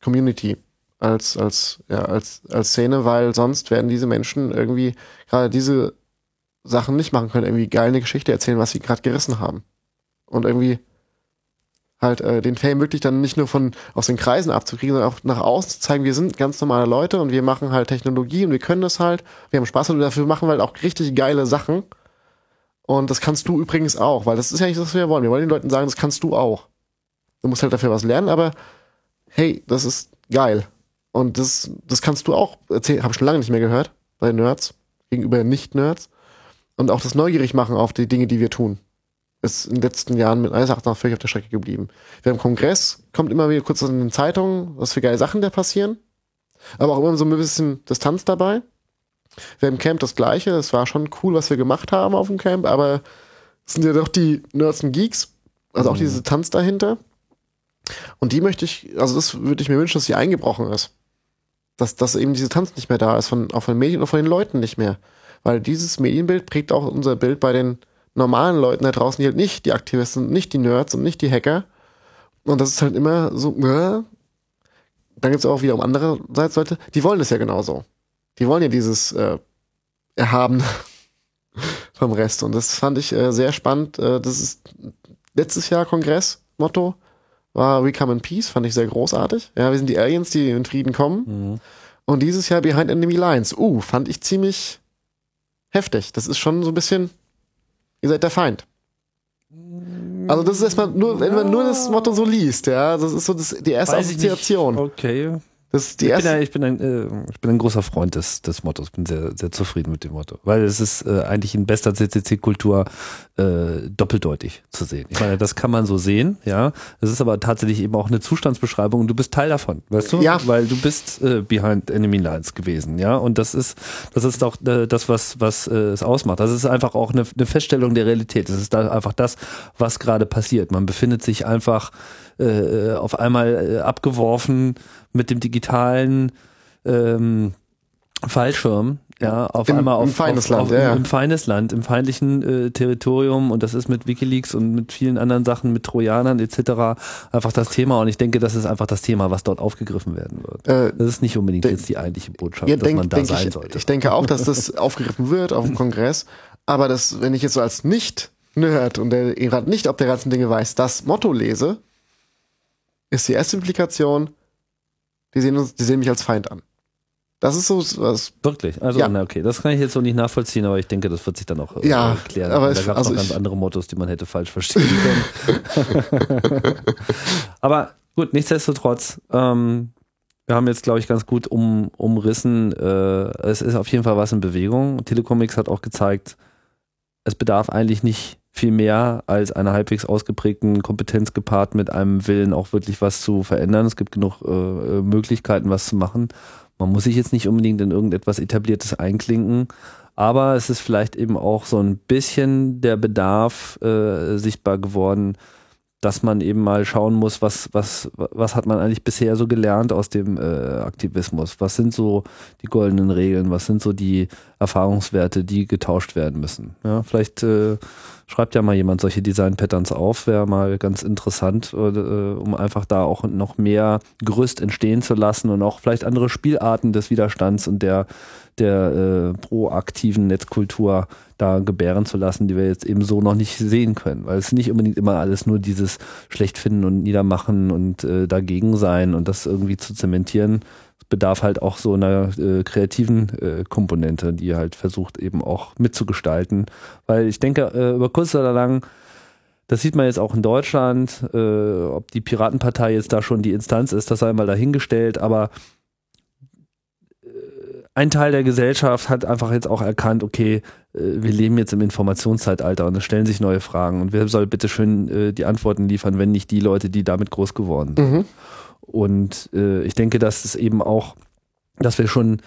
Community, als als ja als als Szene, weil sonst werden diese Menschen irgendwie gerade diese Sachen nicht machen können, irgendwie geil eine Geschichte erzählen, was sie gerade gerissen haben und irgendwie halt äh, den Fame wirklich dann nicht nur von aus den Kreisen abzukriegen, sondern auch nach außen zu zeigen, wir sind ganz normale Leute und wir machen halt Technologie und wir können das halt, wir haben Spaß und dafür machen wir halt auch richtig geile Sachen. Und das kannst du übrigens auch, weil das ist ja nicht das, was wir wollen. Wir wollen den Leuten sagen, das kannst du auch. Du musst halt dafür was lernen, aber hey, das ist geil. Und das, das kannst du auch erzählen, habe ich schon lange nicht mehr gehört bei Nerds, gegenüber Nicht-Nerds. Und auch das neugierig machen auf die Dinge, die wir tun ist in den letzten Jahren mit eines Erachtens völlig auf der Strecke geblieben. Wir haben Kongress, kommt immer wieder kurz in den Zeitungen, was für geile Sachen da passieren. Aber auch immer so ein bisschen Distanz dabei. Wir im Camp das gleiche. Es war schon cool, was wir gemacht haben auf dem Camp, aber es sind ja doch die Nerds und Geeks, also auch diese Tanz dahinter. Und die möchte ich, also das würde ich mir wünschen, dass sie eingebrochen ist. Dass, dass eben diese Tanz nicht mehr da ist, von, auch von den Medien und von den Leuten nicht mehr. Weil dieses Medienbild prägt auch unser Bild bei den normalen Leuten da draußen, die halt nicht die Aktivisten, nicht die Nerds und nicht die Hacker. Und das ist halt immer so, äh, dann gibt es auch wiederum andererseits Leute, die wollen es ja genauso. Die wollen ja dieses äh, Erhaben vom Rest. Und das fand ich äh, sehr spannend. Äh, das ist letztes Jahr Kongress-Motto war We Come in Peace, fand ich sehr großartig. Ja, wir sind die Aliens, die in Frieden kommen. Und dieses Jahr Behind Enemy Lines. Uh, fand ich ziemlich heftig. Das ist schon so ein bisschen, ihr seid der Feind. Also das ist erstmal nur, wenn man nur das Motto so liest, ja, das ist so das, die erste Weiß. Assoziation. Okay. Das ist die Ich bin, erste. ein, ich, bin ein, äh, ich bin ein großer Freund des, des Mottos, bin sehr, sehr zufrieden mit dem Motto, weil es ist äh, eigentlich in bester CCC-Kultur äh, doppeldeutig zu sehen. Ich meine, das kann man so sehen, ja. Es ist aber tatsächlich eben auch eine Zustandsbeschreibung und du bist Teil davon, weißt du? Ja. Weil du bist äh, behind enemy lines gewesen, ja. Und das ist, das ist auch äh, das, was, was äh, es ausmacht. Das ist einfach auch eine, eine Feststellung der Realität. Das ist da einfach das, was gerade passiert. Man befindet sich einfach äh, auf einmal äh, abgeworfen mit dem digitalen ähm, Fallschirm, ja, auf Im- einmal auf, im feines auf, Land, auf, ja, ja. im feines Land, im feindlichen äh, Territorium und das ist mit WikiLeaks und mit vielen anderen Sachen, mit Trojanern etc. einfach das Thema und ich denke, das ist einfach das Thema, was dort aufgegriffen werden wird. Äh, Das ist nicht unbedingt jetzt die eigentliche Botschaft, Ja, dass man denk, da denk sein ich, sollte. ich denke auch, dass das aufgegriffen wird auf dem Kongress. Aber das, wenn ich jetzt so als Nicht-Nerd und der gerade nicht ob der ganzen Dinge weiß, das Motto lese, ist die erste Implikation, die sehen uns, die sehen mich als Feind an. Das ist so was. Wirklich? Also, Ja. na okay, das kann ich jetzt so nicht nachvollziehen, aber ich denke, das wird sich dann auch äh, Ja, klären. aber da es- gab es also noch ganz andere Mottos, die man hätte falsch verstehen können. aber gut, nichtsdestotrotz, ähm, wir haben jetzt, glaube ich, ganz gut um, umrissen. Äh, es ist auf jeden Fall was in Bewegung. Telecomics hat auch gezeigt, es bedarf eigentlich nicht viel mehr als einer halbwegs ausgeprägten Kompetenz gepaart mit einem Willen, auch wirklich was zu verändern. Es gibt genug äh, äh, Möglichkeiten, was zu machen. Man muss sich jetzt nicht unbedingt in irgendetwas Etabliertes einklinken, aber es ist vielleicht eben auch so ein bisschen der Bedarf äh, sichtbar geworden, dass man eben mal schauen muss, was, was, was hat man eigentlich bisher so gelernt aus dem äh, Aktivismus? Was sind so die goldenen Regeln? Was sind so die Erfahrungswerte, die getauscht werden müssen? Ja, vielleicht äh, schreibt ja mal jemand solche Design-Patterns auf, wäre mal ganz interessant, äh, um einfach da auch noch mehr Gerüst entstehen zu lassen und auch vielleicht andere Spielarten des Widerstands und der, der äh, proaktiven Netzkultur da gebären zu lassen, die wir jetzt eben so noch nicht sehen können. Weil es nicht unbedingt immer alles nur dieses schlecht finden und niedermachen und äh, dagegen sein und das irgendwie zu zementieren. Bedarf halt auch so einer äh, kreativen äh, Komponente, die halt versucht eben auch mitzugestalten. Weil ich denke, äh, über kurz oder lang das sieht man jetzt auch in Deutschland, äh, ob die Piratenpartei jetzt da schon die Instanz ist, das sei mal dahingestellt, aber äh, ein Teil der Gesellschaft hat einfach jetzt auch erkannt, okay, äh, wir leben jetzt im Informationszeitalter und es stellen sich neue Fragen und wer soll bitte schön die Antworten liefern, wenn nicht die Leute, die damit groß geworden sind. Mhm. Und äh, ich denke, dass es eben auch, dass wir schon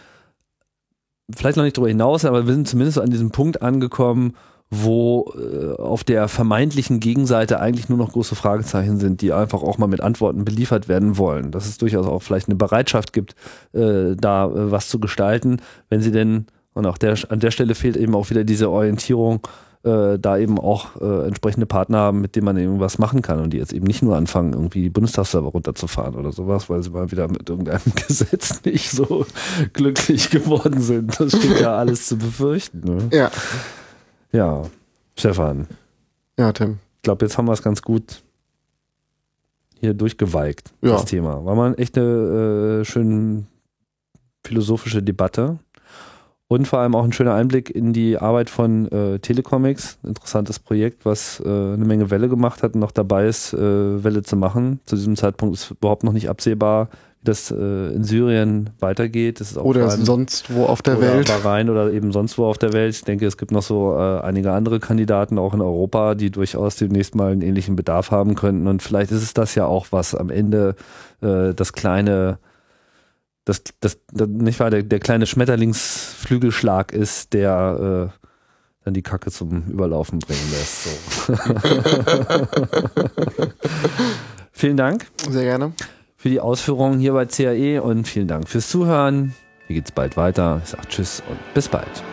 vielleicht noch nicht darüber hinaus, aber wir sind zumindest an diesem Punkt angekommen, wo äh, auf der vermeintlichen Gegenseite eigentlich nur noch große Fragezeichen sind, die einfach auch mal mit Antworten beliefert werden wollen. Dass es durchaus auch vielleicht eine Bereitschaft gibt, äh, da äh, was zu gestalten, wenn sie denn, und auch der, an der Stelle fehlt eben auch wieder diese Orientierung, äh, da eben auch äh, entsprechende Partner haben, mit denen man irgendwas machen kann und die jetzt eben nicht nur anfangen, irgendwie die Bundestagsserver runterzufahren oder sowas, weil sie mal wieder mit irgendeinem Gesetz nicht so glücklich geworden sind. Das steht ja alles zu befürchten. Ne? Ja. Ja, Stefan, Ja, Tim. ich glaube, jetzt haben wir es ganz gut hier durchgewalkt, Ja. das Thema. War mal echt eine äh, schön philosophische Debatte und vor allem auch ein schöner Einblick in die Arbeit von äh, Telecomics. Interessantes Projekt, was äh, eine Menge Welle gemacht hat und noch dabei ist, äh, Welle zu machen. Zu diesem Zeitpunkt ist überhaupt noch nicht absehbar, wie das äh, in Syrien weitergeht. Das ist auch Oder allem- sonst wo auf der oder Welt. Bahrain oder eben sonst wo auf der Welt. Ich denke, es gibt noch so äh, einige andere Kandidaten auch in Europa, die durchaus demnächst mal einen ähnlichen Bedarf haben könnten. Und vielleicht ist es das ja auch, was am Ende äh, das kleine das, das, das nicht wahr, der, der kleine Schmetterlingsflügelschlag ist, der äh, dann die Kacke zum Überlaufen bringen lässt. So. vielen Dank Sehr gerne. für die Ausführungen hier bei CAE und vielen Dank fürs Zuhören. Hier geht's bald weiter. Ich sag Tschüss und bis bald.